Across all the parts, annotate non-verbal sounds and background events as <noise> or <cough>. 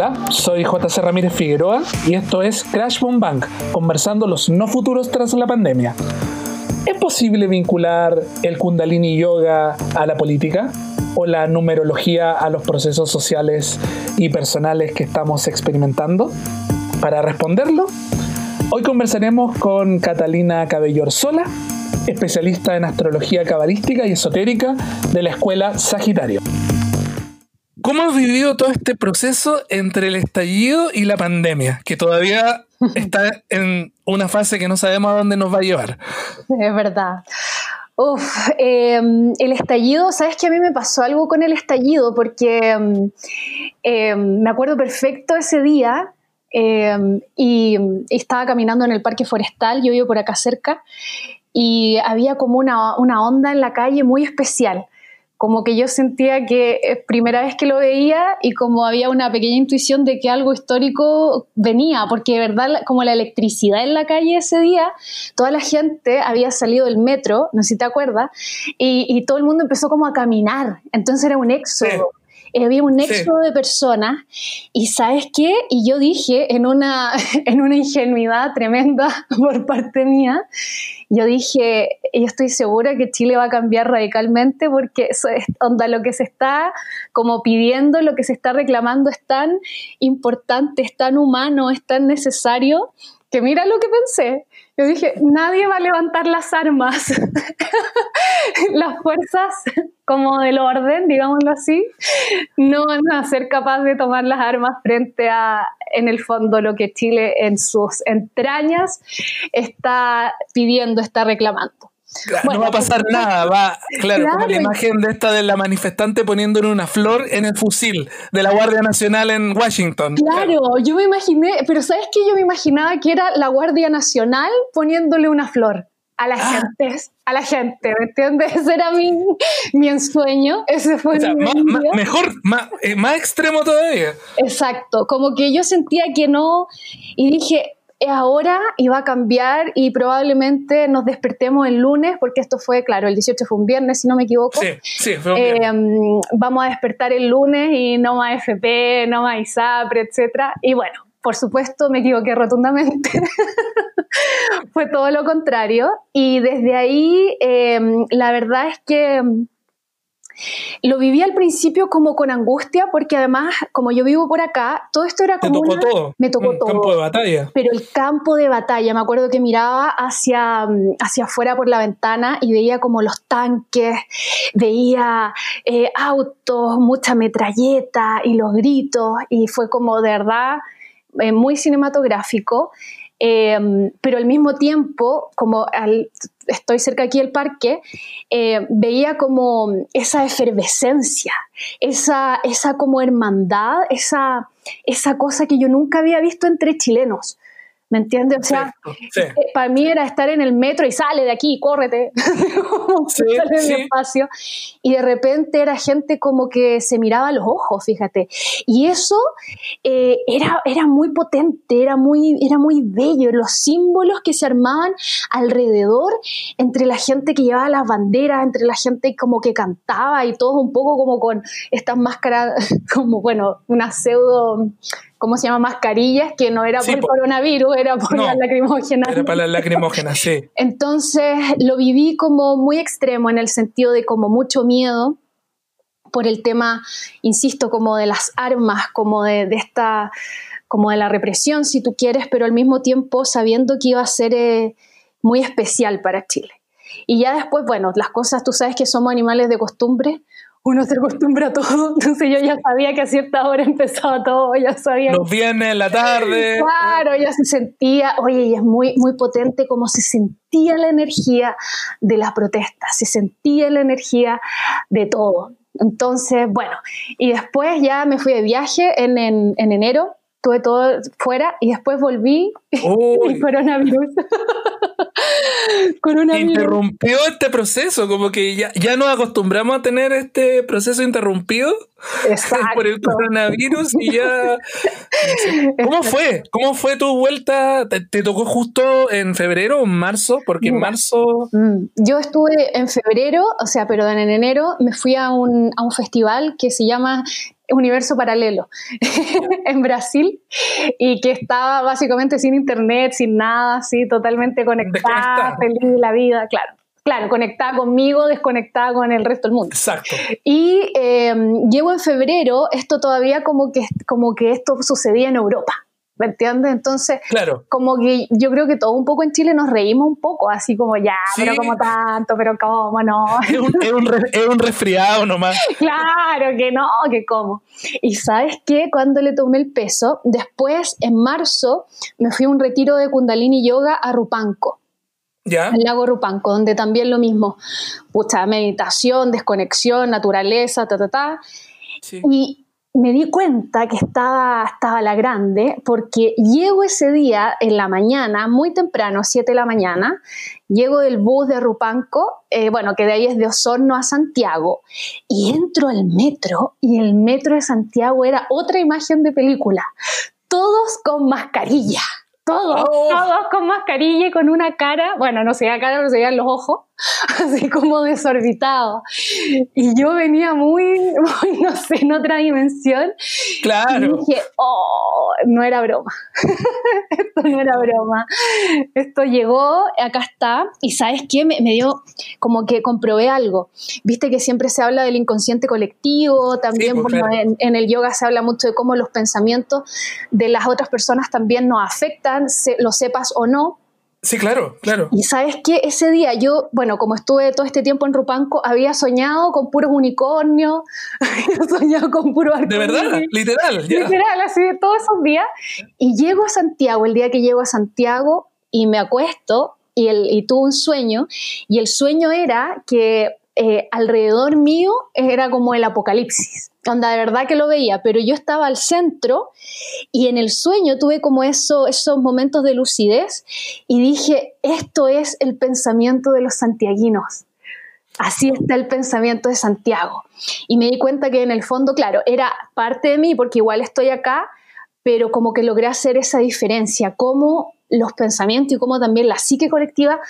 Hola, soy JC Ramírez Figueroa y esto es Crash Boom Bank, conversando los no futuros tras la pandemia. ¿Es posible vincular el Kundalini Yoga a la política o la numerología a los procesos sociales y personales que estamos experimentando? Para responderlo, hoy conversaremos con Catalina Cabello Orsola, especialista en astrología cabalística y esotérica de la Escuela Sagitario. ¿Cómo has vivido todo este proceso entre el estallido y la pandemia, que todavía <laughs> está en una fase que no sabemos a dónde nos va a llevar? Es verdad. Uf, em, el estallido, ¿sabes que a mí me pasó algo con el estallido? Porque em, em, me acuerdo perfecto ese día y, estaba caminando en el parque forestal, yo vivo por acá cerca, y había como una, una onda en la calle muy especial como que yo sentía que es primera vez que lo veía y como había una pequeña intuición de que algo histórico venía, porque de verdad como la electricidad en la calle ese día, toda la gente había salido del metro, no sé si te acuerdas, y, todo el mundo empezó como a caminar, entonces era un éxodo. había un éxodo de personas. Y sabes qué y yo dije en una <laughs> en una ingenuidad tremenda <laughs> por parte mía yo dije, yo estoy segura que Chile va a cambiar radicalmente porque eso es onda lo que se está como pidiendo, lo que se está reclamando es tan importante, es tan humano, es tan necesario que mira lo que pensé. Yo dije, nadie va a levantar las armas. <laughs> las fuerzas como del orden, digámoslo así, no van a ser capaces de tomar las armas frente a, en el fondo, lo que Chile en sus entrañas está pidiendo, está reclamando no va a pasar nada, va, claro, como la imagen de esta de la manifestante poniéndole una flor en el fusil de la Guardia Nacional en Washington. Claro, yo me imaginé, pero ¿sabes qué? Yo me imaginaba que era la Guardia Nacional poniéndole una flor a la ah. gente, a la gente, ¿me entiendes? Ese era mi, mi ensueño, ese fue Mejor, más, eh, más extremo todavía. Exacto, como que yo sentía que no, y dije, es ahora y va a cambiar y probablemente nos despertemos el lunes, porque esto fue, claro, el 18 fue un viernes, si no me equivoco. Sí, sí, fue un viernes. Eh, vamos a despertar el lunes y no más FP, no más ISAPRE, etc. Y bueno, por supuesto me equivoqué rotundamente. <laughs> fue todo lo contrario. Y desde ahí, eh, la verdad es que lo viví al principio como con angustia, porque además, como yo vivo por acá, todo esto era como. Me tocó todo. Me tocó todo. campo de batalla. Pero el campo de batalla, me acuerdo que miraba hacia, hacia afuera por la ventana y veía como los tanques, veía eh, autos, mucha metralleta y los gritos, y fue como de verdad eh, muy cinematográfico. Em, pero al mismo tiempo, como estoy cerca aquí del parque, eh, veía como esa efervescencia, esa, esa como hermandad, esa, esa cosa que yo nunca había visto entre chilenos. ¿Me entiendes? O sea, eh, para mí era estar en el metro y sale de aquí, córrete, <laughs> sale del espacio. Y de repente era gente como que se miraba a los ojos, fíjate. Y eso eh, era, era muy potente, era muy, era muy bello. Los símbolos que se armaban alrededor entre la gente que llevaba las banderas, entre la gente como que cantaba y todo un poco como con estas máscaras, <laughs> como bueno, una pseudo ¿cómo se llama? Mascarillas, que no era por el coronavirus, era por la lacrimógena. Era para la lacrimógena, sí. <laughs> Entonces lo viví como muy extremo en el sentido de como mucho miedo por el tema, insisto, como de las armas, como de, esta, como de la represión, si tú quieres, pero al mismo tiempo sabiendo que iba a ser eh, muy especial para Chile. Y ya después, bueno, las cosas, tú sabes que somos animales de costumbre, uno se acostumbra a todo, <laughs> entonces yo ya sabía que a cierta hora empezaba todo, ya sabía. Los viernes en la tarde. Claro, ya se sentía, oye, y es muy, muy potente como se sentía la energía de la protesta, se sentía la energía de todo. Entonces, bueno, y después ya me fui de viaje en, en, en enero, tuve todo fuera y después volví <laughs> y coronavirus. Interrumpió este proceso, como que ya, ya nos acostumbramos a tener este proceso interrumpido <laughs> por el coronavirus y ya... <laughs> ¿Cómo fue? ¿Cómo fue tu vuelta? ¿Te, tocó justo en febrero o en marzo? Porque en marzo... Mm, yo estuve en febrero, o sea, perdón, en enero me fui a un, a un festival que se llama universo paralelo <laughs> en Brasil y que estaba básicamente sin internet, sin nada, así, totalmente conectada, feliz de la vida, claro. Claro, conectada conmigo, desconectada con el resto del mundo. Exacto. Y eh, llego en febrero, esto todavía como que, como que esto sucedía en Europa. ¿Me entiendes? Entonces, claro. como que yo creo que todo un poco en Chile nos reímos un poco, así como ya, pero como tanto, pero cómo no. Es un, es un, resfriado nomás. <laughs> claro, que no, que cómo. Y sabes qué, cuando le tomé el peso, después en marzo me fui a un retiro de Kundalini Yoga a Rupanco. ¿Ya? Al lago Rupanco, donde también lo mismo, pucha, meditación, desconexión, naturaleza, ta, ta, ta. Sí. Y me di cuenta que estaba, estaba la grande porque llego ese día en la mañana, muy temprano, 7 de la mañana, llego del bus de Rupanco, eh, bueno, que de ahí es de Osorno a Santiago, y entro al metro y el metro de Santiago era otra imagen de película, todos con mascarilla. Todos, oh. todos con mascarilla y con una cara, bueno, no se veía cara, pero se veían los ojos, <laughs> así como desorbitado. Y yo venía muy, <laughs> muy, no sé, en otra dimensión. Claro. Y dije, oh, no era broma. <laughs> Esto no era broma. Esto llegó, acá está, y ¿sabes qué? Me, dio como que comprobé algo. Viste que siempre se habla del inconsciente colectivo, también pues, en, el yoga se habla mucho de cómo los pensamientos de las otras personas también nos afectan, se, lo sepas o no. Sí, claro, claro. Y sabes qué, ese día yo, bueno, como estuve todo este tiempo en Rupanco, había soñado con puros unicornios, había <laughs> soñado con puros De verdad, literal. Literal, así de todos esos días. Y llego a Santiago, el día que llego a Santiago, y me acuesto y, el, y tuve un sueño, y el sueño era que eh, alrededor mío era como el apocalipsis, onda de verdad que lo veía, pero yo estaba al centro y en el sueño tuve como eso, esos momentos de lucidez y dije, esto es el pensamiento de los santiaguinos. Así está el pensamiento de Santiago. Y me di cuenta que en el fondo, claro, era parte de mí porque igual estoy acá, pero como que logré hacer esa diferencia, cómo los pensamientos y cómo también la psique colectiva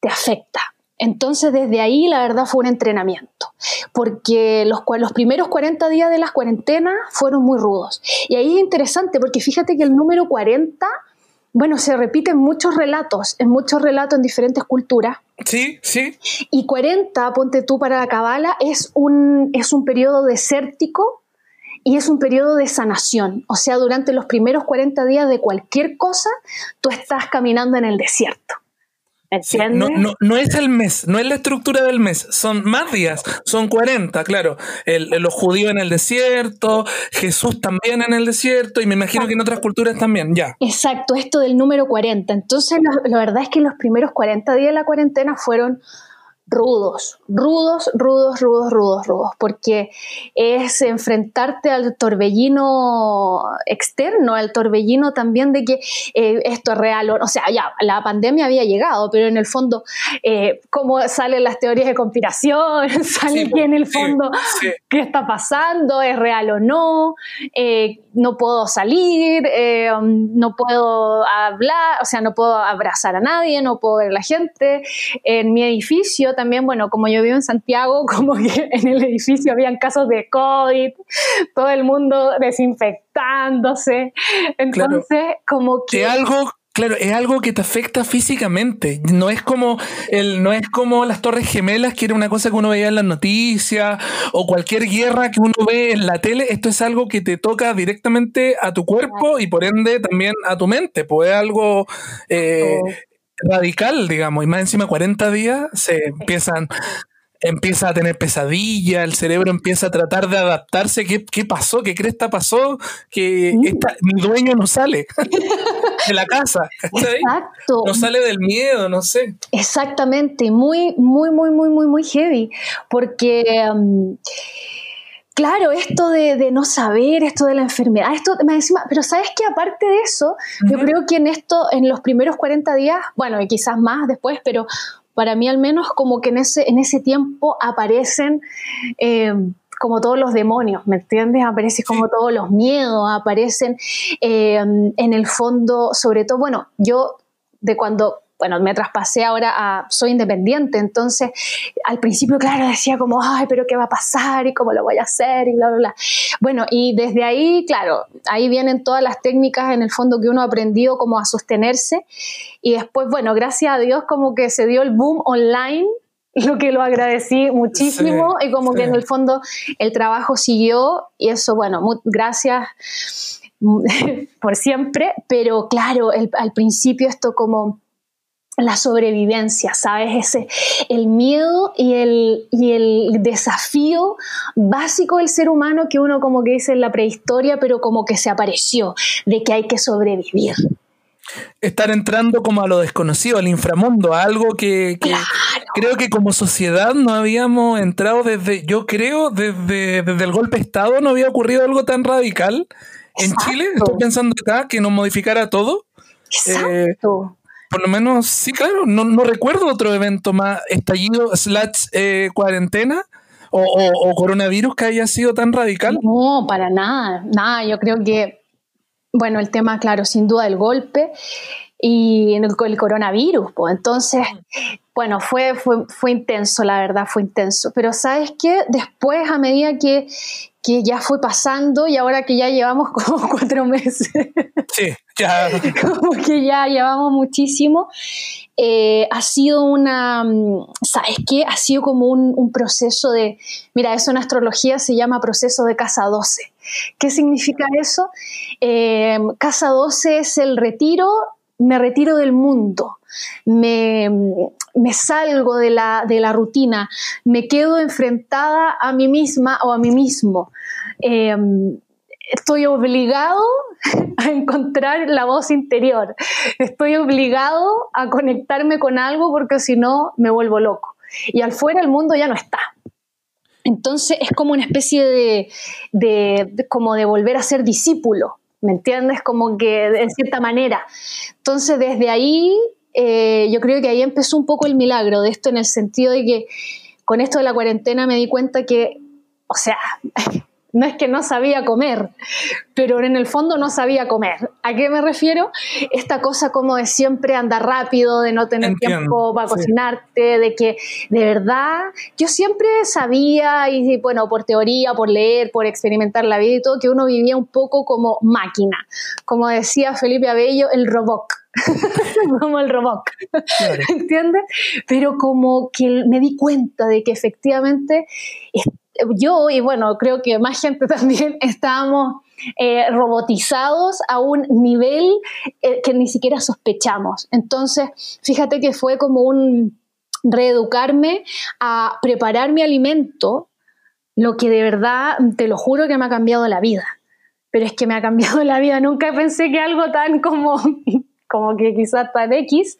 te afecta. Entonces, desde ahí, la verdad, fue un entrenamiento, porque los, los primeros 40 días de las cuarentenas fueron muy rudos. Y ahí es interesante, porque fíjate que el número 40, bueno, se repite en muchos relatos, en muchos relatos en diferentes culturas. Sí, sí. Y 40, ponte tú para la cabala, es un, es un periodo desértico y es un periodo de sanación. O sea, durante los primeros 40 días de cualquier cosa, tú estás caminando en el desierto no, no, no, es el mes, no es la estructura del mes, son más días, son 40, claro. los judíos en el desierto, Jesús también en el desierto, y me imagino que en otras culturas también, ya. Exacto, esto del número 40. Entonces, la verdad es que los primeros 40 días de la cuarentena fueron rudos, rudos, rudos, rudos, rudos, rudos, porque es enfrentarte al torbellino externo, al torbellino también de que eh, esto es real, o sea, ya, la pandemia había llegado, pero en el fondo, eh, cómo salen las teorías de conspiración, <laughs> sale en el fondo qué está pasando, es real o no, eh, no puedo salir, no puedo hablar, o sea, no puedo abrazar a nadie, no puedo ver a la gente, en mi edificio también, bueno, como yo vivo en Santiago, <laughs> como que en el edificio habían casos de COVID, todo el mundo desinfectándose. Entonces, como que... Es algo Claro, es algo que te afecta físicamente. No es como el, no es como las Torres Gemelas, que era una cosa que uno veía en las noticias, o cualquier guerra que uno ve en la tele. Esto es algo que te toca directamente a tu cuerpo y por ende también a tu mente. Pues es algo eh, radical, digamos, y más encima 40 días se empiezan empieza a tener pesadilla, el cerebro empieza a tratar de adaptarse. ¿Qué, qué pasó? ¿Qué cresta pasó? Que mi dueño no sale <laughs> de la casa. Exacto. No sale del miedo, no sé. Exactamente, muy, muy, muy, muy, muy, muy heavy. Porque. Um, Claro, esto de, no saber, esto de la enfermedad, esto me encima, pero sabes que aparte de eso, yo creo que en esto, en los primeros 40 días, bueno, y quizás más después, pero para mí al menos como que en ese, en ese tiempo aparecen eh, como todos los demonios, ¿me entiendes? Aparecen como todos los miedos, aparecen eh, en el fondo, sobre todo, bueno, yo de cuando bueno, me traspasé ahora a, soy independiente, entonces al principio, claro, decía como, ay, pero ¿qué va a pasar? ¿Y cómo lo voy a hacer? Y bla, bla, bla. Bueno, y desde ahí, claro, ahí vienen todas las técnicas en el fondo que uno ha aprendido como a sostenerse. Y después, bueno, gracias a Dios como que se dio el boom online <laughs> lo que lo agradecí muchísimo y como que en el fondo el trabajo siguió y eso, bueno, gracias <laughs> por siempre, pero claro, al principio esto como la sobrevivencia, ¿sabes? Ese, el miedo y el, y el desafío básico del ser humano que uno como que dice en la prehistoria, pero como que se apareció, de que hay que sobrevivir. Estar entrando como a lo desconocido, al inframundo, a algo que, creo que como sociedad no habíamos entrado desde, yo creo, desde, desde el golpe de Estado no había ocurrido algo tan radical en Chile, estoy pensando acá, que nos modificara todo. Exacto. Eh, por lo menos, sí, claro, no, no recuerdo otro evento más estallido slash eh, cuarentena o, coronavirus que haya sido tan radical. No, para nada, nada, yo creo que, bueno, el tema, claro, sin duda el golpe y el, el coronavirus, pues entonces, bueno, fue, fue, fue intenso, la verdad, fue intenso, pero ¿sabes qué? Después, a medida que, que ya fue pasando y ahora que ya llevamos <laughs> como cuatro meses. Sí, ya. <laughs> como que ya llevamos muchísimo. Eh, ha sido una, mm, ¿sabes qué? Ha sido como un, proceso de, mira, eso en astrología se llama proceso de casa 12. ¿Qué significa eso? Eh, casa 12 es el retiro, me retiro del mundo, me, me salgo de la, de la, rutina, me quedo enfrentada a mí misma o a mí mismo. Em, estoy obligado <laughs> a encontrar la voz interior, estoy obligado a conectarme con algo porque si no me vuelvo loco. Y al fuera el mundo ya no está. Entonces es como una especie de, de como de volver a ser discípulo, ¿me entiendes? Como que de cierta manera. Entonces desde ahí eh, yo creo que ahí empezó un poco el milagro de esto en el sentido de que con esto de la cuarentena me di cuenta que, o sea, <laughs> no es que no sabía comer, pero en el fondo no sabía comer. ¿A qué me refiero? Esta cosa como de siempre andar rápido, de no tener tiempo para cocinarte, de que de verdad yo siempre sabía, y bueno, por teoría, por leer, por experimentar la vida y todo, que uno vivía un poco como máquina. Como decía Felipe Abello, el robot <laughs> como el robot, ¿entiendes? Pero como que me di cuenta de que efectivamente yo y bueno, creo que más gente <laughs> también estábamos eh, robotizados a un nivel eh, que ni siquiera sospechamos. Entonces, fíjate que fue como un reeducarme a preparar mi alimento, lo que de verdad, te lo juro que me ha cambiado la vida. Pero es que me ha cambiado la vida. Nunca pensé que algo tan como como que quizás tan X,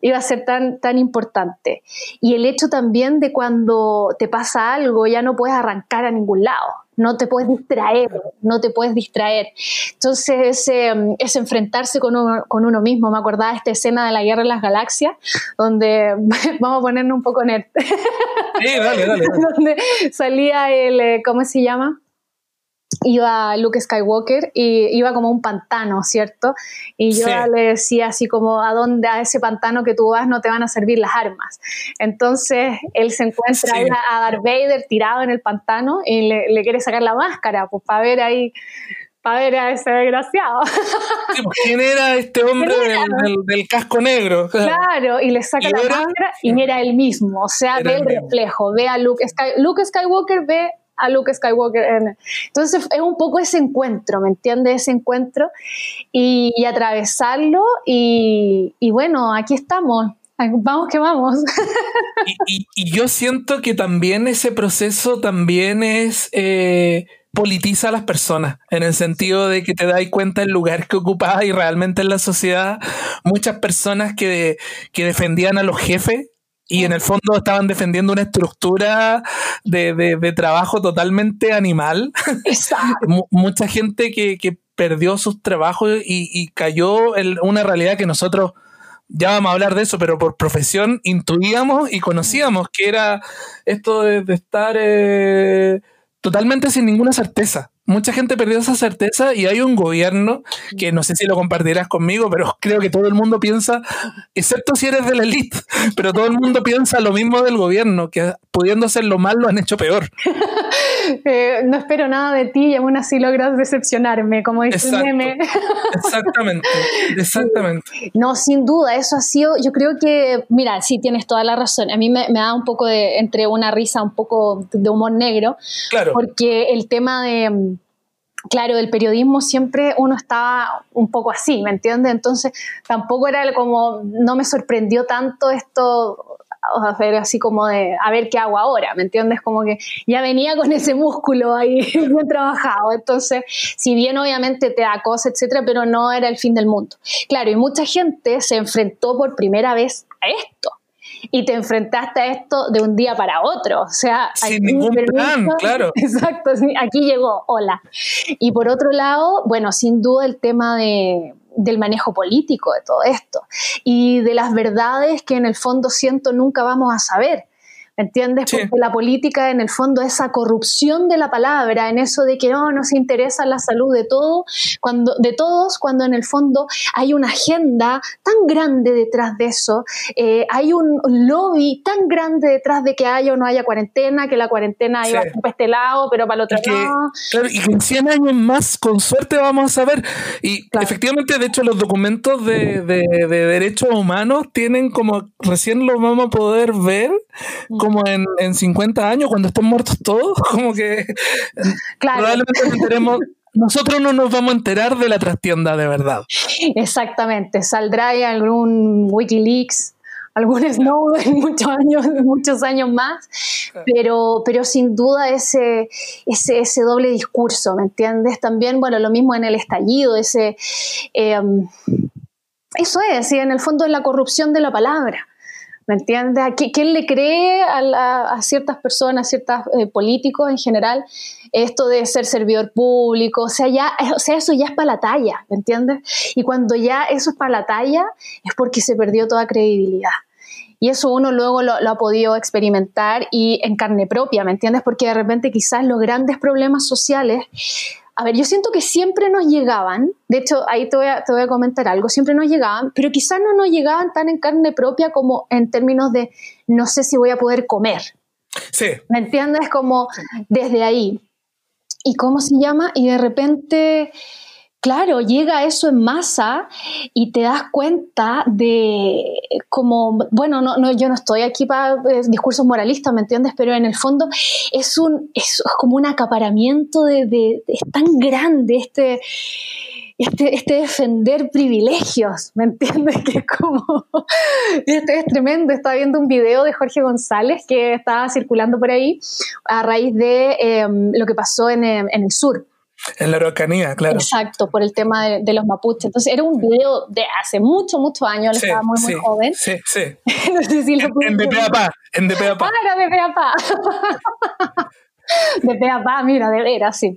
iba a ser tan, tan importante. Y el hecho también de cuando te pasa algo, ya no puedes arrancar a ningún lado, no te puedes distraer, no te puedes distraer. Entonces, ese, ese enfrentarse con uno, con uno mismo, me acordaba de esta escena de la Guerra de las Galaxias, donde <laughs> vamos a ponernos un poco nerd. Sí, dale, dale. <laughs> donde salía el, eh, ¿cómo se llama? Iba Luke Skywalker y iba como un pantano, ¿cierto? Y yo le decía así como, ¿a dónde, a ese pantano que tú vas no te van a servir las armas? Entonces él se encuentra a Darth Vader tirado en el pantano y le, quiere sacar la máscara, pues para ver ahí, para ver a ese desgraciado. Pues, ¿Quién era este hombre del, casco negro? <laughs> Claro, y le saca la máscara y mira él mismo, o sea, ve el reflejo, ve a Luke, Luke Skywalker, ve a Luke Skywalker. Entonces es un poco ese encuentro, ¿me entiendes? Ese encuentro y, atravesarlo y, bueno, aquí estamos. Vamos que vamos. <laughs> Y, yo siento que también ese proceso también es... Eh, politiza a las personas, en el sentido de que te das cuenta del lugar que ocupaba y realmente en la sociedad muchas personas que, que defendían a los jefes y en el fondo estaban defendiendo una estructura de, trabajo totalmente animal. <laughs> Mucha gente que, perdió sus trabajos y, cayó en una realidad que nosotros, ya vamos a hablar de eso, pero por profesión intuíamos y conocíamos que era esto de, estar eh, totalmente sin ninguna certeza. Mucha gente perdió esa certeza y hay un gobierno que no sé si lo compartirás conmigo, pero <laughs> creo que todo el mundo piensa, excepto si eres de la elite, pero todo el mundo piensa lo mismo del gobierno, que pudiendo hacerlo mal lo han hecho peor. <laughs> Eh, no espero nada de ti y aún así logras decepcionarme, como dice el meme. Exactamente, <laughs> exactamente. No, sin duda, eso ha sido, yo creo que, mira, sí tienes toda la razón. A mí me, me da un poco de, entre una risa, un poco de humor negro, claro. porque el tema de claro, el periodismo siempre uno estaba un poco así, ¿me entiendes? Entonces tampoco era como, no me sorprendió tanto esto, a ver, así como de, a ver qué hago ahora, ¿me entiendes? Como que ya venía con ese músculo ahí <laughs> bien trabajado, entonces, si bien obviamente te acosa, etcétera, pero no era el fin del mundo. Claro, y mucha gente se enfrentó por primera vez a esto y te enfrentaste a esto de un día para otro. O sea, sin ningún plan, claro. <laughs> Exacto, aquí llegó, hola. Y por otro lado, bueno, sin duda el tema de, del manejo político de todo esto y de las verdades que en el fondo siento nunca vamos a saber. ¿Me entiendes? Porque la política, en el fondo, esa corrupción de la palabra, en eso de que no nos interesa la salud de todo, cuando, de todos, cuando en el fondo hay una agenda tan grande detrás de eso, eh, hay un lobby tan grande detrás de que haya o no haya cuarentena, que la cuarentena iba para este lado, pero para el otro lado. Claro, y que en 100 años más, con suerte, vamos a ver. Y efectivamente, de hecho, los documentos de, de, de derechos humanos tienen como, recién lo vamos a poder ver como en, en 50 años, cuando estén muertos todos, <laughs> como que probablemente nos enteremos, nosotros no nos vamos a enterar de la trastienda de verdad. Exactamente, saldrá algún Wikileaks, algún Snowden <laughs> muchos años, muchos años más, pero, pero sin duda ese, ese, ese doble discurso, ¿me entiendes? También, bueno, lo mismo en el estallido, ese... Em, eso es, y en el fondo es la corrupción de la palabra. ¿Me entiendes? ¿Quién le cree a, ciertas personas, a ciertos eh, políticos en general, esto de ser servidor público? O sea, ya, o sea, eso ya es para la talla, ¿me entiendes? Y cuando ya eso es para la talla, es porque se perdió toda credibilidad. Y eso uno luego lo, ha podido experimentar y en carne propia, ¿me entiendes? Porque de repente quizás los grandes problemas sociales a ver, yo siento que siempre nos llegaban, de hecho ahí te voy, a, te voy a comentar algo, siempre nos llegaban, pero quizás no nos llegaban tan en carne propia como en términos de no sé si voy a poder comer. Sí. ¿Me entiendes? Como desde ahí. ¿Y cómo se llama? Y de repente Claro, llega eso en masa y te das cuenta de como, bueno, no, no, yo no estoy aquí para eh, discursos moralistas, ¿me entiendes? Pero en el fondo es, un, es, como un acaparamiento de, es tan grande este, este, este, defender privilegios, ¿me entiendes? <laughs> Que es como, este es tremendo. Estaba viendo un video de Jorge González que estaba circulando por ahí a raíz de em, lo que pasó en, en el sur en la Araucanía, claro. Exacto, por el tema de, los mapuches. Entonces era un video de hace muchos, muchos años, él estaba muy, muy joven. Sí, sí. <laughs> no sé si lo En, en DPAPA, en DPAPA. Ah, era DPAPA. <laughs> <laughs> de pe pa, mira, de veras, sí.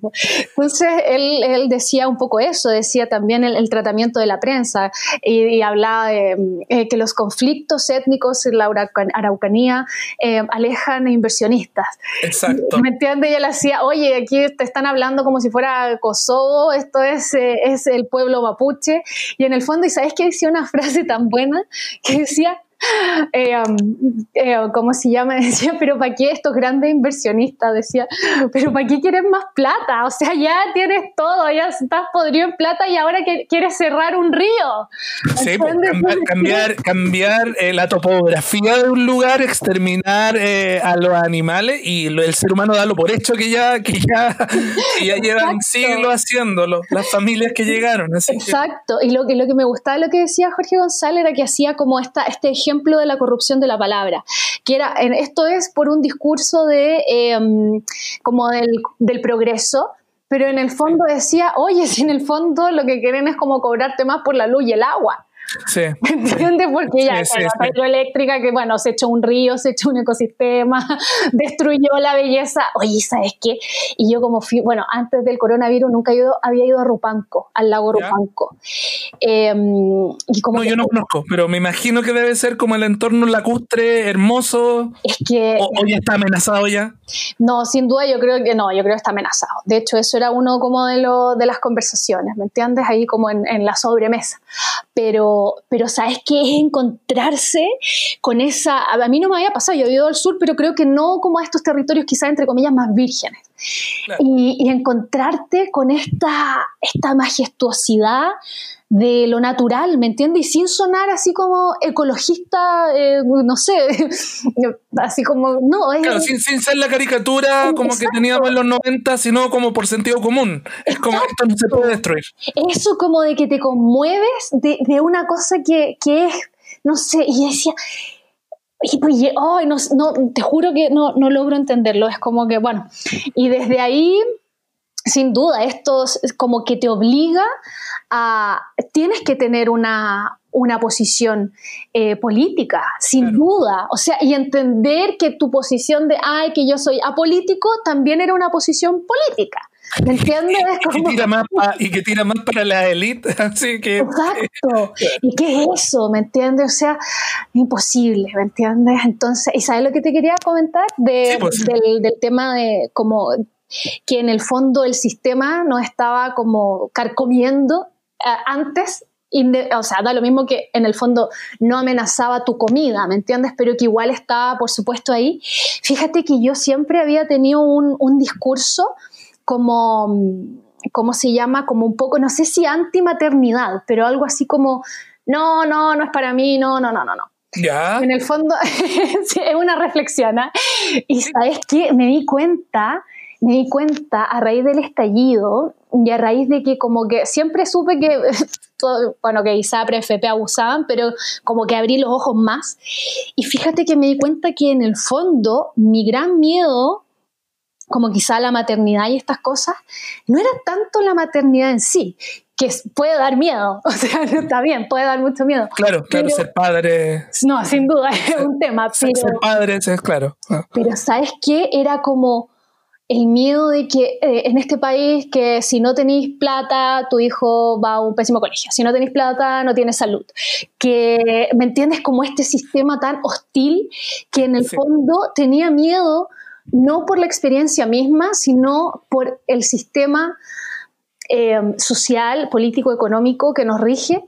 Entonces, él, él, decía un poco eso, decía también el, tratamiento de la prensa y, hablaba de eh, que los conflictos étnicos en la Araucanía eh, alejan a inversionistas. Exacto. ¿Me entiendes? Y él hacía, oye, aquí te están hablando como si fuera Kosovo, esto es, eh, es el pueblo mapuche. Y en el fondo, ¿y sabes que decía una <laughs> frase tan buena? Que decía, <laughs> eh, um, eh, ¿cómo se llama? <laughs> Decía, pero ¿para qué estos grandes inversionistas? Decía, pero ¿para qué quieres más plata? O sea, ya tienes todo, ya estás podrido en plata y ahora que quieres cerrar un río. Sí, pues, <laughs> cambiar, cambiar, eh, la topografía de un lugar, exterminar a los animales y el ser humano darlo por hecho que ya, que ya, ya llevan siglos haciéndolo, las familias que llegaron. Exacto, y lo que, lo que me gustaba lo que decía Jorge González era que hacía como esta, este ejemplo de la corrupción de la palabra, que era, esto es por un discurso de, em, como del, progreso, pero en el fondo decía, oye, si en el fondo lo que quieren es como cobrarte más por la luz y el agua. Sí. <laughs> ¿Entiendes? Porque ya Sí, la sí, hidroeléctrica que, bueno, se echó un río, se echó un ecosistema, <laughs> destruyó la belleza. Oye, ¿sabes qué? Y yo como fui, bueno, antes del coronavirus nunca ido- había ido a Rupanco, al lago Ya. Rupanco. Eh, y como No, que- yo no conozco, pero me imagino que debe ser como el entorno lacustre, hermoso, es que o, ya está amenazado ya. No, sin duda yo creo que no, yo creo que está amenazado. De hecho, eso era uno como de, lo, de las conversaciones, ¿me entiendes? Ahí como en, en la sobremesa. Pero, pero ¿sabes qué? Es encontrarse con esa... A mí no me había pasado, yo he ido al sur, pero creo que no como a estos territorios quizás entre comillas más vírgenes. Claro. Y, y encontrarte con esta, esta majestuosidad de lo natural, ¿me entiendes? Y sin sonar así como ecologista, eh, no sé, <laughs> así como, no, es, Claro, sin, sin ser la caricatura como que teníamos en los 90, sino como por sentido común. Es como esto no se puede destruir. eso como de que te conmueves de, de una cosa que, que es, no sé, y decía, y pues, ay, no, no, te juro que no, no logro entenderlo, es como que, bueno, y desde ahí, sin duda, esto es como que te obliga a, tienes que tener una, una posición eh, política, sin Claro. duda, o sea, y entender que tu posición de, ay, que yo soy apolítico, también era una posición política. ¿Me entiendes? Es Y que tira más, pa- y que tira más para la élite. <laughs> Así que. Exacto. ¿Y qué es eso? ¿Me entiendes? O sea, imposible, ¿me entiendes? Entonces, ¿y sabes lo que te quería comentar? De, Sí, pues. del, del tema de como que en el fondo el sistema nos estaba como carcomiendo eh, antes. O sea, da lo mismo que en el fondo no amenazaba tu comida, ¿me entiendes? Pero que igual estaba, por supuesto, ahí. Fíjate que yo siempre había tenido un, un discurso como, ¿cómo se llama? Como un poco, no sé si antimaternidad, pero algo así como, no, no, no es para mí, no, no, no, no, no. Ya. En el fondo, <laughs> es una reflexión. ¿ah? Y sabes qué, me di cuenta, me di cuenta a raíz del estallido y a raíz de que como que siempre supe que, <laughs> todo- bueno, que ISAPRE, FP abusaban, pero como que abrí los ojos más. Y fíjate que me di cuenta que en el fondo mi gran miedo como quizá la maternidad y estas cosas, no era tanto la maternidad en sí, que puede dar miedo, <laughs> o sea, no está bien, puede dar mucho miedo. Claro, claro, Pero- ser padre. No, sin duda es un tema, Ser, ser pero, padre, es claro. Ah. pero ¿sabes qué? Era como el miedo de que eh, en este país que si no tenéis plata, tu hijo va a un pésimo colegio, si no tenéis plata, no tienes salud. Que, ¿me entiendes? Como este sistema tan hostil que en el Sí. fondo tenía miedo no por la experiencia misma, sino por el sistema eh, social, político, económico que nos rige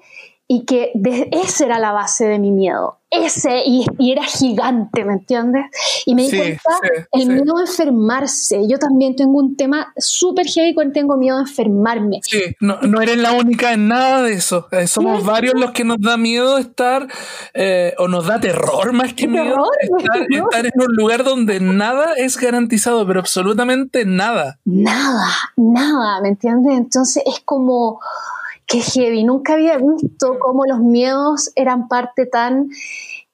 y que esa era la base de mi miedo. Ese, y, y era gigante, ¿me entiendes? Y me di Sí, cuenta sí, el sí. miedo a enfermarse. Yo también tengo un tema súper heavy con tengo miedo a enfermarme. Sí, no, no eres la única en nada de eso. Eh, somos varios los que nos da miedo estar, eh, o nos da terror más que miedo, terror, <laughs> estar, estar en un lugar donde nada es garantizado, pero absolutamente nada. Nada, nada, ¿me entiendes? Entonces es como que heavy. Nunca había visto cómo los miedos eran parte tan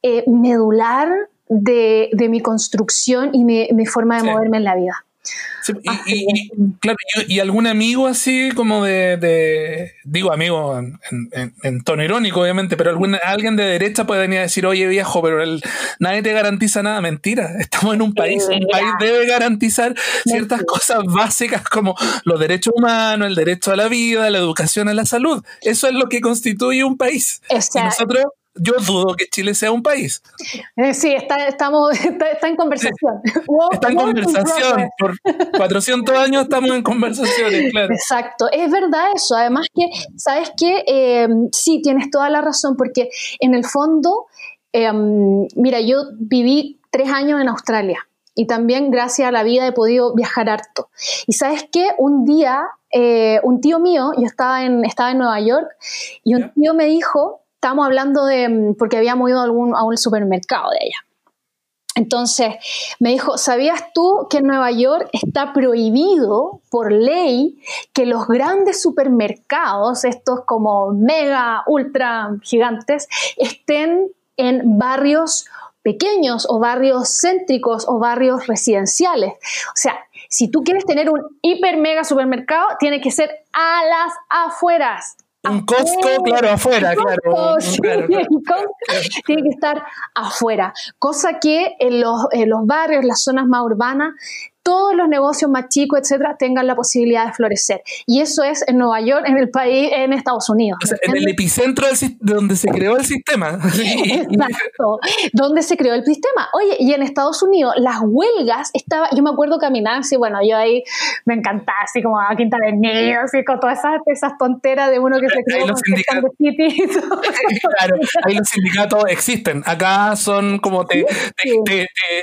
eh, medular de, de mi construcción y mi, mi forma de Sí. moverme en la vida. Sí, y, y- y, claro, y, algún amigo así como de, de- digo amigo en, en- en tono irónico obviamente, pero algún, alguien de derecha puede venir a decir, oye viejo, pero el, nadie te garantiza nada, mentira, <laughs> estamos en un país, un país debe garantizar ciertas cosas básicas como los derechos humanos, el derecho a la vida, la educación, a la salud, eso es lo que constituye un país. O Y sea, nosotros, yo dudo que Chile sea un país. eh, sí, está, estamos, <laughs> está, está en conversación. <laughs> Wow, Está en conversación, por 400 años estamos en conversaciones, claro. Exacto, es verdad eso. Además que, ¿sabes qué? Eh, sí, tienes toda la razón, porque en el fondo, eh, mira, yo viví tres años en Australia y también gracias a la vida he podido viajar harto. Y ¿sabes qué? Un día, eh, un tío mío, yo estaba en, estaba en Nueva York y un tío me dijo, estábamos hablando de, mm, porque habíamos ido a, algún, a un supermercado de allá. Entonces me dijo, ¿sabías tú que en Nueva York está prohibido por ley que los grandes supermercados, estos como mega, ultra gigantes, estén en barrios pequeños o barrios céntricos o barrios residenciales? O sea, si tú quieres tener un hiper mega supermercado, tiene que ser a las afueras. Un Costco, claro, afuera, claro. tiene que estar afuera. Cosa que en los, en los barrios, las zonas más urbanas, todos los negocios más chicos, etcétera, tengan la posibilidad de florecer. Y eso es en Nueva York, en el país, en Estados Unidos. en el epicentro de donde se creó el sistema. <laughs> Exacto, donde se creó el sistema. Oye, y en Estados Unidos, las huelgas, estaba, yo me acuerdo caminar así, bueno, yo ahí me encantaba, así como a Quinta de Niños, así con todas esas, esas tonteras de uno que se creó los sindicatos. <laughs> claro, ahí los sindicatos existen. Acá son como te,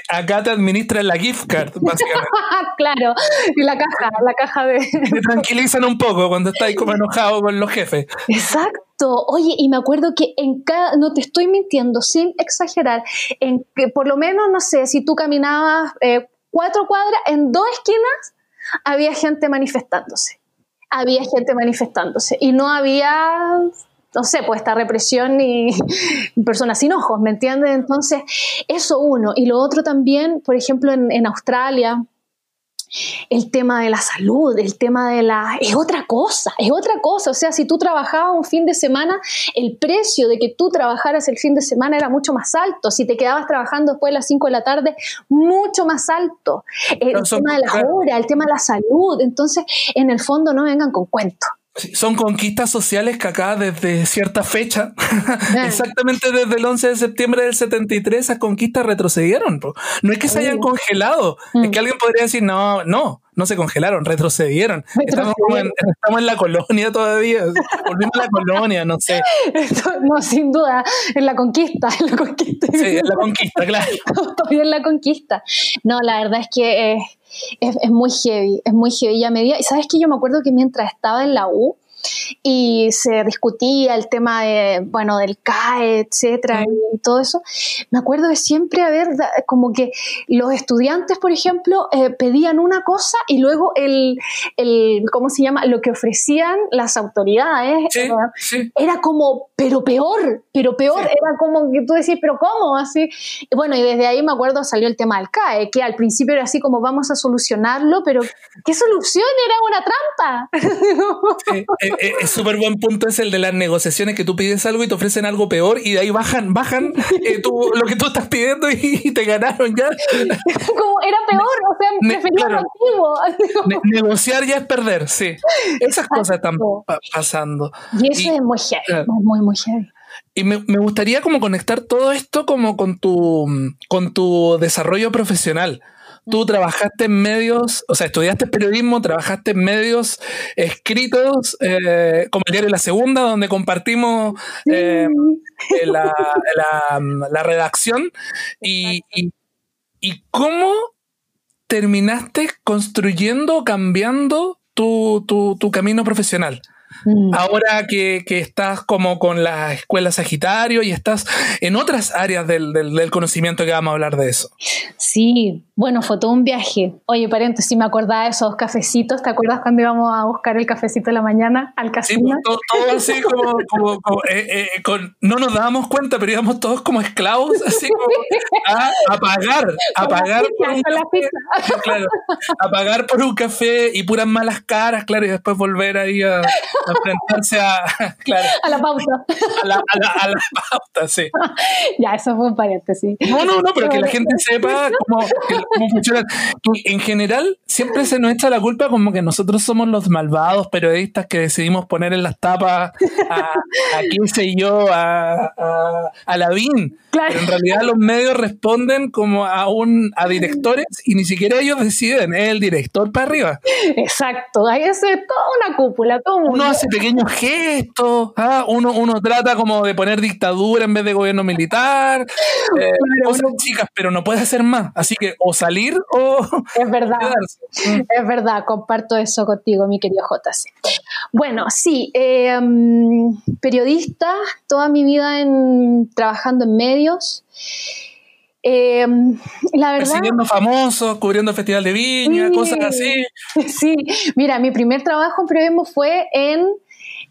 acá te administran la gift card, básicamente. <laughs> claro, y la caja, la caja de... Te tranquilizan un poco cuando estás como enojado con los jefes. Exacto. Oye, y me acuerdo que en cada, no te estoy mintiendo, sin exagerar, en que por lo menos, no sé, si tú caminabas eh, cuatro cuadras, en dos esquinas había gente manifestándose. Había gente manifestándose. Y no había no sé, pues esta represión y <laughs> personas sin ojos, ¿me entiendes? Entonces, eso uno. Y lo otro también, por ejemplo, en, en Australia, el tema de la salud, el tema de la... es otra cosa, es otra cosa. O sea, si tú trabajabas un fin de semana, el precio de que tú trabajaras el fin de semana era mucho más alto. Si te quedabas trabajando después de las 5 de la tarde, mucho más alto. El tema de la hora, el tema de la salud. Entonces, en el fondo no vengan con cuentos son conquistas sociales que acá desde cierta fecha, <laughs> exactamente desde el 11 de septiembre del 73, esas conquistas retrocedieron. No es que se hayan congelado, es mm. que alguien podría decir, no, no, no se congelaron, retrocedieron. Estamos, en, la colonia todavía, volvimos a la colonia, no sé. no, sin duda, en la conquista, en la conquista. Sí, en la conquista, claro. <laughs> todavía en la conquista. No, la verdad es que... Eh, es, es, muy heavy, es muy heavy. Y a medida, y sabes que yo me acuerdo que mientras estaba en la U, y se discutía el tema de, bueno, del CAE, etcétera, y todo eso. Me acuerdo de siempre haber, como que los estudiantes, por ejemplo, eh, pedían una cosa y luego el, el, ¿cómo se llama? Lo que ofrecían las autoridades era como, pero peor, pero peor, era como que tú decís, pero ¿cómo? Así. bueno, y desde ahí me acuerdo salió el tema del CAE, que al principio era así como vamos a solucionarlo, pero ¿qué solución? Era una trampa. <laughs> Eh, eh, es súper buen punto es el de las negociaciones que tú pides algo y te ofrecen algo peor y de ahí bajan, bajan eh, lo que tú estás pidiendo y, te ganaron ya. <laughs> Como era peor, o sea, prefería antiguo. <laughs> negociar ya es perder, sí. Esas cosas están pasando. Y eso es muy heavy, muy, muy heavy. Y me, me, gustaría como conectar todo esto como con tu, con tu desarrollo profesional tú trabajaste en medios, o sea, estudiaste periodismo, trabajaste en medios escritos, eh, como el diario La Segunda, donde compartimos eh, la, redacción. Y, y, cómo terminaste construyendo, cambiando tu, tu camino profesional? Mm. Ahora que, estás como con la escuela Sagitario y estás en otras áreas del, conocimiento que vamos a hablar de eso. Sí, bueno, fue todo un viaje. Oye, paréntesis, me acordaba de esos cafecitos. ¿Te acuerdas cuando íbamos a buscar el cafecito de la mañana al casino? Sí, todo, así como, eh, eh, no nos dábamos cuenta, pero íbamos todos como esclavos, así como a, pagar, a pagar por un café, claro, a pagar por un café y puras malas caras, claro, y después volver ahí a, enfrentarse a, <laughs> a la pauta. A la, pauta, sí. <laughs> ya, eso fue un paréntesis. No, no, no, pero que la gente sepa cómo, funciona. en general, siempre se nos echa la culpa como que nosotros somos los malvados periodistas que decidimos poner en las tapas a, a quién sé yo, a, a, a Lavín. Pero en realidad los medios responden como a un a directores y ni siquiera ellos deciden, es el director para arriba. Exacto, ahí es toda una cúpula, todo Uno hace pequeños gestos, ¿ah? uno, uno trata como de poner dictadura en vez de gobierno militar, eh, cosas chicas, pero no puede hacer más. Así que o salir o... Es verdad, mm. es verdad, comparto eso contigo, mi querido JC. Bueno, sí, em, periodista, toda mi vida en, trabajando en medios eh, la verdad, Persiguiendo famosos, cubriendo el Festival de Viña, cosas así. <laughs> Sí, mira, mi primer trabajo en periodismo fue en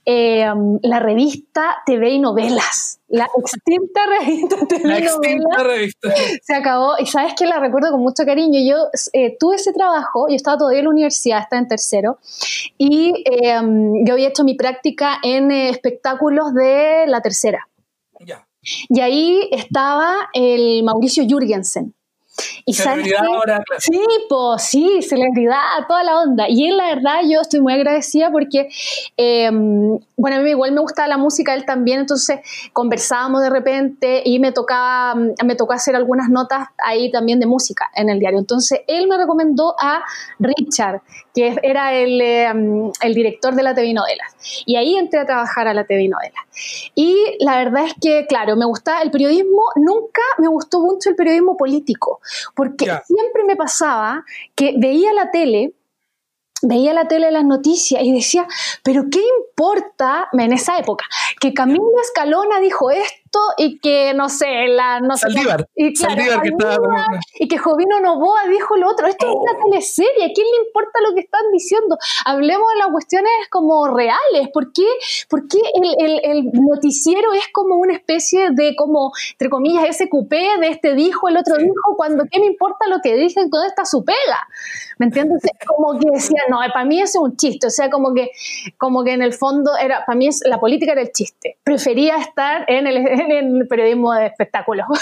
em, la revista TV y Novelas. La extinta revista TV La y extinta Novelas revista. se acabó. Y sabes que la recuerdo con mucho cariño. Yo eh, tuve ese trabajo, yo estaba todavía en la universidad, estaba en tercero, y em, yo había hecho mi práctica en eh, espectáculos de la tercera. Y ahí estaba el Mauricio Jürgensen. Y sabes Celebridad qué? ahora, claro. Sí, pues sí, celebridad, toda la onda. Y él, la verdad, yo estoy muy agradecida porque, eh, bueno, a mí igual me gustaba la música, él también, entonces conversábamos de repente y me tocaba, me tocó hacer algunas notas ahí también de música en el diario. Entonces, él me recomendó a Richard, que era el, eh, el director de la TV Novelas. Y ahí entré a trabajar a la TV Novelas. Y la verdad es que, claro, me gustaba el periodismo, nunca me gustó mucho el periodismo político, porque siempre me pasaba que veía la tele, veía la tele las noticias y decía, pero ¿qué importa en esa época? Que Camilo Escalona dijo esto y que, no sé, la... No sé, Saldívar. y, claro, Saldívar que como- y que Jovino Novoa dijo lo otro. Esto es una teleserie, ¿a quién le importa lo que están diciendo? Hablemos de las cuestiones como reales. ¿Por qué, por qué el, el- el noticiero es como una especie de, como, entre comillas, ese cupé de este dijo, el otro Sí. dijo, cuando qué me importa lo que dicen, con esta su pega? ¿Me entiendes? Como que decía, no, para mí eso es un chiste. O sea, como que, como que en el fondo era, para mí es, la política era el chiste. Prefería estar en el, en el periodismo de espectáculos. <laughs>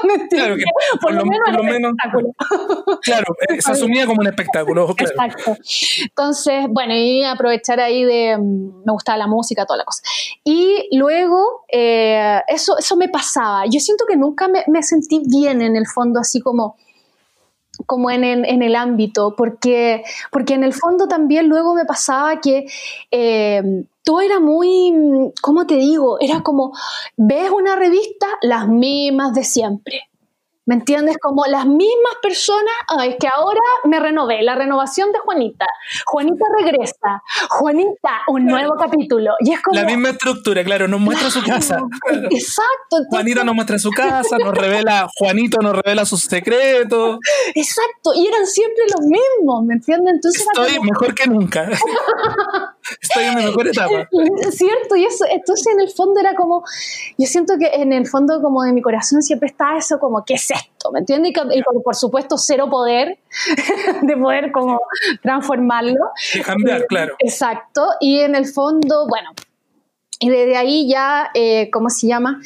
Por, por lo menos por lo menos- espectáculo. <laughs> Claro, eh, se asumía como un espectáculo, claro. Exacto. Entonces, bueno, y aprovechar ahí de, mm, me gustaba la música, toda la cosa. Y luego, eh, eso, eso me pasaba. Yo siento que nunca me, me sentí bien en el fondo, así como como en, en- en el ámbito, porque, porque en el fondo también luego me pasaba que eh, todo era muy, ¿cómo te digo? Era como, ves una revista, las mismas de siempre. ¿Me entiendes? Como las mismas personas, ay, es que ahora me renové, la renovación de Juanita. Juanita regresa, Juanita, un nuevo capítulo. Y es como... La misma estructura, claro, nos muestra su casa. Exacto. entonces- Juanita nos muestra su casa, nos revela, Juanito nos revela sus secretos. Exacto, y eran siempre los mismos, ¿me entiendes? Entonces Estoy como- mejor que nunca. <laughs> Estoy en mi mejor etapa. <laughs> Cierto, y eso, entonces en el fondo era como, yo siento que en el fondo como de mi corazón siempre está eso como, ¿qué es esto? ¿Me entiendes? Y, con- y con, por supuesto cero poder <laughs> de poder como transformarlo. Y cambiar, claro. Exacto, y en el fondo, bueno, y desde ahí ya, eh, ¿cómo se llama?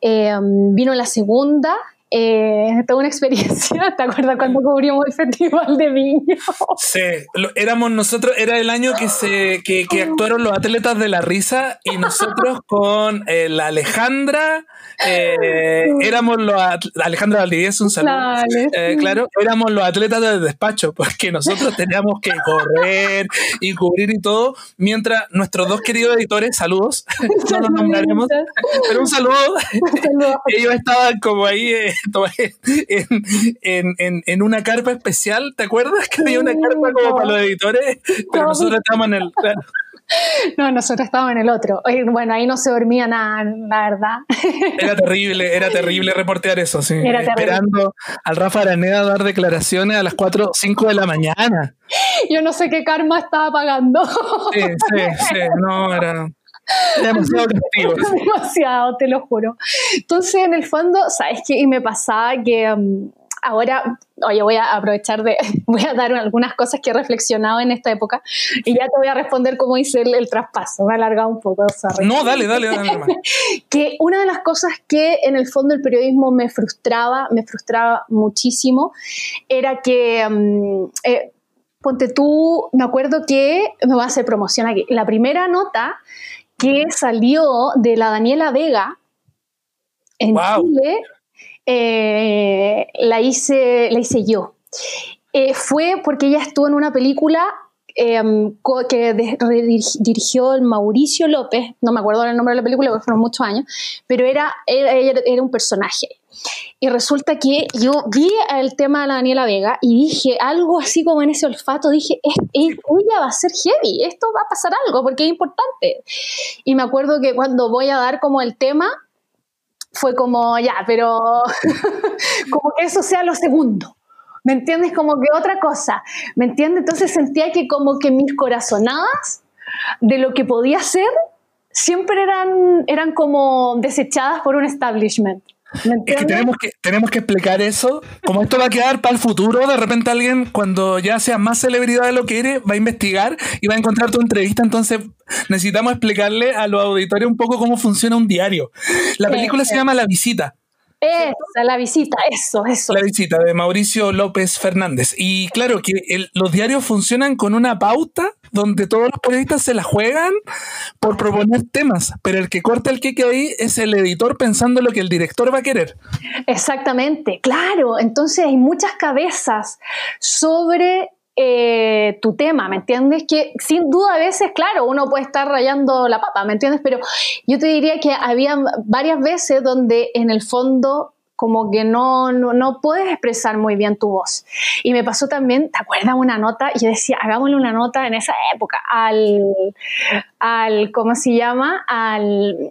Eh, vino la segunda. Eh, toda una experiencia, <laughs> ¿te acuerdas cuando cubrimos el Festival de Viña? Sí, lo- éramos nosotros, era el año que se que, que actuaron los atletas de la risa y nosotros <laughs> con eh, la Alejandra, eh, éramos los Alejandra Valdivieso, un saludo. Eh, claro, éramos los atletas del despacho, porque nosotros teníamos que correr y cubrir y todo, mientras nuestros dos queridos editores, saludos, <laughs> no los nombraremos, pero un saludo, ellos estaban como ahí eh, <laughs> en, en, en, en una carpa especial, ¿te acuerdas? Que había una carpa como para los editores, pero nosotros estábamos en el... claro. <laughs> No, nosotros estábamos en el otro. Bueno, ahí no se dormía nada, la verdad. <laughs> Era terrible, era terrible reportear eso, sí. Era terrible. Esperando al Rafa Araneda a dar declaraciones a las 4 o 5 de la mañana. Yo no sé qué karma estaba pagando. Sí, sí, sí, no, era <laughs> demasiado castigo. <laughs> Demasiado, te lo juro. Entonces, en el fondo, ¿sabes qué? Y me pasaba que um, ahora, oye, voy a aprovechar de, <laughs> voy a dar algunas cosas que he reflexionado en esta época y ya te voy a responder cómo hice el, el traspaso. Me he alargado un poco, sorry. No, dale, dale, dale. que una de las cosas que en el fondo el periodismo me frustraba, me frustraba muchísimo, era que, mm, eh, ponte tú, me acuerdo que, me voy a hacer promoción aquí, la primera nota que salió de la Daniela Vega en Wow. Chile, eh, la, hice, la hice yo. Eh, fue porque ella estuvo en una película eh, co- que dirigió el Mauricio López, no me acuerdo el nombre de la película porque fueron muchos años, pero era, era, ella era un personaje. Y resulta que yo vi el tema de la Daniela Vega y dije algo así como en ese olfato, dije, es, es- ella va a ser heavy, esto va a pasar algo porque es importante. Y me acuerdo que cuando voy a dar como el tema, fue como, ya, pero <laughs> como que eso sea lo segundo. ¿Me entiendes? Como que otra cosa. ¿Me entiendes? Entonces sentía que como que mis corazonadas de lo que podía ser siempre eran, eran como desechadas por un establishment. Es que tenemos, que tenemos que explicar eso. Como esto va a quedar para el futuro, de repente alguien, cuando ya sea más celebridad de lo que eres, va a investigar y va a encontrar tu entrevista. Entonces, necesitamos explicarle a los auditores un poco cómo funciona un diario. La película se llama La Visita. Esa, la visita, eso, eso. La visita de Mauricio López Fernández. Y claro que los diarios funcionan con una pauta donde todos los periodistas se la juegan por proponer temas, pero el que corta el que ahí es el editor pensando lo que el director va a querer. Exactamente, claro. Entonces hay muchas cabezas sobre eh, tu tema, ¿me entiendes? Que sin duda a veces, claro, uno puede estar rayando la papa, ¿me entiendes? Pero yo te diría que había varias veces donde en el fondo como que no, no, puedes expresar muy bien tu voz. Y me pasó también, ¿te acuerdas una nota? Yo decía, hagámosle una nota en esa época al, al ¿cómo se llama? Al,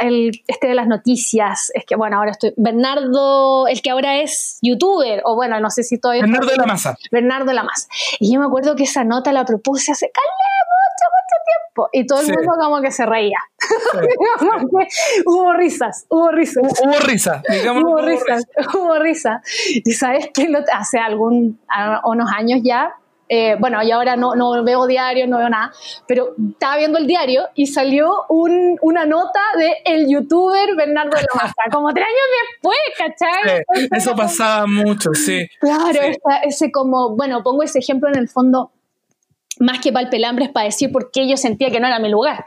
el, este de las noticias, es que bueno, ahora estoy, Bernardo, el que ahora es youtuber, o bueno, no sé si todavía... Bernardo de la Maza. Bernardo de la Maza. Y yo me acuerdo que esa nota la propuse hace mucho, mucho tiempo, y todo el mundo como que se reía. <laughs> hubo risas, hubo risas. Hubo risas, digamos. Hubo risas, hubo risas. Y sabes que hace algún, unos años ya, eh, bueno, y ahora no, no, veo diario, no veo nada, pero estaba viendo el diario y salió un, una nota de el youtuber Bernardo de la Maza, como tres años después, ¿cachai? eso pasaba mucho, sí. Claro, ese como, bueno, pongo ese ejemplo en el fondo, más que para el pelambre, es para decir por qué yo sentía que no era mi lugar.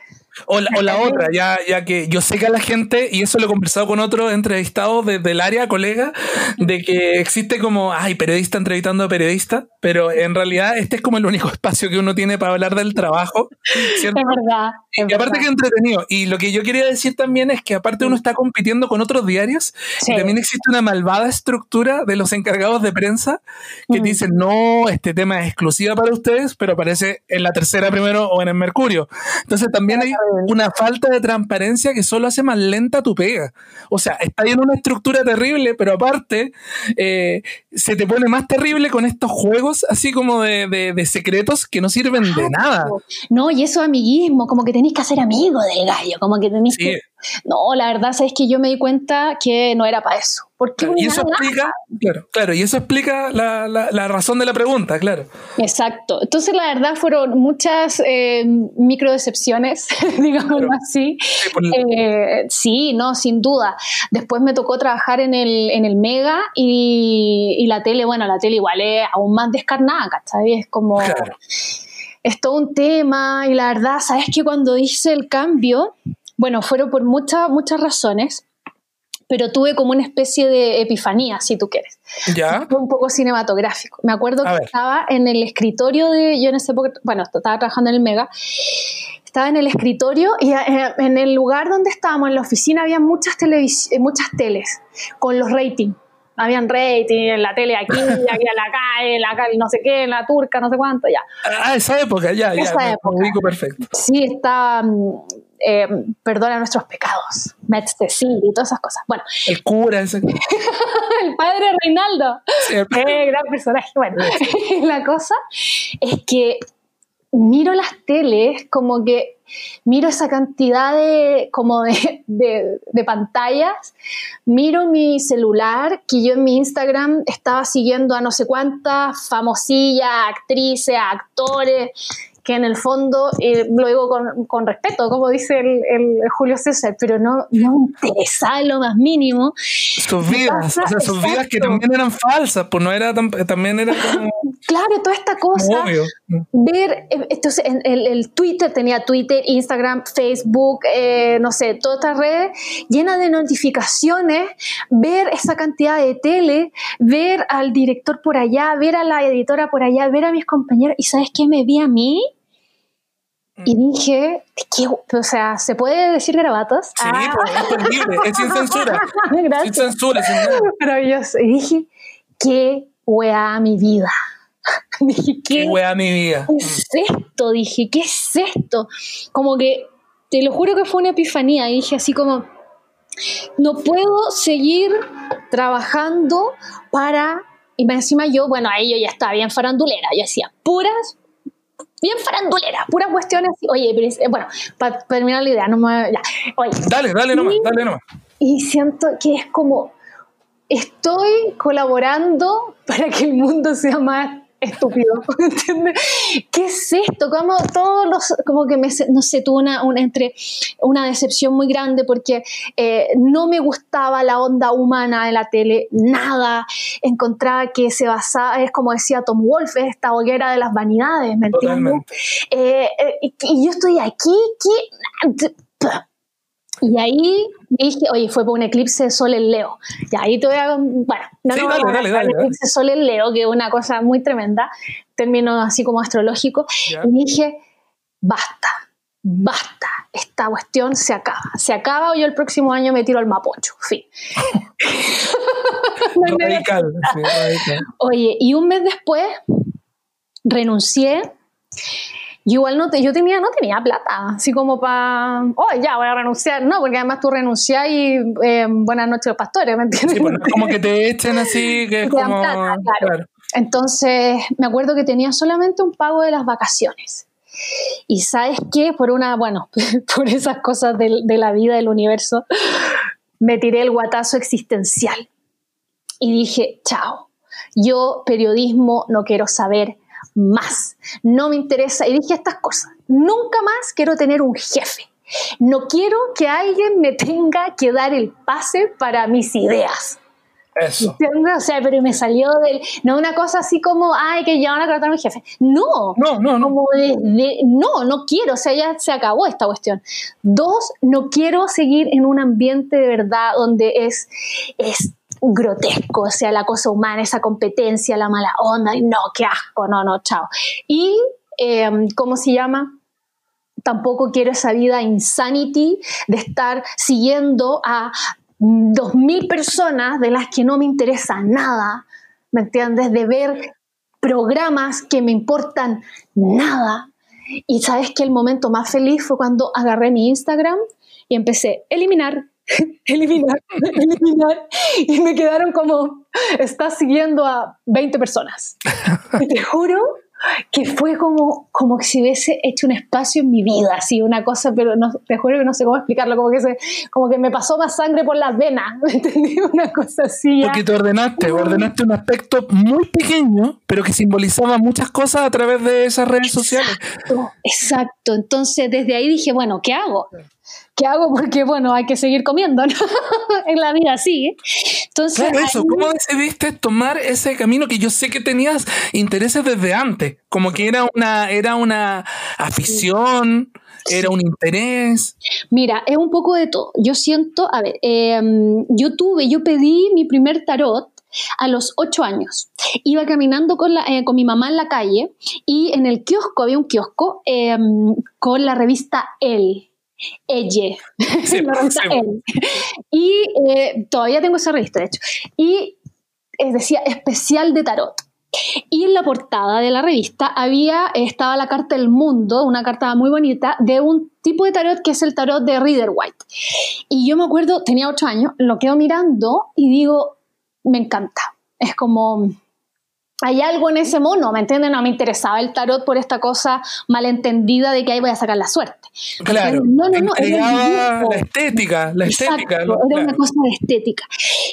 O la, otra, ya, ya que yo sé que a la gente, y eso lo he conversado con otros entrevistados desde el área, colega, de que existe como, ay, periodista entrevistando a periodista, pero en realidad este es como el único <laughs> espacio que uno tiene para hablar del trabajo. ¿cierto? Es verdad. y aparte que entretenido. Y lo que yo quería decir también es que aparte uno está compitiendo con otros diarios, y también existe una malvada estructura de los encargados de prensa que dicen, no, este tema es exclusiva para ustedes, pero aparece en la tercera primero o en el Mercurio. Entonces también hay una falta de transparencia que solo hace más lenta tu pega. O sea, está en una estructura terrible, pero aparte eh, se te pone más terrible con estos juegos así como de, secretos que no sirven de nada. No, y eso amiguismo, como que tenéis que hacer amigo del gallo, como que tenéis que no, la verdad es que yo me di cuenta que no era para eso. Porque y eso explica, claro, claro, y eso explica la, la, razón de la pregunta, claro. Exacto. Entonces, la verdad, fueron muchas eh, micro decepciones, <laughs> digámoslo así. Eh, sí, no, sin duda. Después me tocó trabajar en el, en el Mega y, la tele, bueno, la tele igual es aún más descarnada, ¿cachai? Es como. Es todo un tema, y la verdad, ¿sabes que cuando hice el cambio, bueno, fueron por muchas, muchas razones, pero tuve como una especie de epifanía, si tú quieres. ¿Ya? Fue un poco cinematográfico. Me acuerdo que estaba en el escritorio de, yo en ese época, bueno, estaba trabajando en el Mega, estaba en el escritorio y eh, en el lugar donde estábamos, en la oficina, había muchas, eh, muchas teles con los ratings. Habían rating en la tele aquí, <laughs> aquí a la calle, la calle, no sé qué, en la turca, no sé cuánto, ya. Ah, esa época, ya, ya. Esa época. ubico perfecto. Sí, estaba mm, eh, perdona nuestros pecados, Metztecil y todas esas cosas. Bueno. El cura ese. <laughs> el padre Reinaldo. Sí, eh, gran personaje. Bueno, <laughs> la cosa es que miro las teles como que miro esa cantidad de como de, de, pantallas, miro mi celular, que yo en mi Instagram estaba siguiendo a no sé cuántas famosillas, actrices, actores, que en el fondo, eh, lo digo con, respeto, como dice el, Julio César, pero no, no interesa lo más mínimo. Sus vidas, o sea, sus vidas que también eran falsas, pues no era también era como... Claro, toda esta cosa, ver, eh, entonces el, el, Twitter tenía Twitter, Instagram, Facebook, eh, no sé, todas estas redes llenas de notificaciones, ver esa cantidad de tele, ver al director por allá, ver a la editora por allá, ver a mis compañeros, y ¿sabes qué me vi a mí? Y mm. dije, o sea, ¿se puede decir garabatos? Sí, ah. pues, es libre, es sin censura. <laughs> Sin censura, sin Maravilloso. Y dije, qué weá mi vida. <laughs> dije, qué, qué weá mi vida. ¿Qué es esto? Dije, ¿qué es esto? Como que, te lo juro que fue una epifanía. Y dije así como, no puedo seguir trabajando para... Y encima yo, bueno, ahí yo ya estaba bien farandulera. Yo hacía puras bien farandulera, puras cuestiones. Oye, pero bueno, para terminar la idea, no me, ya. Oye, Dale, dale nomás, dale nomás. y siento que es como estoy colaborando para que el mundo sea más estúpido, <laughs> ¿entiendes? ¿Qué es esto? Como todos los, como que me, no sé, tuve una, una, entre, una decepción muy grande porque eh, no me gustaba la onda humana de la tele, nada, encontraba que se basaba, es como decía Tom Wolfe, es esta hoguera de las vanidades, ¿me entiendes? Eh, eh, y, y yo estoy aquí, ¿qué? Y ahí dije, oye, fue por un eclipse de sol en Leo. Y ahí te voy a. Bueno, no, Sí, no, dale, no, dale, dale, eclipse de sol en Leo, que es una cosa muy tremenda, término así como astrológico. Y dije, basta, basta, esta cuestión se acaba. Se acaba o yo el próximo año me tiro al Mapocho. Fin. <laughs> No Radical, sí, radical. Oye, y un mes después renuncié. Yo igual no te, yo tenía, no tenía plata, así como para, oh, ya voy a renunciar, no, porque además tú renuncias y eh, buenas noches los pastores, ¿me entiendes? Sí, no es como que te echen así, que es Te dan como. plata, claro. Entonces, me acuerdo que tenía solamente un pago de las vacaciones. Y sabes qué, por una, bueno, <laughs> por esas cosas del- de, la vida, del universo, me tiré el guatazo existencial. Y dije, chao, yo periodismo no quiero saber más. No me interesa. Y dije estas cosas. Nunca más quiero tener un jefe. No quiero que alguien me tenga que dar el pase para mis ideas. Eso. ¿Entiendes? O sea, pero me salió del. No una cosa así como, ay, que ya van a cortar a mi jefe. No. No, no, no. Como de, de- no, no quiero, o sea, ya se acabó esta cuestión. Dos, no quiero seguir en un ambiente de verdad donde es, es grotesco, o sea, la cosa humana, esa competencia, la mala onda, y no, qué asco, no, no, chao. Y, eh, ¿cómo se llama? Tampoco quiero esa vida insanity de estar siguiendo a dos mil personas de las que no me interesa nada, ¿me entiendes? De ver programas que me importan nada. Y sabes que el momento más feliz fue cuando agarré mi Instagram y empecé a eliminar, <laughs> eliminar, <laughs> eliminar. Y me quedaron como, estás siguiendo a 20 personas. <laughs> Y te juro que fue como, como si hubiese hecho un espacio en mi vida, así una cosa, pero no, te juro que no sé cómo explicarlo, como que, se, como que me pasó más sangre por las venas, ¿me entendí? Una cosa así. ya. Porque te ordenaste, ordenaste un aspecto muy pequeño, pero que simbolizaba muchas cosas a través de esas redes sociales. Exacto, exacto. Entonces, desde ahí dije, bueno, ¿qué hago? ¿Qué hago? Porque, bueno, hay que seguir comiendo, ¿no? <laughs> en la vida sigue. Entonces, Claro, eso. ahí- ¿Cómo decidiste tomar ese camino que yo sé que tenías intereses desde antes? Como que era una, era una afición, era un interés. Mira, es un poco de todo. Yo siento, a ver, eh, yo tuve, yo pedí mi primer tarot a los ocho años. Iba caminando con, la, eh, con mi mamá en la calle y en el kiosco, había un kiosco eh, con la revista El. Elle, Sí. <laughs> Y eh, todavía tengo esa revista, de hecho. Y eh, decía especial de tarot. Y en la portada de la revista había, estaba la carta del mundo, una carta muy bonita, de un tipo de tarot que es el tarot de Reader White. Y yo me acuerdo, tenía ocho años, lo quedo mirando y digo, me encanta. Es como, hay algo en ese mono, ¿me entienden? No me interesaba el tarot por esta cosa malentendida de que ahí voy a sacar la suerte. Claro. No, no, no, era la estética, la estética. Exacto, lo- era claro. una cosa de estética.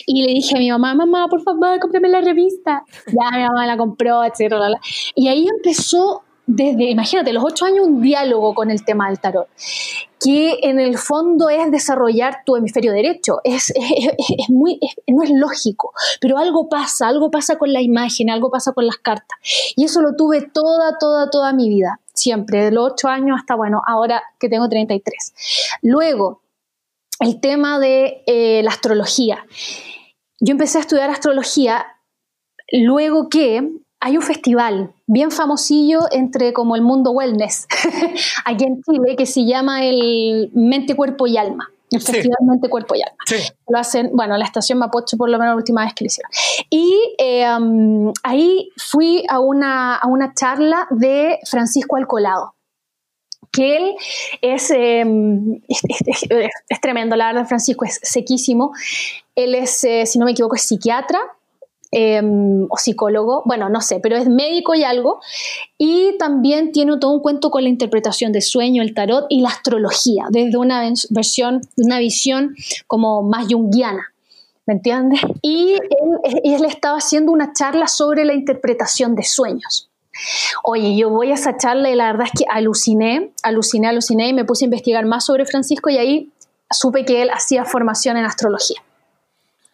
Y le dije a mi mamá, mamá, por favor, cómprame la revista. Ya mi mamá la compró, etcétera. bla, bla. Y ahí empezó, desde, imagínate, los ocho años, un diálogo con el tema del tarot, que en el fondo es desarrollar tu hemisferio derecho. Es, es, muy, no es lógico, pero algo pasa, algo pasa con la imagen, algo pasa con las cartas. Y eso lo tuve toda, toda, toda mi vida, siempre, de los ocho años hasta, bueno, ahora que tengo 33. Luego, el tema de eh, la astrología. Yo empecé a estudiar astrología luego que hay un festival bien famosillo entre como el mundo wellness <laughs> aquí en Chile que se llama el Mente, Cuerpo y Alma. El Sí. Festival Mente, Cuerpo y Alma. Sí. Lo hacen, bueno, la estación Mapocho por lo menos la última vez que lo hicieron. Y eh, um, ahí fui a una, a una charla de Francisco Alcolado que él es, eh, es, es- es- tremendo, la verdad, Francisco es sequísimo. Él es, eh, si no me equivoco, es psiquiatra em, o psicólogo, bueno, no sé, pero es médico y algo, y también tiene todo un cuento con la interpretación de sueño, el tarot y la astrología, desde una versión, una visión como más junguiana. ¿Me entiendes? Y él, él estaba haciendo una charla sobre la interpretación de sueños. Oye, yo voy a esa charla y la verdad es que aluciné, aluciné, aluciné y me puse a investigar más sobre Francisco y ahí supe que él hacía formación en astrología.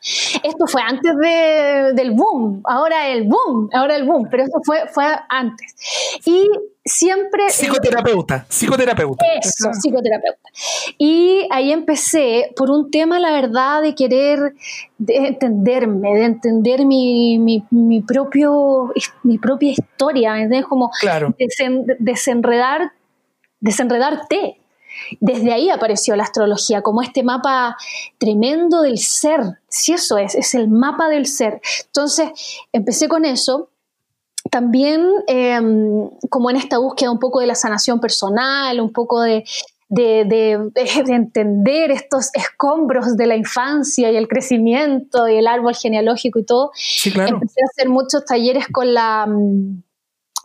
Esto fue antes del boom, ahora el boom, ahora el boom, pero esto fue, fue antes. Y siempre... <laughs> Psicoterapeuta, psicoterapeuta. Eso, psicoterapeuta. Y ahí empecé por un tema, la verdad, de querer de entenderme, de entender mi, mi, mi propio, mi propia historia, ¿me Como claro. desenredar, desenredarte desde ahí apareció la astrología como este mapa tremendo del ser. Si eso es, es el mapa del ser. Entonces, empecé con eso. También em, como en esta búsqueda un poco de la sanación personal, un poco de, de, <laughs> entender estos escombros de la infancia y el crecimiento y el árbol genealógico y todo. Sí, claro. Empecé a hacer muchos talleres con la mm,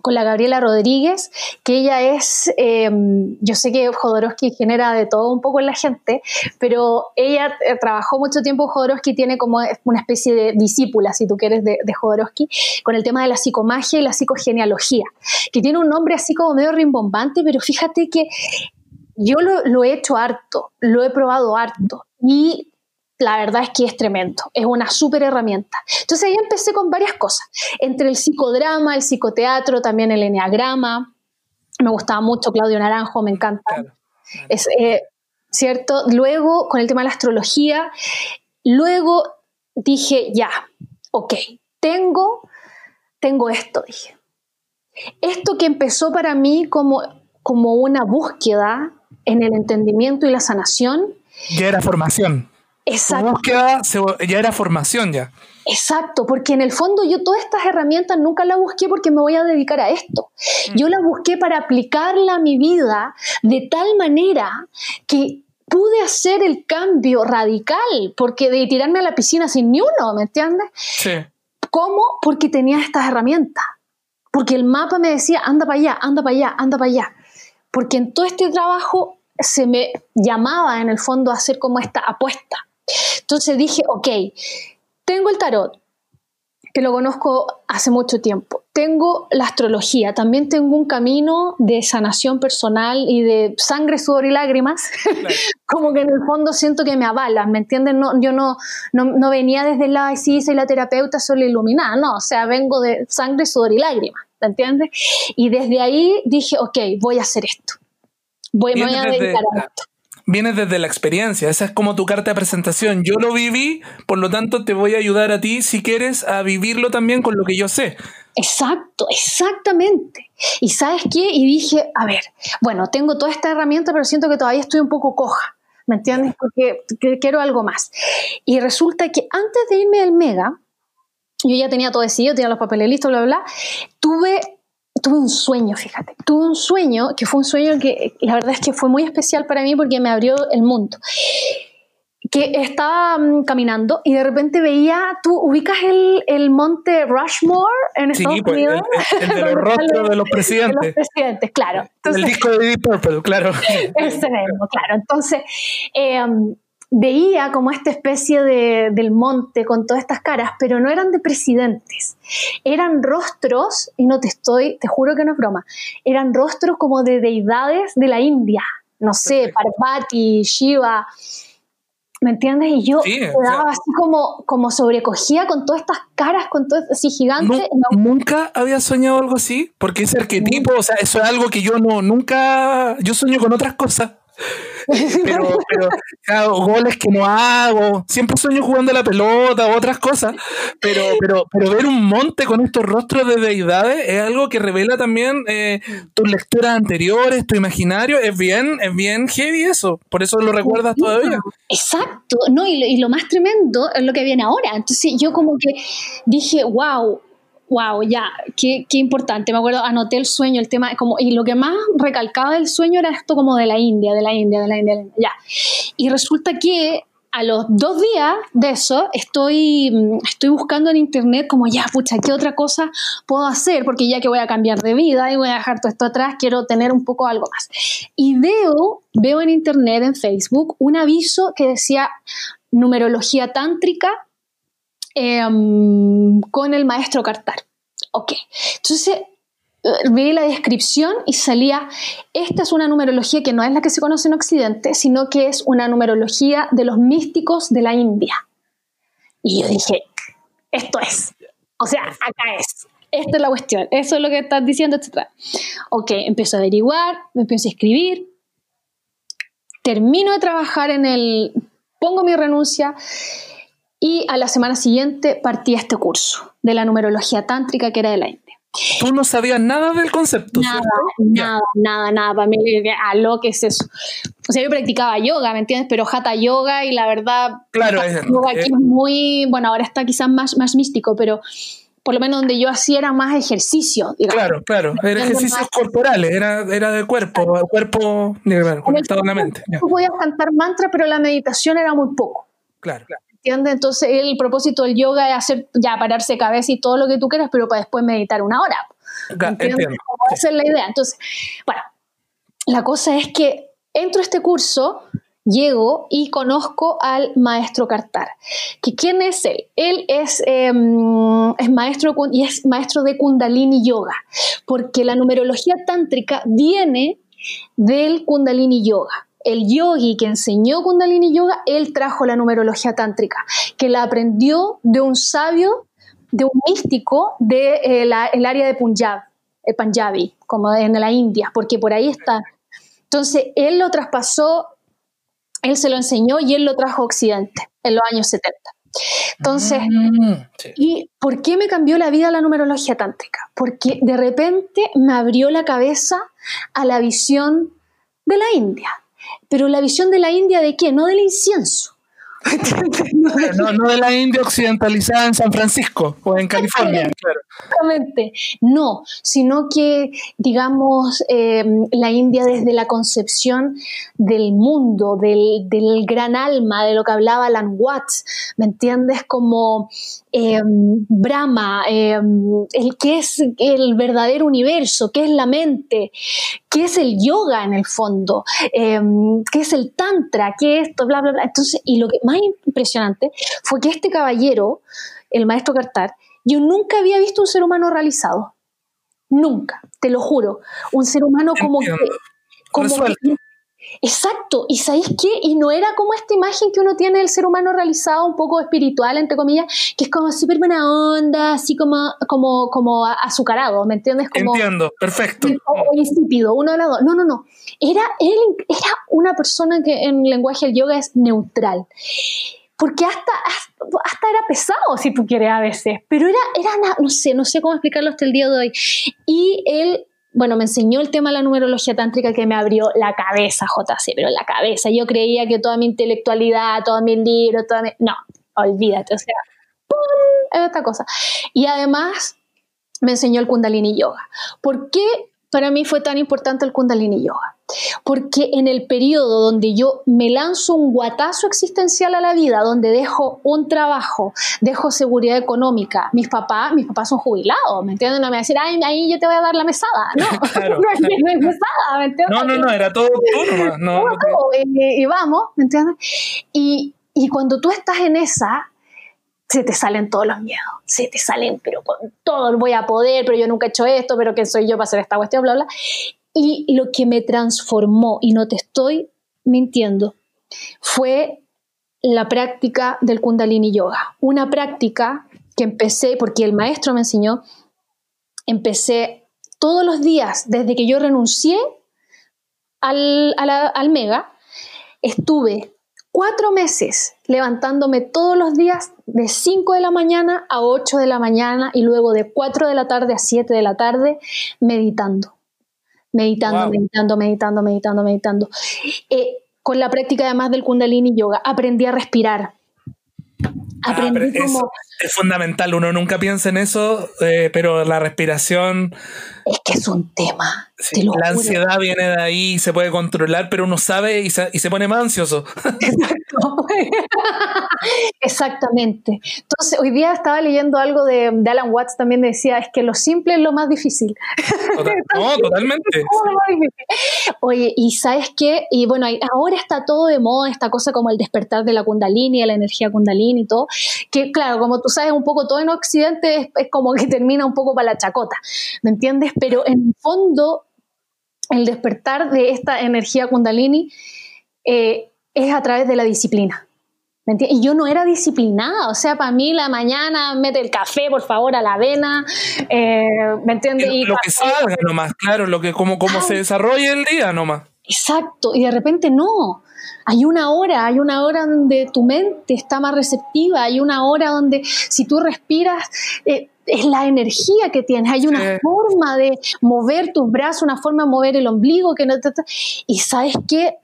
con la Gabriela Rodríguez, que ella es, em, yo sé que Jodorowsky genera de todo un poco en la gente, pero ella eh, trabajó mucho tiempo, Jodorowsky tiene como una especie de discípula, si tú quieres, de, de, Jodorowsky, con el tema de la psicomagia y la psicogenealogía, que tiene un nombre así como medio rimbombante, pero fíjate que yo lo, lo he hecho harto, lo he probado harto, y la verdad es que es tremendo, es una súper herramienta. Entonces ahí empecé con varias cosas, entre el psicodrama, el psicoteatro, también el eneagrama, me gustaba mucho Claudio Naranjo, me encanta. Es, eh, ¿Cierto? Luego con el tema de la astrología, luego dije, ya, ok, tengo, tengo esto, dije. Esto que empezó para mí como, como una búsqueda en el entendimiento y la sanación. Ya era formación. Exacto. búsqueda ya era formación ya. Exacto, porque en el fondo yo todas estas herramientas nunca las busqué porque me voy a dedicar a esto. Mm. Yo las busqué para aplicarla a mi vida de tal manera que pude hacer el cambio radical, porque de tirarme a la piscina sin ni uno, ¿me entiendes? Sí. ¿Cómo? Porque tenía estas herramientas. Porque el mapa me decía, anda para allá, anda para allá, anda para allá. Porque en todo este trabajo se me llamaba en el fondo a hacer como esta apuesta. Entonces dije, ok, tengo el tarot, que lo conozco hace mucho tiempo. Tengo la astrología, también tengo un camino de sanación personal y de sangre, sudor y lágrimas, <laughs> como que en el fondo siento que me avalan, ¿me entienden? No, yo no, no, venía desde la, sí, soy la terapeuta, soy la iluminada, no, o sea, vengo de sangre, sudor y lágrimas, ¿me entiendes? Y desde ahí dije, ok, voy a hacer esto. Voy, me voy a dedicar a esto vienes desde la experiencia, esa es como tu carta de presentación. Yo lo viví, por lo tanto te voy a ayudar a ti si quieres a vivirlo también con lo que yo sé. Exacto, exactamente. ¿Y sabes qué? Y dije, a ver, bueno, tengo toda esta herramienta, pero siento que todavía estoy un poco coja, ¿me entiendes? Porque quiero algo más. Y resulta que antes de irme al Mega, yo ya tenía todo decidido, tenía los papeles listos, bla, bla, bla, tuve tuve un sueño, fíjate. Tuve un sueño que fue un sueño que la verdad es que fue muy especial para mí porque me abrió el mundo. Que estaba mm, caminando y de repente veía, tú ubicas el, el monte Rushmore en Estados pues, Unidos. El, el <laughs> de los rostros <laughs> de los presidentes. De los presidentes, claro. el disco de Deep Purple, claro. <laughs> Ese mismo, claro. Entonces, eh, veía como esta especie de, del monte con todas estas caras, pero no eran de presidentes, eran rostros, y no te estoy, te juro que no es broma, eran rostros como de deidades de la India, no sé, Parvati, Shiva, ¿me entiendes? Y yo quedaba así como, como sobrecogía con todas estas caras, con todo así gigante. Nunca había soñado algo así, porque ese arquetipo, o sea, eso es algo que yo no, nunca, yo sueño con otras cosas pero, pero claro, goles que no hago, siempre sueño jugando a la pelota otras cosas, pero, pero, pero ver un monte con estos rostros de deidades es algo que revela también eh, tus lecturas anteriores, tu imaginario, es bien, es bien heavy eso, por eso lo recuerdas todavía. Exacto, no, y y lo más tremendo es lo que viene ahora, entonces yo como que dije, wow, wow, ya, qué, qué, importante. Me acuerdo, anoté el sueño, el tema, como, y lo que más recalcaba del sueño era esto como de la India, de la India, de la India, ya. Y resulta que a los dos días de eso, estoy, mm, estoy buscando en internet como ya, pucha, ¿qué otra cosa puedo hacer? Porque ya que voy a cambiar de vida y voy a dejar todo esto atrás, quiero tener un poco algo más. Y veo, veo en internet, en Facebook, un aviso que decía numerología tántrica em, con el maestro Cartar. Ok, entonces vi la descripción y salía, esta es una numerología que no es la que se conoce en Occidente, sino que es una numerología de los místicos de la India. Y yo dije, esto es, o sea, acá es, esta es la cuestión, eso es lo que estás diciendo, etc. Ok, empiezo a averiguar, me empiezo a escribir, termino de trabajar en el, pongo mi renuncia y a la semana siguiente partí a este curso de la numerología tántrica que era de la India. Tú no sabías nada del concepto. Nada, nada, nada, nada. Para mí, a lo que es eso. O sea, yo practicaba yoga, ¿me entiendes? Pero hatha yoga y la verdad. Claro, es, yoga aquí es muy. Bueno, ahora está quizás más, más místico, pero por lo menos donde yo hacía era más ejercicio. Digamos. Claro, claro. Era ejercicios corporales, era, era de cuerpo, cuerpo conectado a la mente. Tú podías cantar mantra, pero la meditación era muy poco. Claro, claro. ¿Entiendes? Entonces el propósito del yoga es hacer, ya pararse cabeza y todo lo que tú quieras, pero para después meditar una hora. Entiendo. Esa es la idea. Entonces, bueno, la cosa es que entro a este curso, llego y conozco al maestro Cartar. ¿Que ¿Quién es él? Él es, em, es maestro y es maestro de Kundalini Yoga, porque la numerología tántrica viene del Kundalini Yoga el yogi que enseñó Kundalini Yoga, él trajo la numerología tántrica, que la aprendió de un sabio, de un místico del de, eh, el área de Punjab, el Punjabi, como en la India, porque por ahí está. Entonces, él lo traspasó, él se lo enseñó y él lo trajo a Occidente en los años 70. Entonces, mm, ¿y por qué me cambió la vida la numerología tántrica? Porque de repente me abrió la cabeza a la visión de la India pero la visión de la India de qué? No del incienso. no, no, de la India occidentalizada en San Francisco o en California, claro. Exactamente, no, sino que, digamos, em, la India desde la concepción del mundo, del, del, gran alma, de lo que hablaba Alan Watts, ¿me entiendes? Como Em, Brahma, em, el que es el verdadero universo, qué es la mente, qué es el yoga en el fondo, em, qué es el tantra, qué es esto, bla, bla, bla. Entonces, y lo que más impresionante fue que este caballero, el maestro Cartar, yo nunca había visto un ser humano realizado. Nunca, te lo juro. Un ser humano como que, como Exacto, y ¿sabéis qué? Y no era como esta imagen que uno tiene del ser humano realizado, un poco espiritual, entre comillas, que es como súper buena onda, así como, como, como azucarado, ¿me entiendes? Como, Entiendo, perfecto. O insípido, uno de los dos. No, no, no. Era, él era una persona que en lenguaje del yoga es neutral. Porque hasta, hasta, era pesado, si tú quieres, a veces. Pero era, era, no sé, no sé cómo explicarlo hasta el día de hoy. Y él bueno, me enseñó el tema de la numerología tántrica que me abrió la cabeza, JC, pero la cabeza. Yo creía que toda mi intelectualidad, todos mis libros, toda mi... No, olvídate, o sea, ¡pum! Es esta cosa. Y además me enseñó el Kundalini Yoga. ¿Por qué para mí fue tan importante el Kundalini Yoga? Porque en el periodo donde yo me lanzo un guatazo existencial a la vida, donde dejo un trabajo, dejo seguridad económica, mis papás, mis papás son jubilados, ¿me entiendes? No me van a decir, ay, ahí yo te voy a dar la mesada. No, <laughs> <laughs> no es mesada, ¿me entiendes? No, no, no, era todo tú No, no, y, vamos, ¿me entiendes? Y, y cuando tú estás en esa, se te salen todos los miedos, se te salen, pero con todo, voy a poder, pero yo nunca he hecho esto, pero ¿quién soy yo para hacer esta cuestión? Bla, bla. Y lo que me transformó, y no te estoy mintiendo, fue la práctica del Kundalini Yoga. Una práctica que empecé, porque el maestro me enseñó, empecé todos los días, desde que yo renuncié al, al Mega, estuve cuatro meses levantándome todos los días de 5 de la mañana a 8 de la mañana y luego de 4 de la tarde a 7 de la tarde meditando meditando, meditando, meditando, meditando, meditando. Eh, con la práctica además del Kundalini Yoga, aprendí a respirar. Ah, aprendí es fundamental, uno nunca piensa en eso, eh, pero la respiración... Es que es un tema. la ansiedad viene de ahí, se puede controlar, pero uno sabe y se, y se pone más ansioso. <laughs> <laughs> Exactamente. Entonces, hoy día estaba leyendo algo de, Alan Watts, también decía, es que lo simple es lo más difícil. <laughs> no, totalmente. Oye, y sabes qué, y bueno, ahora está todo de moda, esta cosa como el despertar de la kundalini, la energía kundalini y todo, que claro, como tú sabes, un poco todo en Occidente es, es como que termina un poco para la chacota, ¿me entiendes? Pero en el fondo el despertar de esta energía kundalini eh, es a través de la disciplina. Y yo no era disciplinada, o sea, para mí la mañana mete el café, por favor, a la avena, eh, ¿me entiendes? Lo, lo que salga nomás, claro, lo que, como, como se desarrolla el día nomás. Exacto, y de repente no. Hay una hora, hay una hora donde tu mente está más receptiva, hay una hora donde si tú respiras, eh, es la energía que tienes, hay una forma de mover tus brazos, una forma de mover el ombligo que no y sabes qué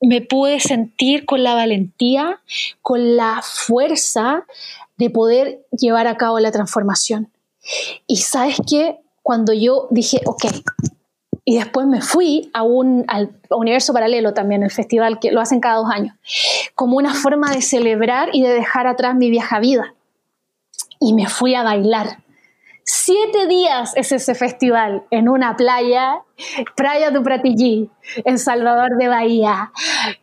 me pude sentir con la valentía, con la fuerza de poder llevar a cabo la transformación. Y sabes qué, cuando yo dije, ok, y después me fui a un al universo paralelo también, el festival que lo hacen cada dos años, como una forma de celebrar y de dejar atrás mi vieja vida y me fui a bailar. Siete días es ese festival en una playa, Playa de Pratillí, en Salvador de Bahía,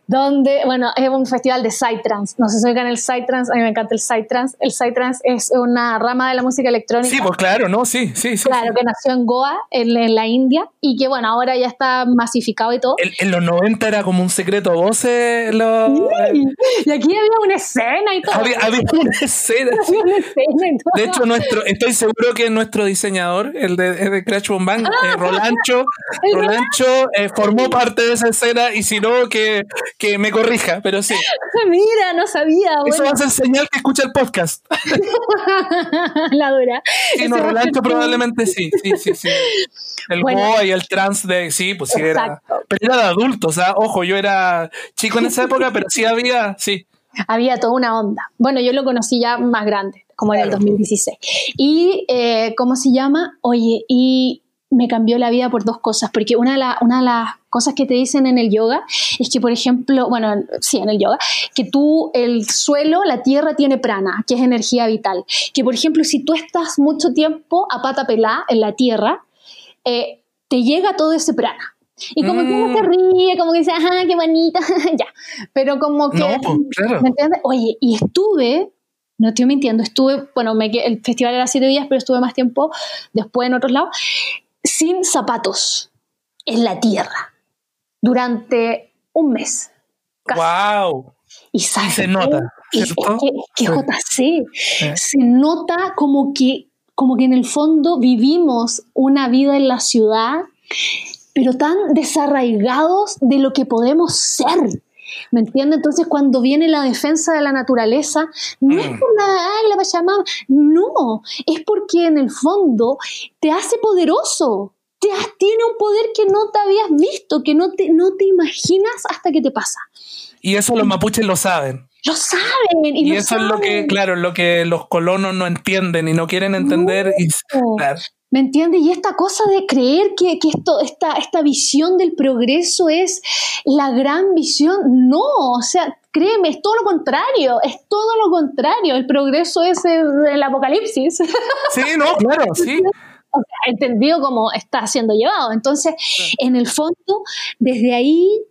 donde, bueno, es un festival de Psytrance. No sé si oigan el Psytrance, a mí me encanta el Psytrance. El Psytrance es una rama de la música electrónica. Sí, pues claro, ¿no? Sí, sí, sí. Claro, que nació en Goa, en, la India, y que, bueno, ahora ya está masificado y todo. en los 90 era como un secreto voces. Lo, Y aquí había una escena y todo. Había, una escena. Sí. una escena y todo. De hecho, nuestro, estoy seguro que nuestro diseñador, el de, Crash Bombang, ah. eh, Rolancho, <laughs> Rolancho eh, formó parte de esa escena y si no, que, que me corrija, pero sí. <laughs> Mira, no sabía. Eso va a ser señal que escucha el podcast. <laughs> La dura. Sí, no, Rolancho probablemente sí, sí, sí, sí. El bueno, y el trans de, sí, pues sí era. Pero era de adultos, o sea, ojo, yo era chico en esa época, pero sí había, sí. Había toda una onda. Bueno, yo lo conocí ya más grande, como en el 2016. Y, eh, ¿cómo se llama? Oye, y me cambió la vida por dos cosas, porque una de, una de las cosas que te dicen en el yoga es que, por ejemplo, bueno, sí, en el yoga, que tú, el suelo, la tierra tiene prana, que es energía vital. Que, por ejemplo, si tú estás mucho tiempo a pata pelá en la tierra, eh, te llega todo ese prana. Y como que uno se mm. ríe, como que dice, ajá, qué bonita, <laughs> ya. Pero como que, pues, ¿me entiendes? Oye, y estuve no estoy mintiendo, estuve, bueno, me, el festival era siete días, pero estuve más tiempo después en otros lados sin zapatos en la tierra durante un mes. ¡Wow! Y, se nota. que, JC se nota como que, como que en el fondo vivimos una vida en la ciudad, pero tan desarraigados de lo que podemos ser. ¿Me entiendes? Entonces, cuando viene la defensa de la naturaleza, no es mm. por nada, ay, la Pachamama, no, es porque en el fondo te hace poderoso. Te, tiene un poder que no te habías visto, que no te, no te imaginas hasta que te pasa. Y eso los mapuches lo saben. Lo saben. Y, eso es lo que, claro, lo que los colonos no entienden y no quieren entender. Y, ¿Me entiendes? Y esta cosa de creer que, esto, esta, esta visión del progreso es la gran visión, no, o sea, créeme, es todo lo contrario, es todo lo contrario, el progreso es el, apocalipsis. <laughs> Sí, no, claro, sí. O sea, entendido como está siendo llevado. Entonces, en el fondo, desde ahí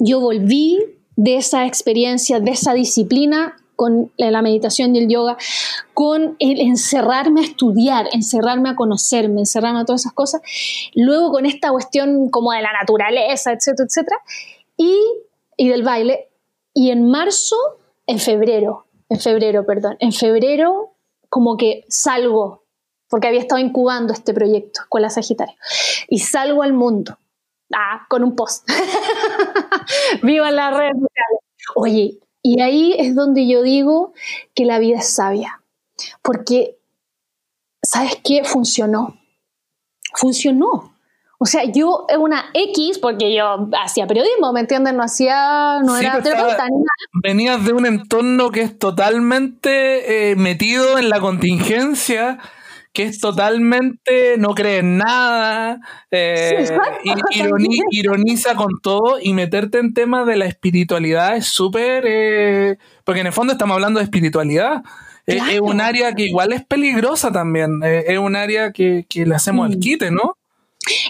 yo volví de esa experiencia, de esa disciplina con la meditación y el yoga, con el encerrarme a estudiar, encerrarme a conocerme, encerrarme a todas esas cosas, luego con esta cuestión como de la naturaleza, etcétera, etcétera, y, y del baile, y en marzo, en febrero, en febrero, perdón, en febrero como que salgo, porque había estado incubando este proyecto, Escuela Sagitario, y salgo al mundo, ah, con un post. <laughs> Viva redes sociales. Oye, y ahí es donde yo digo que la vida es sabia, porque, ¿sabes qué? Funcionó. Funcionó. O sea, yo es una X, porque yo hacía periodismo, ¿me entiendes? No hacía, no era terapeuta Venías de un entorno que es totalmente eh, metido en la contingencia, que es totalmente, no cree en nada, eh, <laughs> ironiza con todo y meterte en temas de la espiritualidad es súper, eh, porque en el fondo estamos hablando de espiritualidad. Es, un área que igual es peligrosa también, es un área que, que le hacemos el mm. quite, ¿no?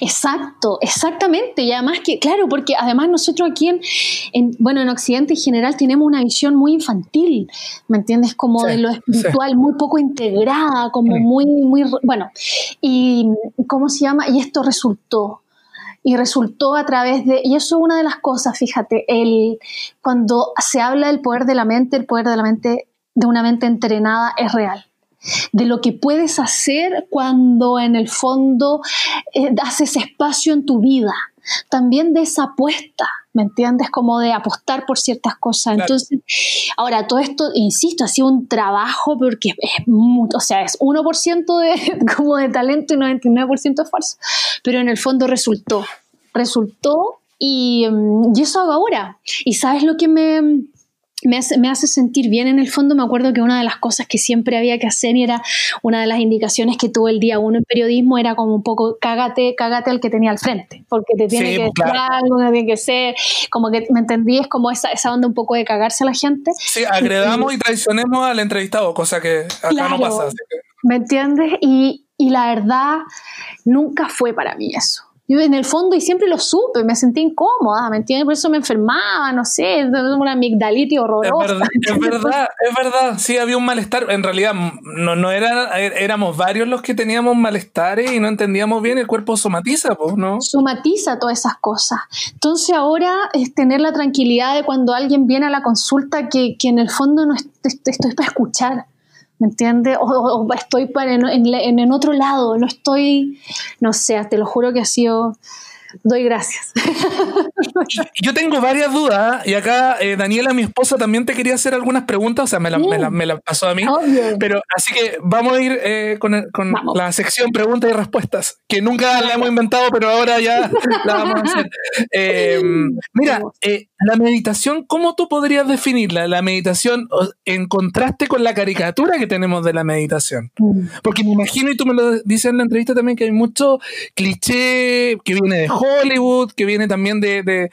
Exacto, exactamente. Y además que, claro, porque además nosotros aquí en, bueno, en Occidente en general tenemos una visión muy infantil, ¿me entiendes? Como de lo espiritual, muy poco integrada, como muy, muy, bueno. Y, ¿cómo se llama? Y esto resultó. Y resultó a través de, y eso es una de las cosas, fíjate, el, cuando se habla del poder de la mente, el poder de la mente, de una mente entrenada es real de lo que puedes hacer cuando en el fondo eh, haces espacio en tu vida. También de esa apuesta, ¿me entiendes? Como de apostar por ciertas cosas. Entonces, ahora, todo esto, insisto, ha sido un trabajo porque es mucho, o sea, es 1% de, <laughs> como de talento y 99% de esfuerzo. Pero en el fondo resultó, resultó y, mm, y eso hago ahora. Y sabes lo que me me hace, sentir bien en el fondo. Me acuerdo que una de las cosas que siempre había que hacer y era una de las indicaciones que tuve el día uno en periodismo era como un poco cágate, cágate al que tenía al frente, porque te tiene que decir algo, tiene que ser, como que me entendí, es como esa, esa onda un poco de cagarse a la gente. Sí, agredamos y traicionemos al entrevistado, cosa que acá no pasa. ¿Me entiendes? Y, y la verdad, nunca fue para mí eso yo en el fondo, y siempre lo supe, me sentí incómoda, ¿me entiendes? Por eso me enfermaba, no sé, una amigdalitis horrorosa. Es <laughs> verdad, es verdad, sí, había un malestar. En realidad, no, no era, éramos varios los que teníamos malestares y no entendíamos bien, el cuerpo somatiza, pues, ¿no? Somatiza todas esas cosas. Entonces ahora es tener la tranquilidad de cuando alguien viene a la consulta que, que en el fondo no estoy para escuchar ¿me entiendes? O, estoy en, en, en, otro lado, no estoy, no sé, te lo juro que ha sido doy gracias. Yo tengo varias dudas y acá eh, Daniela, mi esposa, también te quería hacer algunas preguntas, o sea, me la, pasó a mí. Pero así que vamos a ir eh, con, la sección preguntas y respuestas, que nunca la hemos inventado, pero ahora ya la vamos a hacer. <laughs> Eh, mira, la meditación, ¿cómo tú podrías definirla? La meditación en contraste con la caricatura que tenemos de la meditación. Mm. Porque me imagino, y tú me lo dices en la entrevista también, que hay mucho cliché que viene de Hollywood, que viene también de,